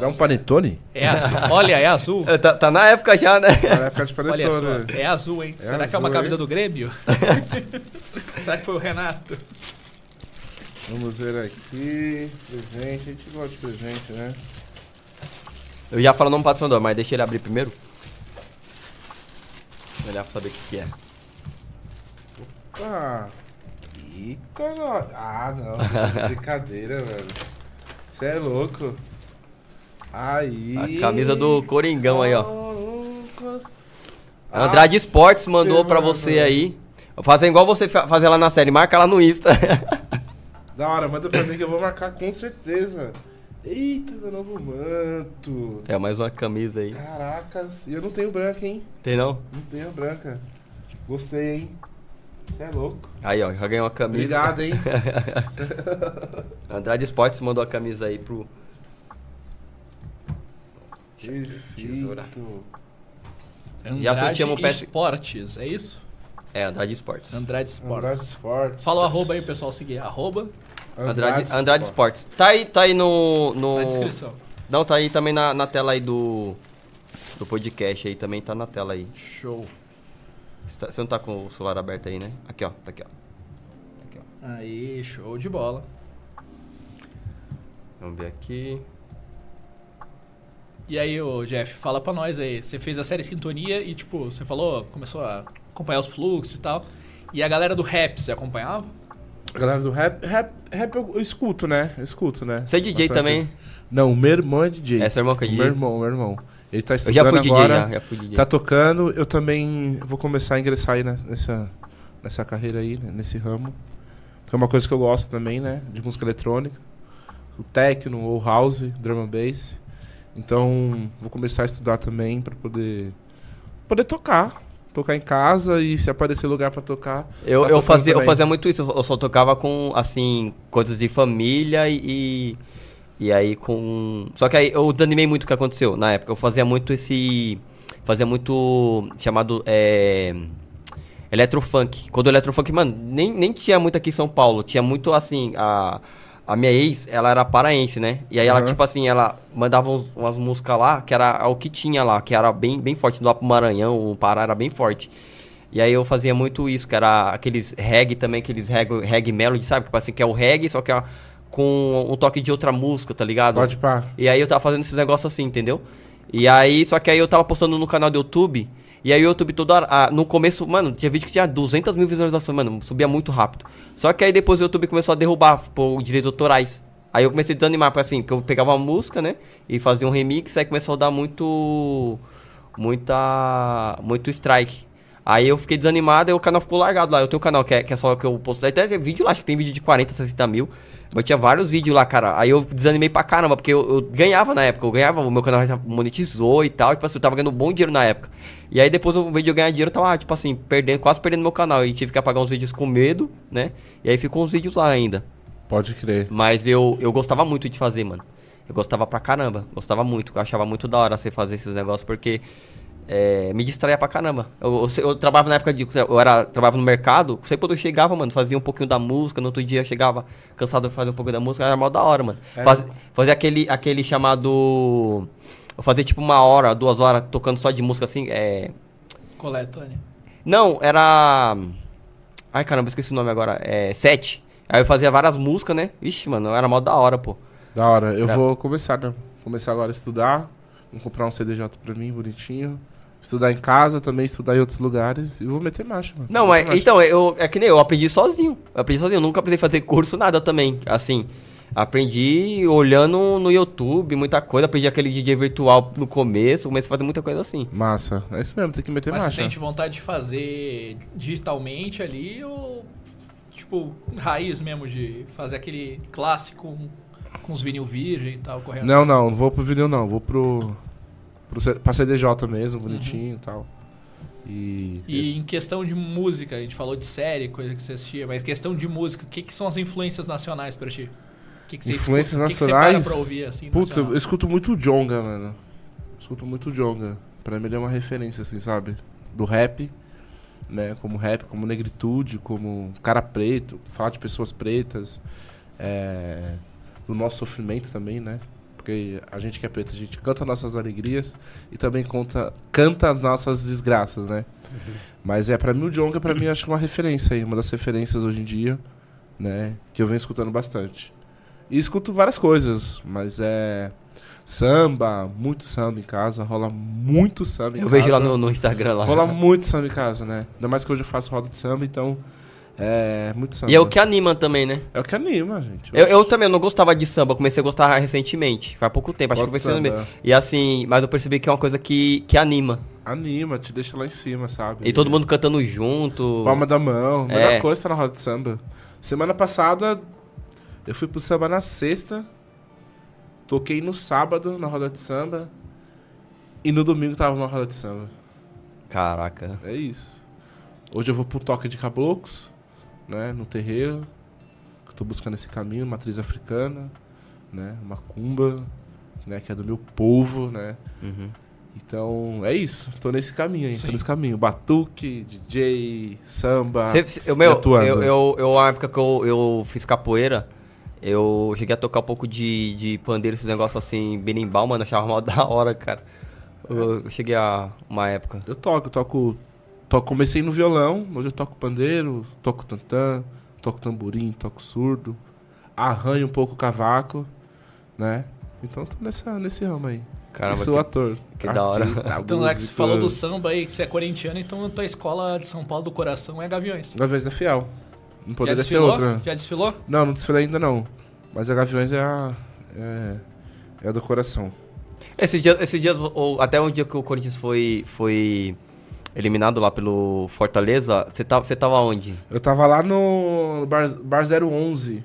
Será um panetone? É azul. Olha, é azul. É, tá, tá na época já, né? Na época de Olha panetone. só, é azul, hein? É Será que é uma azul, camisa hein? do Grêmio? Será que foi o Renato? Vamos ver aqui. Presente. A gente gosta de presente, né? Eu já falo o nome do patrocinador, mas deixa ele abrir primeiro. Melhor pra saber o que, que é. Ah, Eita, nós. Ah, não. Brincadeira, velho. Você é louco. Aí. A camisa do Coringão aí, ó. Andrade Esportes mandou Maria. você aí. Vou fazer igual você fa- fazer lá na série. Marca lá no Insta. Da hora, manda pra mim que eu vou marcar com certeza. Eita, meu novo manto. É, mais uma camisa aí. Caracas. E eu não tenho branca, hein? Tem não? Não tenho branca. Gostei, hein? Você é louco. Aí, ó, já ganhou uma camisa. Obrigado, hein? Andrade Esportes mandou a camisa aí pro. Tesoura. Perfeito. E a sua Andrade não peça- Esportes, é isso? É, Andrade Esportes. Andrade Andrade Esportes. Fala o arroba aí, pessoal, seguir. Arroba Andrade, Andrade Esportes. Tá aí, tá aí no. no... na descrição. Não, tá aí também na, na tela aí do. Do podcast aí, também tá na tela aí. Show. Você, tá- você não tá com o celular aberto aí, né? Aqui, ó. Tá aqui, ó. Aqui, ó. Aí, show de bola. Vamos ver aqui. E aí, ô Jeff, fala pra nós aí. Você fez a série Sintonia e, tipo, você falou, começou a acompanhar os fluxos e tal. E a galera do rap, você acompanhava? A galera do rap, rap, rap eu, eu escuto, né? Eu escuto, né? Você é DJ Bastante. também? Não, meu irmão é DJ. É seu irmão que é O DJ? Meu irmão, meu irmão. Ele tá Eu estudando já fui DJ, agora. já, já fui DJ. Tá tocando, eu também vou começar a ingressar aí nessa, nessa carreira aí, né, nesse ramo. Que é uma coisa que eu gosto também, né? De música eletrônica. O techno, ou house, drum and bass. Então, vou começar a estudar também pra poder poder tocar. Tocar em casa e se aparecer lugar pra tocar. Eu, tá eu, fazia, eu fazia muito isso, eu só tocava com, assim, coisas de família e. E aí com. Só que aí eu desanimei muito o que aconteceu na época. Eu fazia muito esse. Fazia muito. chamado. É, Eletrofunk. Quando o Eletrofunk, mano, nem, nem tinha muito aqui em São Paulo. Tinha muito assim. A, a minha ex, ela era paraense, né? E aí ela, tipo assim, ela mandava uns- umas músicas lá, que era o que tinha lá, que era bem, bem forte. Lá pro Maranhão, o Pará era bem forte. E aí eu fazia muito isso, que era aqueles reggae também, aqueles reggae, reggae melody, sabe? Tipo assim, que é o reggae, só que é com um toque de outra música, tá ligado? Pode pá. E aí eu tava fazendo esses negócios assim, entendeu? E aí, só que aí eu tava postando no canal do YouTube. E aí o YouTube toda hora, ah, no começo, mano, tinha vídeo que tinha 200 mil visualizações, mano, subia muito rápido. Só que aí depois o YouTube começou a derrubar por direitos autorais. Aí eu comecei a desanimar, assim, que eu pegava uma música, né, e fazia um remix, aí começou a dar muito, muita, muito strike. Aí eu fiquei desanimado e o canal ficou largado lá. Eu tenho um canal que é, que é só que eu posto. Até vídeo lá, acho que tem vídeo de 40, 60 mil. Mas tinha vários vídeos lá, cara. Aí eu desanimei pra caramba, porque eu, eu ganhava na época. Eu ganhava, o meu canal já monetizou e tal. Tipo assim, eu tava ganhando bom dinheiro na época. E aí depois o vídeo eu ganhar dinheiro, eu tava, tipo assim, perdendo, quase perdendo meu canal. E tive que apagar uns vídeos com medo, né? E aí ficou uns vídeos lá ainda. Pode crer. Mas eu, eu gostava muito de fazer, mano. Eu gostava pra caramba. Gostava muito. Eu achava muito da hora você fazer esses negócios, porque é, me distraía pra caramba. Eu, eu, eu trabalhava na época de. Eu era, trabalhava no mercado. Sempre quando eu chegava, mano, fazia um pouquinho da música. No outro dia eu chegava cansado de fazer um pouco da música. Era mal da hora, mano. É. Faz, fazia aquele, aquele chamado. Eu fazia tipo uma hora, duas horas tocando só de música assim. É. Coletânea. Não, era. Ai caramba, esqueci o nome agora. É. Sete. Aí eu fazia várias músicas, né? Ixi, mano, era mal da hora, pô. Da hora. Eu Tá. vou começar, né? Começar agora a estudar. Vou comprar um CDJ pra mim, bonitinho. Estudar em casa, também estudar em outros lugares. E vou meter marcha, mano. Não, Vou mas então, eu, é que nem eu, eu aprendi sozinho. Eu aprendi sozinho, eu nunca precisei fazer curso, nada também. Assim, aprendi olhando no YouTube, muita coisa. Aprendi aquele DJ virtual no começo, comecei a fazer muita coisa assim. Massa. É isso mesmo, tem que meter Mas você marcha. sente vontade de fazer digitalmente ali ou, tipo, raiz mesmo, de fazer aquele clássico com, os vinil virgem e tal, correndo? Não, não, não vou pro vídeo não. Vou pro. Pra CDJ mesmo, bonitinho e tal. E. E em questão de música, a gente falou de série, coisa que você assistia, mas questão de música, o que, que são as influências nacionais pra ti? O que, que você Influências escuta? O que que nacionais? ouvir, assim, Putz, eu, nacional? eu escuto muito Jonga, mano. Eu escuto muito Jonga. Pra mim ele é uma referência, assim, sabe? Do rap, né? Como rap, como negritude, como cara preto, falar de pessoas pretas, é, do nosso sofrimento também, né? Porque a gente que é preto, a gente canta nossas alegrias e também conta, canta nossas desgraças, né? Mas é, pra mim o Jonga, pra mim, acho que é uma referência aí, uma das referências hoje em dia, né? Que eu venho escutando bastante. E escuto várias coisas, mas é. Samba, muito samba em casa, rola muito samba em Eu casa. vejo lá no, no Instagram lá. Rola muito samba em casa, né? Ainda mais que hoje eu faço roda de samba, então É, muito samba. E é o que anima também, né? É o que anima, gente. Eu, eu também não gostava de samba, comecei a gostar recentemente. Faz pouco tempo, acho que foi sendo samba. E assim, mas eu percebi que é uma coisa que, que anima. Anima, te deixa lá em cima, sabe? E todo mundo cantando junto. Palma da mão. Melhor É. coisa tá na roda de samba. Semana passada, eu fui pro samba na sexta. Toquei no sábado na roda de samba. E no domingo tava na roda de samba. Caraca. É isso. Hoje eu vou pro toque de caboclos, né? No terreiro. Eu tô buscando esse caminho, matriz africana, né? Macumba, né? Que é do meu povo, né? Uhum. Então, é isso. Tô nesse caminho aí, tô nesse caminho. Batuque, DJ, samba. Você- eu, meu, atuando. eu, eu, eu, na época que eu, eu fiz capoeira, eu cheguei a tocar um pouco de, de pandeiro, esses negócios assim, berimbau, mano, achava mal da hora, cara. Eu, eu cheguei a uma época. Eu toco, eu toco, toco. Comecei no violão, hoje eu toco pandeiro, toco tantã, toco tamborim, toco surdo, arranho um pouco o cavaco, né? Então tô nessa, nesse ramo aí. Caramba, e sou que- ator. que da hora. Então, que você falou do samba aí, que você é corintiano, então a tua escola de São Paulo do coração é Gaviões. Gaviões da Fiel. Não poderia ser outra. Já desfilou? Não, não desfilei ainda não. Mas a Gaviões é a. É, é a do coração. Esses dias, esses dias ou, até um dia que o Corinthians foi, foi eliminado lá pelo Fortaleza, você tava, você tava onde? Eu tava lá no Bar, Bar 011,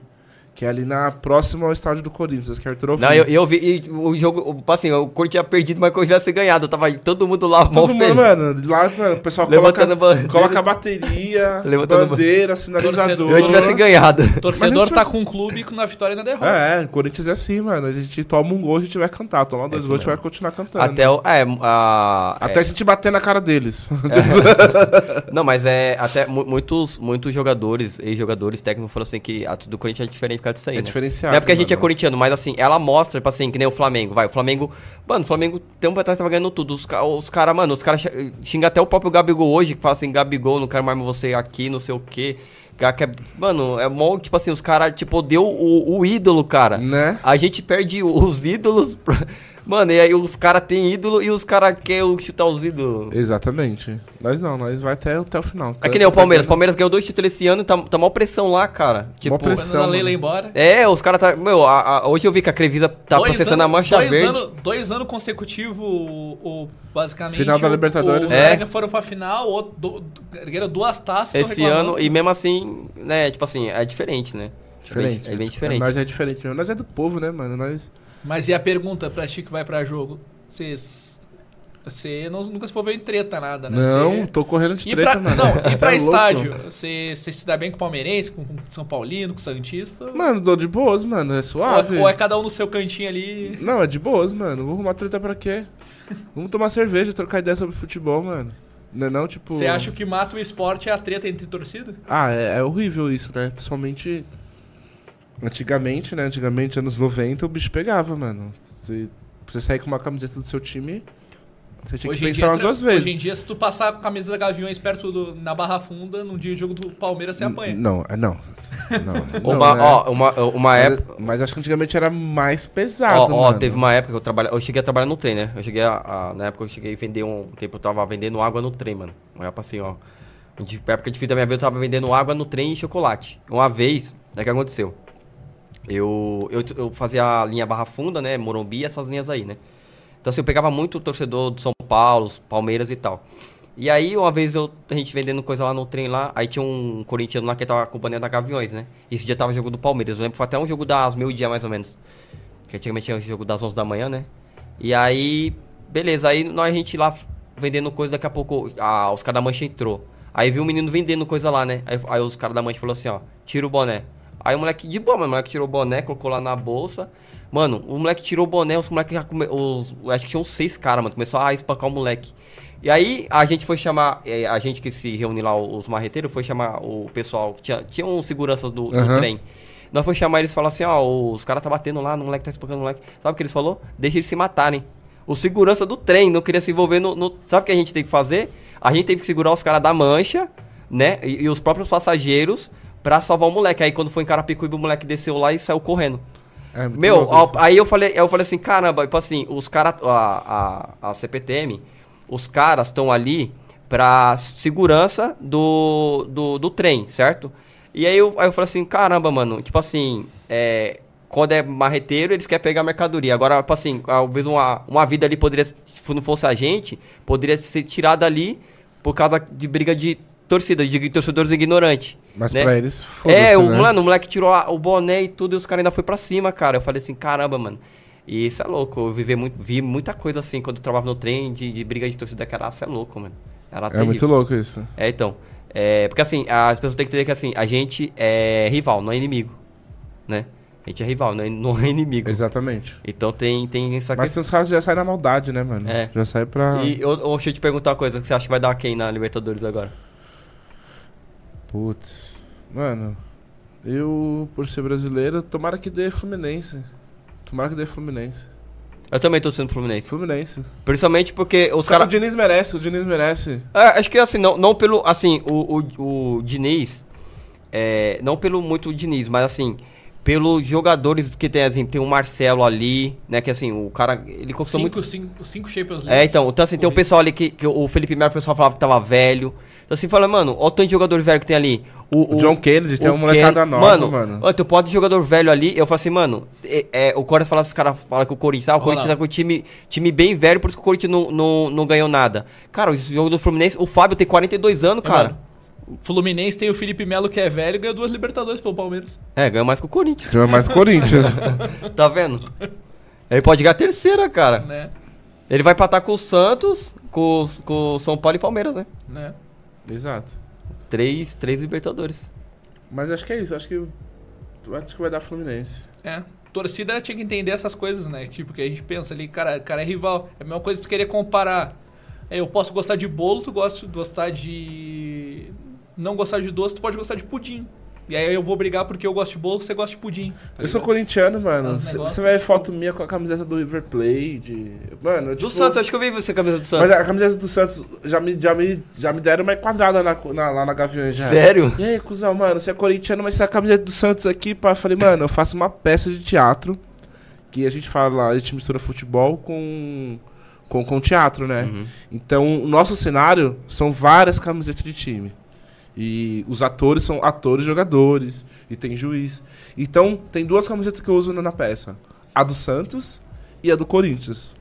que é ali na próxima ao estádio do Corinthians, que é Arthur Não, eu, eu vi e o jogo, o- assim, o Corinthians tinha perdido, mas que eu tivesse ganhado. Tava todo mundo lá, mó Todo mundo, feliz. mano, lá, mano, o pessoal Levantando coloca, bandeira. coloca a bateria, Levantando bandeira, sinalizador. Eu tivesse ganhado. O torcedor tá com um clube na vitória e na derrota. É, é, o Corinthians é assim, mano. A gente toma um gol, a gente vai cantar. Tomar dois isso gols, a gente vai continuar cantando. Até o. É, a, Até a gente bater na cara deles. é, não, mas é. Até mu- muitos, muitos jogadores, ex-jogadores, técnicos falaram assim que a do Corinthians é diferente disso aí. É né? diferenciado. Não é porque a gente é mano. corintiano, mas assim, ela mostra, tipo assim, que nem o Flamengo. Vai, o Flamengo. Mano, o Flamengo tem um pra trás tava ganhando tudo. Os, os caras, mano, os caras xingam até o próprio Gabigol hoje, que fala assim, Gabigol, não quero mais você aqui, não sei o quê. É- Mano, é mó, tipo assim, os caras, tipo, deu o, o ídolo, cara. Né? A gente perde os ídolos. pra- Mano, e aí os caras têm ídolo e os caras querem chutar os ídolos. Exatamente. Nós não, nós vai até, até o final. É que nem o Palmeiras. O Palmeiras ganhou dois títulos esse ano e tá, tá mó pressão lá, cara. Tipo, pressão. Quando a Leila embora. É, os caras tá. Meu, a- a- hoje eu vi que a Crevisa tá Dois processando a anos- mancha dois verde. Anos, dois anos consecutivos, o, o- basicamente. Final da o- Libertadores. Os É. Braga foram pra final, do, do, ergueram duas taças. esse ano, e mesmo assim, né, tipo assim, é diferente, né? Diferente. É bem, é bem diferente. Nós é diferente mesmo. Nós é do povo, né, mano? Nós. Mas e a pergunta pra ti que vai pra jogo? Você. Você nunca se envolveu em treta, nada, né? Não, Cê- tô correndo de treta, pra, mano. não, e Cê pra é estádio? Você se dá bem com o palmeirense, com, com São Paulino, com o Santista? Mano, dou de boas, mano. É ou, suave. é, ou é cada um no seu cantinho ali? Não, é de boas, mano. Vou arrumar treta pra quê? Vamos tomar cerveja, trocar ideia sobre futebol, mano. Não é não, tipo... Você acha que mata o esporte é a treta entre torcida? Ah, é, é horrível isso, né? Principalmente... Antigamente, né? Antigamente, anos 90, o bicho pegava, mano. Você, você sair com uma camiseta do seu time, você tinha que em pensar umas duas vezes. Hoje em dia, se tu passar com a camisa da Gaviões perto do, na Barra Funda, num dia de jogo do Palmeiras, você apanha. Não, é não. Não, não, uma, né? ó, uma, uma mas, época. mas acho que antigamente era mais pesado, Ó, ó, teve uma época que eu trabalhava. Eu cheguei a trabalhar no trem, né? Eu cheguei a, a- Na época eu cheguei a vender um. Tempo eu tava vendendo água no trem, mano. Uma época assim, ó. De época de fim da minha vida eu tava vendendo água no trem e chocolate. Uma vez, o que aconteceu? Eu, eu, eu fazia a linha Barra Funda, né? Morumbi, essas linhas aí, né? Então assim, eu pegava muito torcedor do São Paulo, Palmeiras e tal. E aí, uma vez eu, a gente vendendo coisa lá no trem lá, aí tinha um corintiano lá que tava acompanhando a Gaviões, né? Esse dia tava jogo do Palmeiras. Eu lembro foi até um jogo das meio-dia mais ou menos. Que antigamente tinha o jogo das 11 da manhã, né? E aí, beleza, aí nós a gente lá vendendo coisa, daqui a pouco ah, os caras da mancha entrou. Aí viu um menino vendendo coisa lá, né? Aí, aí os caras da mancha falou assim, ó, tira o boné. Aí o moleque, de boa, mano, o moleque tirou o boné, colocou lá na bolsa. Mano, o moleque tirou o boné, os moleques já come... os... Acho que tinham seis caras, mano. Começou a espancar o moleque. E aí a gente foi chamar, a gente que se reúne lá, os marreteiros, foi chamar o pessoal, tinha, tinha uns seguranças do, do trem. Nós foi chamar eles e falar assim, ó, os caras tá batendo lá, no moleque tá espancando o moleque. Sabe o que eles falou? Deixa eles se matarem. O segurança do trem não queria se envolver no, no- Sabe o que a gente tem que fazer? A gente teve que segurar os caras da mancha, né? E, e os próprios passageiros pra salvar o moleque. Aí quando foi em Carapicuíba, o moleque desceu lá e saiu correndo. É, Meu, aí eu falei, eu falei assim, caramba, tipo assim, os caras, a, a, a CPTM, os caras estão ali pra segurança do, do, do trem, certo? E aí eu, aí eu falei assim, caramba, mano, tipo assim, é, quando é marreteiro, eles querem pegar mercadoria. Agora, tipo assim, talvez uma, uma vida ali poderia, se não fosse a gente, poderia ser tirada ali por causa de briga de torcida, de torcedores ignorantes. Mas né? pra eles, É, o, né? mano, o moleque tirou a- o boné e tudo e os caras ainda foi pra cima, cara. Eu falei assim, caramba, mano. E isso é louco. Eu vivi, muito, vi muita coisa assim quando eu trabalhava no trem de, de briga de torcida, que era, isso é louco, mano. Era É terrível. muito louco isso. É, então. É, porque assim, as pessoas têm que entender que assim, a gente é rival, não é inimigo. Né? A gente é rival, não é, não é inimigo. Exatamente. Então tem, tem essa Mas tem uns caras já saem na maldade, né, mano? É. Já sai pra. E eu, eu- deixa eu te perguntar uma coisa, que você acha que vai dar quem na Libertadores agora? Putz. Mano, eu, por ser brasileiro, tomara que dê Fluminense. Tomara que dê Fluminense. Eu também tô sendo Fluminense. Fluminense. Principalmente porque os caras. caras. O Diniz merece, o Diniz merece. É, acho que assim, não, não pelo. Assim, o, o, o Diniz. é, não pelo muito o Diniz, mas assim. Pelos jogadores que tem, assim, tem o Marcelo ali, né? Que assim, o cara. Ele conquistou muito. Cinco, cinco, cinco Champions É, então, então assim, tem o pessoal ali que, que o Felipe Melo, o pessoal falava que tava velho. Então assim, fala, mano, olha o tanto de jogador velho que tem ali. O, O John Kennedy tem o uma molecada Ken- nova, mano. mano. Olha, tu pode de jogador velho ali. Eu falo assim, mano, é, é, o Corinthians fala, os caras falam que o Corinthians, ah, o Corinthians tá com o time, time bem velho, por isso que o Corinthians não, não, não ganhou nada. Cara, o jogo do Fluminense, o Fábio tem 42 anos, É, cara. mano, o Fluminense tem o Felipe Melo que é velho e ganhou duas Libertadores pelo Palmeiras. É, ganhou mais que o Corinthians. Tem mais Corinthians. tá vendo? Ele pode ganhar a terceira, cara. Né? Ele vai empatar com o Santos, com, com o São Paulo e Palmeiras, né? né? Exato. Três, três Libertadores. Mas acho que é isso. Acho que. Acho que vai dar Fluminense. É. Torcida tinha que entender essas coisas, né? Tipo, que a gente pensa ali, cara, cara é rival. É a mesma coisa que tu querer comparar. É, eu posso gostar de bolo, tu gosta de gostar de. Não gostar de doce, tu pode gostar de pudim. E aí eu vou brigar porque eu gosto de bolo, você gosta de pudim. tá eu sou corintiano, mano. Você negócio, vai ver tipo- foto minha com a camiseta do River Plate. Mano, eu, Do tipo, Santos, acho que eu vi você camisa do Santos. Mas a camiseta do Santos já me, já me, já me deram uma enquadrada na, na- lá na Gaviões já. Sério? E aí, cuzão, mano, você é corintiano, mas você é a camiseta do Santos aqui, pá. Eu falei, mano, eu faço uma peça de teatro que a gente fala lá, a gente mistura futebol com, com, com teatro, né? Uhum. Então, o nosso cenário são várias camisetas de time. E os atores são atores jogadores. E tem juiz. Então, tem duas camisetas que eu uso na peça: a do Santos e a do Corinthians.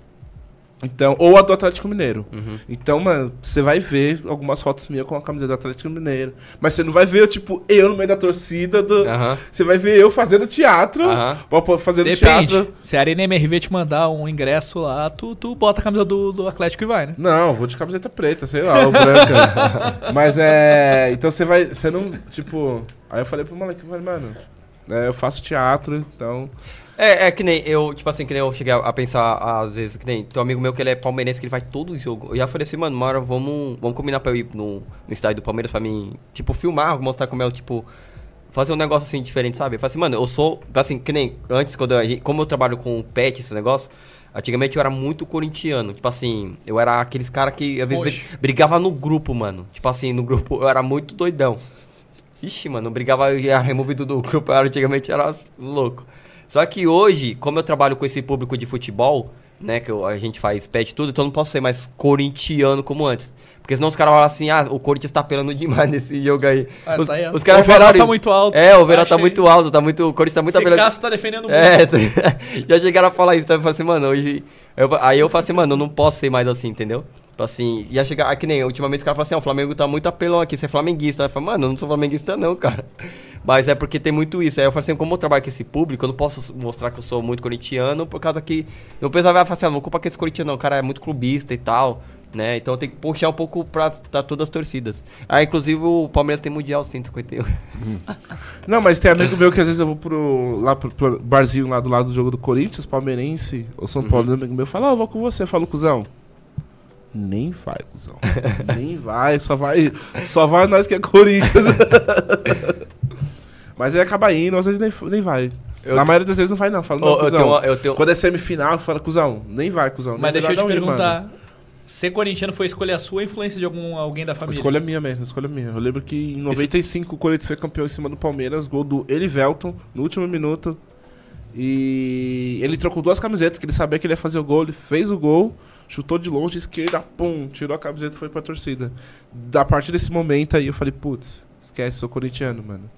Então, ou a do Atlético Mineiro. Uhum. Então, mano, você vai ver algumas fotos minhas com a camiseta do Atlético Mineiro. Mas você não vai ver, tipo, eu no meio da torcida. Do... Aham. Você vai ver eu fazendo teatro. Pô, Fazendo Depende. teatro. Se a Arena MRV te mandar um ingresso lá, tu, tu bota a camisa do, do Atlético e vai, né? Não, vou de camiseta preta, sei lá, ou branca. Mas é. Então você vai. Você não. Tipo. Aí eu falei pro moleque, eu mano, é, eu faço teatro, então. É, é que nem eu, tipo assim, que nem eu cheguei a, a pensar às vezes, que nem tem um amigo meu que ele é palmeirense, que ele vai todo jogo. Eu já falei assim, mano, uma hora vamos, vamos combinar pra eu ir no, no estádio do Palmeiras pra mim, tipo, filmar, mostrar como é o, tipo, fazer um negócio assim diferente, sabe? Eu falei assim, mano, eu sou, assim, que nem antes, quando eu, como eu trabalho com pet, esse negócio, antigamente eu era muito corintiano, tipo assim, eu era aqueles cara que às vezes brigava no grupo, mano. Tipo assim, no grupo eu era muito doidão. Ixi, mano, eu brigava, eu ia removido do grupo, eu era- antigamente era louco. Só que hoje, como eu trabalho com esse público de futebol, né, que eu- a gente faz pet e tudo, então eu não posso ser mais corintiano como antes. Porque senão os caras falam assim, ah, o Corinthians tá apelando demais nesse jogo aí. Ah, os, tá aí, os caras O Verão falaram tá muito alto. É, o Verão tá muito alto, tá muito, o Corinthians tá muito apelando. Cássio tá defendendo muito. É, tá- já chegaram a falar isso, então eu falei assim, mano, hoje. eu- aí eu falei assim, mano, eu não posso ser mais assim, entendeu? Tipo assim, ia chegar. ah, Que nem ultimamente os caras falam assim, ó, o Flamengo tá muito apelão aqui, você é flamenguista. Aí eu falei, mano, eu não sou flamenguista, não, cara. Mas é porque tem muito isso. Aí eu falei assim, como eu trabalho com esse público, eu não posso mostrar que eu sou muito corintiano, por causa que. O pessoal vai falar assim, ah, não culpa que esse corintiano, não, o cara é muito clubista e tal. Né? Então tem que puxar um pouco pra, pra todas as torcidas. Ah, inclusive o Palmeiras tem Mundial 151. Não, mas tem amigo meu que às vezes eu vou pro, lá pro, pro barzinho lá do lado do jogo do Corinthians, Palmeirense ou São Paulo, amigo meu fala, ah, eu vou com você. Eu falo, cuzão. Nem vai, cuzão. Nem vai, só vai. Só vai nós que é Corinthians. Mas aí acaba indo, às vezes nem, nem vai. Eu Na te- maioria das vezes não vai, não. Fala, não, eu cuzão. tenho uma- eu tenho- Quando é semifinal, fala, cuzão, nem vai, cuzão. Mas nem deixa eu te não ir, perguntar. Ser corintiano foi escolher a sua ou influência de algum alguém da família? escolha minha mesmo, a escolha minha. Eu lembro que em 95 o Corinthians foi campeão em cima do Palmeiras, gol do Elivelton no último minuto. E ele trocou duas camisetas, que ele sabia que ele ia fazer o gol, ele fez o gol, chutou de longe, esquerda, pum, tirou a camiseta e foi pra torcida. Da partir desse momento aí eu falei, putz, esquece, sou corintiano, mano.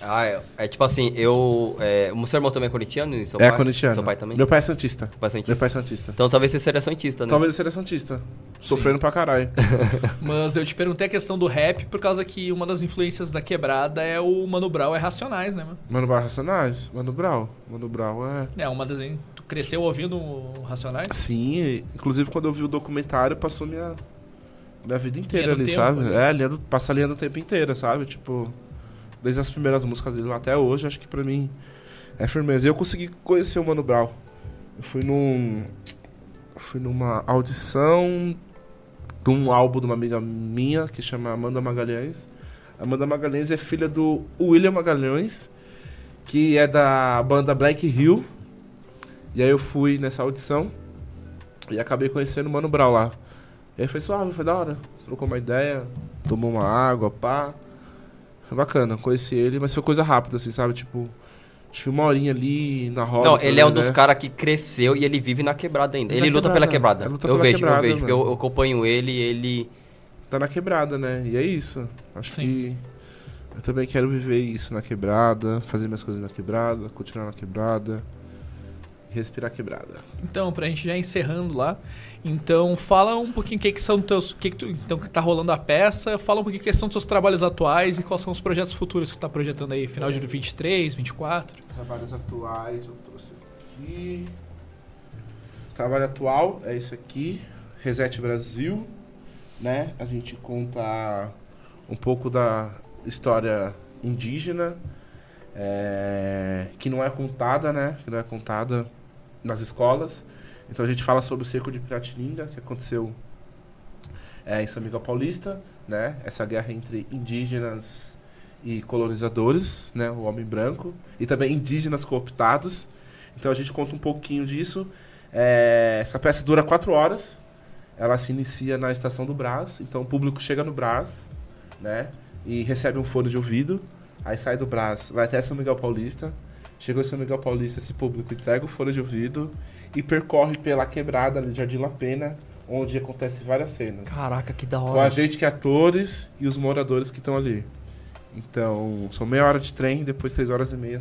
Ah, é, é tipo assim, eu. É, o seu irmão também é corintiano? E seu é pai? corintiano. Seu pai também? Meu pai é santista. Pai é santista. Meu pai é santista. Então talvez você seja santista, né? Talvez eu seja santista. Sofrendo pra caralho. Mas eu te perguntei a questão do rap por causa que uma das influências da quebrada é o Mano Brown, é Racionais, né, mano? Mano Brown Racionais? Mano Brown. Mano Brown é. É, uma das. Cresceu ouvindo o Racionais? Sim, inclusive quando eu vi o documentário, passou minha, minha vida inteira ali, tempo, sabe? né? É, linha do, passa a linha do tempo inteira, sabe? Tipo, desde as primeiras músicas dele até hoje, acho que pra mim é firmeza. E eu consegui conhecer o Mano Brown. Eu fui num. eu Fui numa audição de um álbum de uma amiga minha que chama Amanda Magalhães. Amanda Magalhães é filha do William Magalhães, que é da banda Black Hill. E aí eu fui nessa audição e acabei conhecendo o Mano Brown lá. E aí foi suave, foi da hora. Trocou uma ideia, tomou uma água, pá. Foi bacana, conheci ele, mas foi coisa rápida, assim, sabe? Tipo, que uma horinha ali na roda. Não, ele é um trocando dos caras que cresceu e ele vive na quebrada ainda. Na Ele luta pela quebrada. quebrada. Ele luta eu pela vejo, quebrada, eu vejo, porque eu, eu acompanho ele e ele. Tá na quebrada, né? E é isso. Acho Sim. que eu também quero viver isso na quebrada, fazer minhas coisas na quebrada, continuar na quebrada. Respirar quebrada. Então, pra gente já encerrando lá. Então, fala um pouquinho o que, que são teus. O que, que tu, então, que tá rolando a peça. Fala um pouquinho o que são teus trabalhos atuais e quais são os projetos futuros que tu tá projetando aí, final de 23, 24. Trabalhos atuais, eu trouxe aqui. Trabalho atual é esse aqui, Reset Brasil, né? A gente conta um pouco da história indígena, é, que não é contada, né? Que não é contada nas escolas. Então a gente fala sobre o cerco de Piratininga, que aconteceu é, em São Miguel Paulista, né? Essa guerra entre indígenas e colonizadores, né? O homem branco e também indígenas cooptados. Então a gente conta um pouquinho disso. É, essa peça dura quatro horas. Ela se inicia na estação do Brás. Então o público chega no Brás, né? E recebe um fone de ouvido. Aí sai do Brás, vai até São Miguel Paulista. Chegou em São Miguel Paulista, esse público entrega o fone de ouvido e percorre pela quebrada ali de Jardim La Pena, onde acontece várias cenas. Caraca, que da Com a hora. gente que é atores e os moradores que estão ali. Então, são meia hora de trem, depois três horas e meia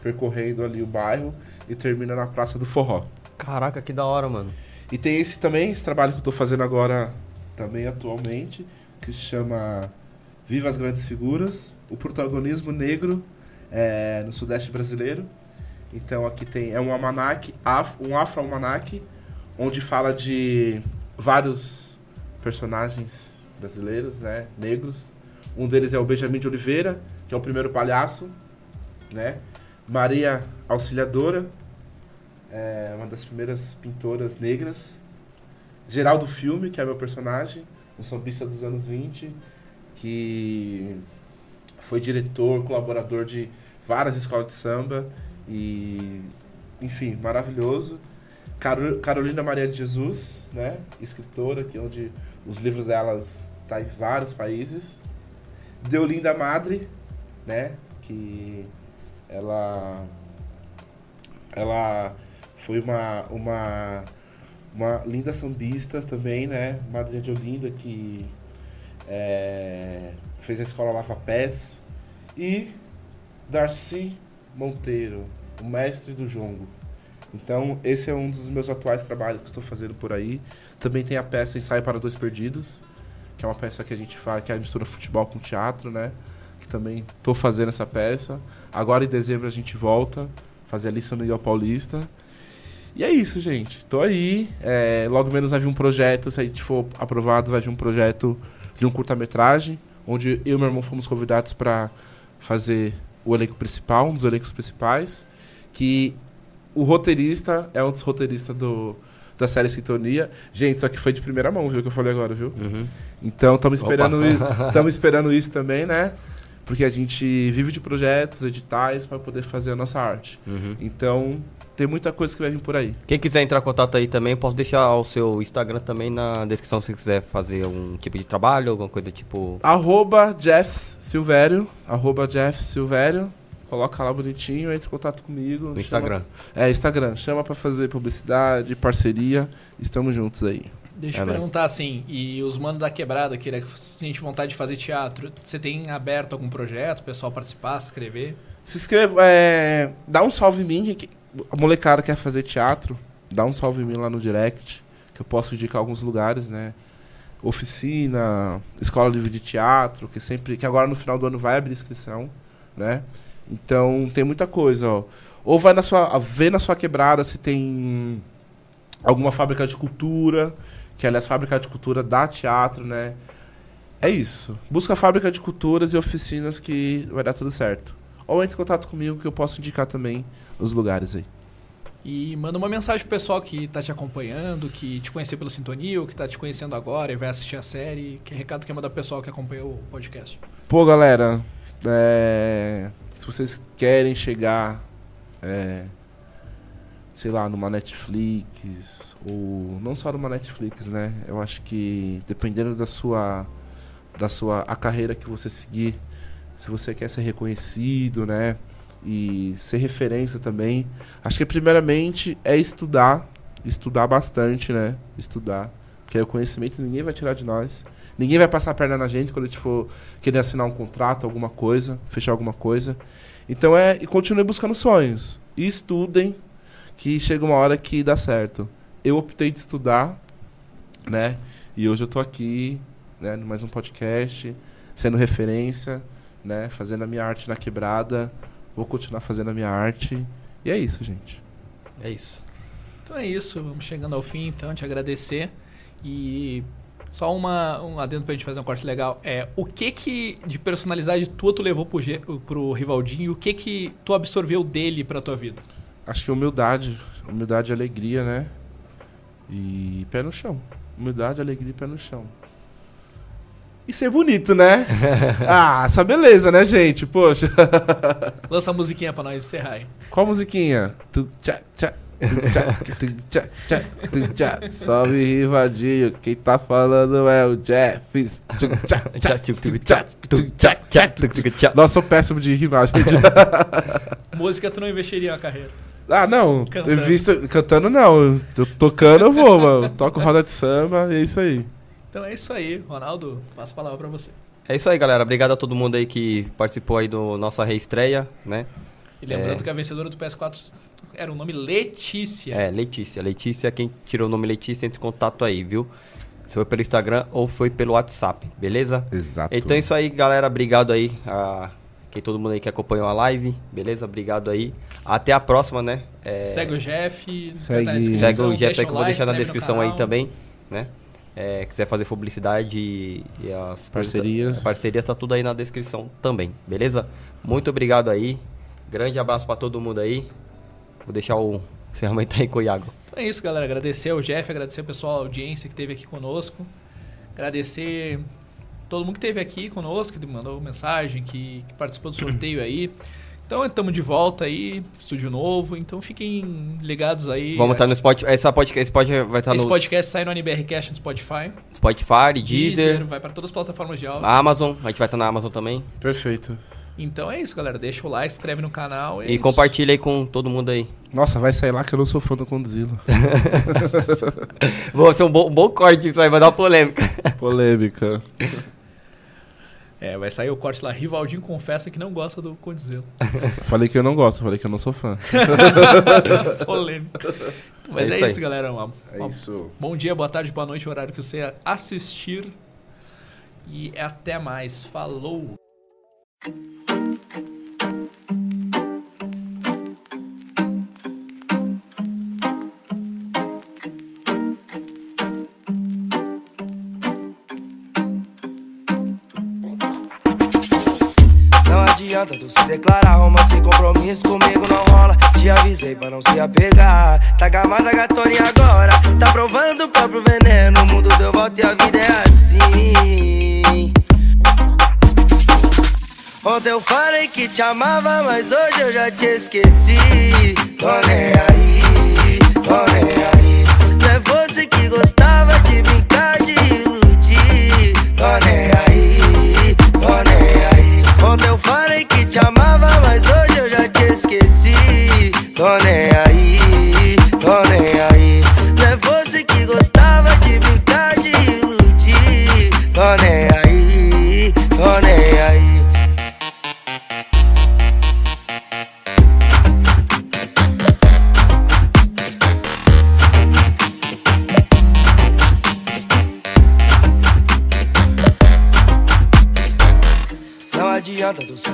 percorrendo ali o bairro e termina na Praça do Forró. Caraca, que da hora, mano. E tem esse também, esse trabalho que eu tô fazendo agora, também atualmente, que se chama Viva as Grandes Figuras, o protagonismo negro é, no Sudeste brasileiro. Então aqui tem, é um almanac, um afro-almanac, onde fala de vários personagens brasileiros, né, negros. Um deles é o Benjamin de Oliveira, que é o primeiro palhaço, né? Maria Auxiliadora, é uma das primeiras pintoras negras. Geraldo Filme, que é meu personagem, um sambista dos anos 20, que foi diretor, colaborador de várias escolas de samba e, enfim, maravilhoso. Caro- Carolina Maria de Jesus, né, escritora, que é onde os livros delas tá em vários países. Deolinda Madre, né, que ela ela foi uma, uma, uma linda sambista também, né? Madrinha de Olinda, que é, fez a escola Lava Pés. E Darcy Monteiro, o mestre do jongo. Então, esse é um dos meus atuais trabalhos que estou fazendo por aí. Também tem a peça Ensaio para Dois Perdidos, que é uma peça que a gente faz, que é a mistura futebol com teatro, né? Que também estou fazendo essa peça. Agora em dezembro a gente volta, fazer ali São Miguel Paulista. E é isso, gente. Tô aí. É, logo menos vai vir um projeto, se a gente for aprovado, vai vir um projeto de um curta-metragem, onde eu e meu irmão fomos convidados para fazer o elenco principal, um dos elencos principais, que o roteirista é um dos roteiristas do, da série Sintonia. Gente, isso aqui foi de primeira mão, viu, que eu falei agora, viu? Uhum. Então, estamos esperando, i- esperando isso também, né? Porque a gente vive de projetos, editais, para poder fazer a nossa arte. Uhum. Então, tem muita coisa que vai vir por aí. Quem quiser entrar em contato aí também, posso deixar o seu Instagram também na descrição se quiser fazer algum tipo de trabalho, alguma coisa tipo. Arroba Jeffs Silvério, arroba Jeff Silvério. Coloca lá bonitinho, entre em contato comigo. No Instagram. É, Instagram. Chama pra fazer publicidade, parceria. Estamos juntos aí. Deixa É eu nóis. perguntar assim, e os manos da quebrada, que sente vontade de fazer teatro, você tem aberto algum projeto, o pessoal participar, se inscrever? Se inscreva, é, dá um salve em mim, que a molecada quer fazer teatro, dá um salve em mim lá no direct, que eu posso indicar alguns lugares, né? Oficina, escola livre de teatro, que sempre, que agora no final do ano vai abrir inscrição, né? Então tem muita coisa, ó. Ou vai na sua, vê na sua quebrada se tem alguma fábrica de cultura, que aliás fábrica de cultura dá teatro, né? É isso. Busca fábrica de culturas e oficinas que vai dar tudo certo. Ou entre em contato comigo que eu posso indicar também os lugares aí. E manda uma mensagem pro pessoal que tá te acompanhando, que te conheceu pelo Sintonia, ou que tá te conhecendo agora e vai assistir a série. Que recado quer mandar pro pessoal que acompanha o podcast? Pô, galera, é, se vocês querem chegar, é, sei lá, numa Netflix, ou não só numa Netflix, né? Eu acho que dependendo da sua, da sua, a carreira que você seguir, se você quer ser reconhecido, né? E ser referência também, acho que primeiramente é estudar, estudar bastante, né? Estudar, porque o conhecimento ninguém vai tirar de nós. Ninguém vai passar a perna na gente quando a gente for querer assinar um contrato, alguma coisa, fechar alguma coisa. Então é, e continue buscando sonhos. E estudem, que chega uma hora que dá certo. Eu optei de estudar, né? E hoje eu tô aqui, né, mais um podcast, sendo referência, né, fazendo a minha arte na quebrada. Vou continuar fazendo a minha arte. E é isso, gente. É isso. Então é isso, vamos chegando ao fim, então, te agradecer. E só uma, um adendo pra gente fazer um corte legal. É, o que que de personalidade tua tu levou pro, G- pro Rivaldinho e o que que tu absorveu dele pra tua vida? Acho que humildade, humildade e alegria, né? E pé no chão. Humildade, alegria e pé no chão. E ser bonito, né? ah, essa beleza, né, gente? Poxa. Lança a musiquinha pra nós encerrar aí. Qual musiquinha? Tu, tchá, tchá. Salve, Rivadinho. Quem tá falando é o Jeff. Tu, tchá, tchá, tu, tchá, tu, tchá, tchá. Nossa, sou péssimo de rimar, gente. Música tu não investiria na carreira. Ah, não. Cantando. Visto, cantando não. Eu tocando eu vou, mano. Toco roda de samba e é isso aí. Então é isso aí, Ronaldo, passo a palavra pra você. É isso aí, galera. Obrigado a todo mundo aí que participou aí do nossa reestreia, né? E lembrando É. que a vencedora do PS4 era o nome Letícia. É, Letícia. Letícia, quem tirou o nome Letícia, entre em contato aí, viu? Se foi pelo Instagram ou foi pelo WhatsApp, beleza? Exato. Então é isso aí, galera. Obrigado aí a quem todo mundo aí que acompanhou a live, beleza? Obrigado aí. Até a próxima, né? É, Segue o Jeff. Segue- tá segue o Jeff aí que eu vou deixar na descrição aí também, né? É, quiser fazer publicidade e, e as coisas- Parcerias. parcerias tá tudo aí na descrição também, beleza? Muito obrigado aí. Grande abraço pra todo mundo aí. Vou deixar o encerramento aí com o Iago. Então é isso, galera. Agradecer ao Jeff, agradecer ao pessoal, a audiência que esteve aqui conosco. Agradecer todo mundo que esteve aqui conosco, que mandou mensagem, que, que participou do sorteio aí. Então estamos de volta aí, estúdio novo. Então fiquem ligados aí. Vamos estar no Spotify. Essa podcast, esse podcast vai estar Esse no podcast sai no NBRcast no Spotify, Spotify, Deezer, vai para todas as plataformas de áudio. Amazon. A gente vai estar na Amazon também. Perfeito. Então é isso, galera. Deixa o like, se inscreve no canal. é E isso. compartilha aí com todo mundo aí. Nossa, vai sair lá que eu não sou fã do Condzilla. Vou ser um bom, um bom corte isso aí, vai dar uma polêmica. Polêmica. É, vai sair o corte lá. Rivaldinho confessa que não gosta do Condzilla. falei que eu não gosto, falei que eu não sou fã. Polêmica. Mas É é, isso isso, aí. galera. Uma- É uma- isso. Bom dia, boa tarde, boa noite, horário que você assistir. E até mais. Falou! Adianta tu se declarar romance sem compromisso comigo não rola. Te avisei pra não se apegar. Tá gamada gatorinha agora. Tá provando o próprio veneno. O mundo deu volta e a vida é assim. Ontem eu falei que te amava Mas hoje eu já te esqueci. Tô nem aí, tô nem aí. Não é você que gostava de brincar de iludir Tô nem aí, Tô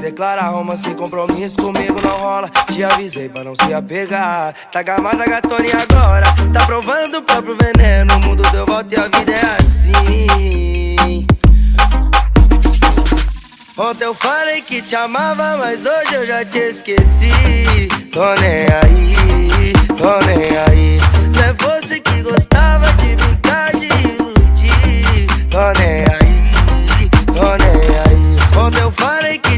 declarar. Romance sem compromisso comigo não rola. Te avisei pra não se apegar. Tá gamada gatone agora. Tá provando do próprio veneno. O mundo deu volta e a vida é assim. Ontem eu falei que te amava, mas hoje eu já te esqueci. Tô nem aí, tô nem aí. Não é você que gostava de brincar, de iludir. Tô nem aí,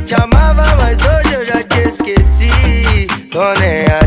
te amava, mas hoje eu já te esqueci. Tô nem aí,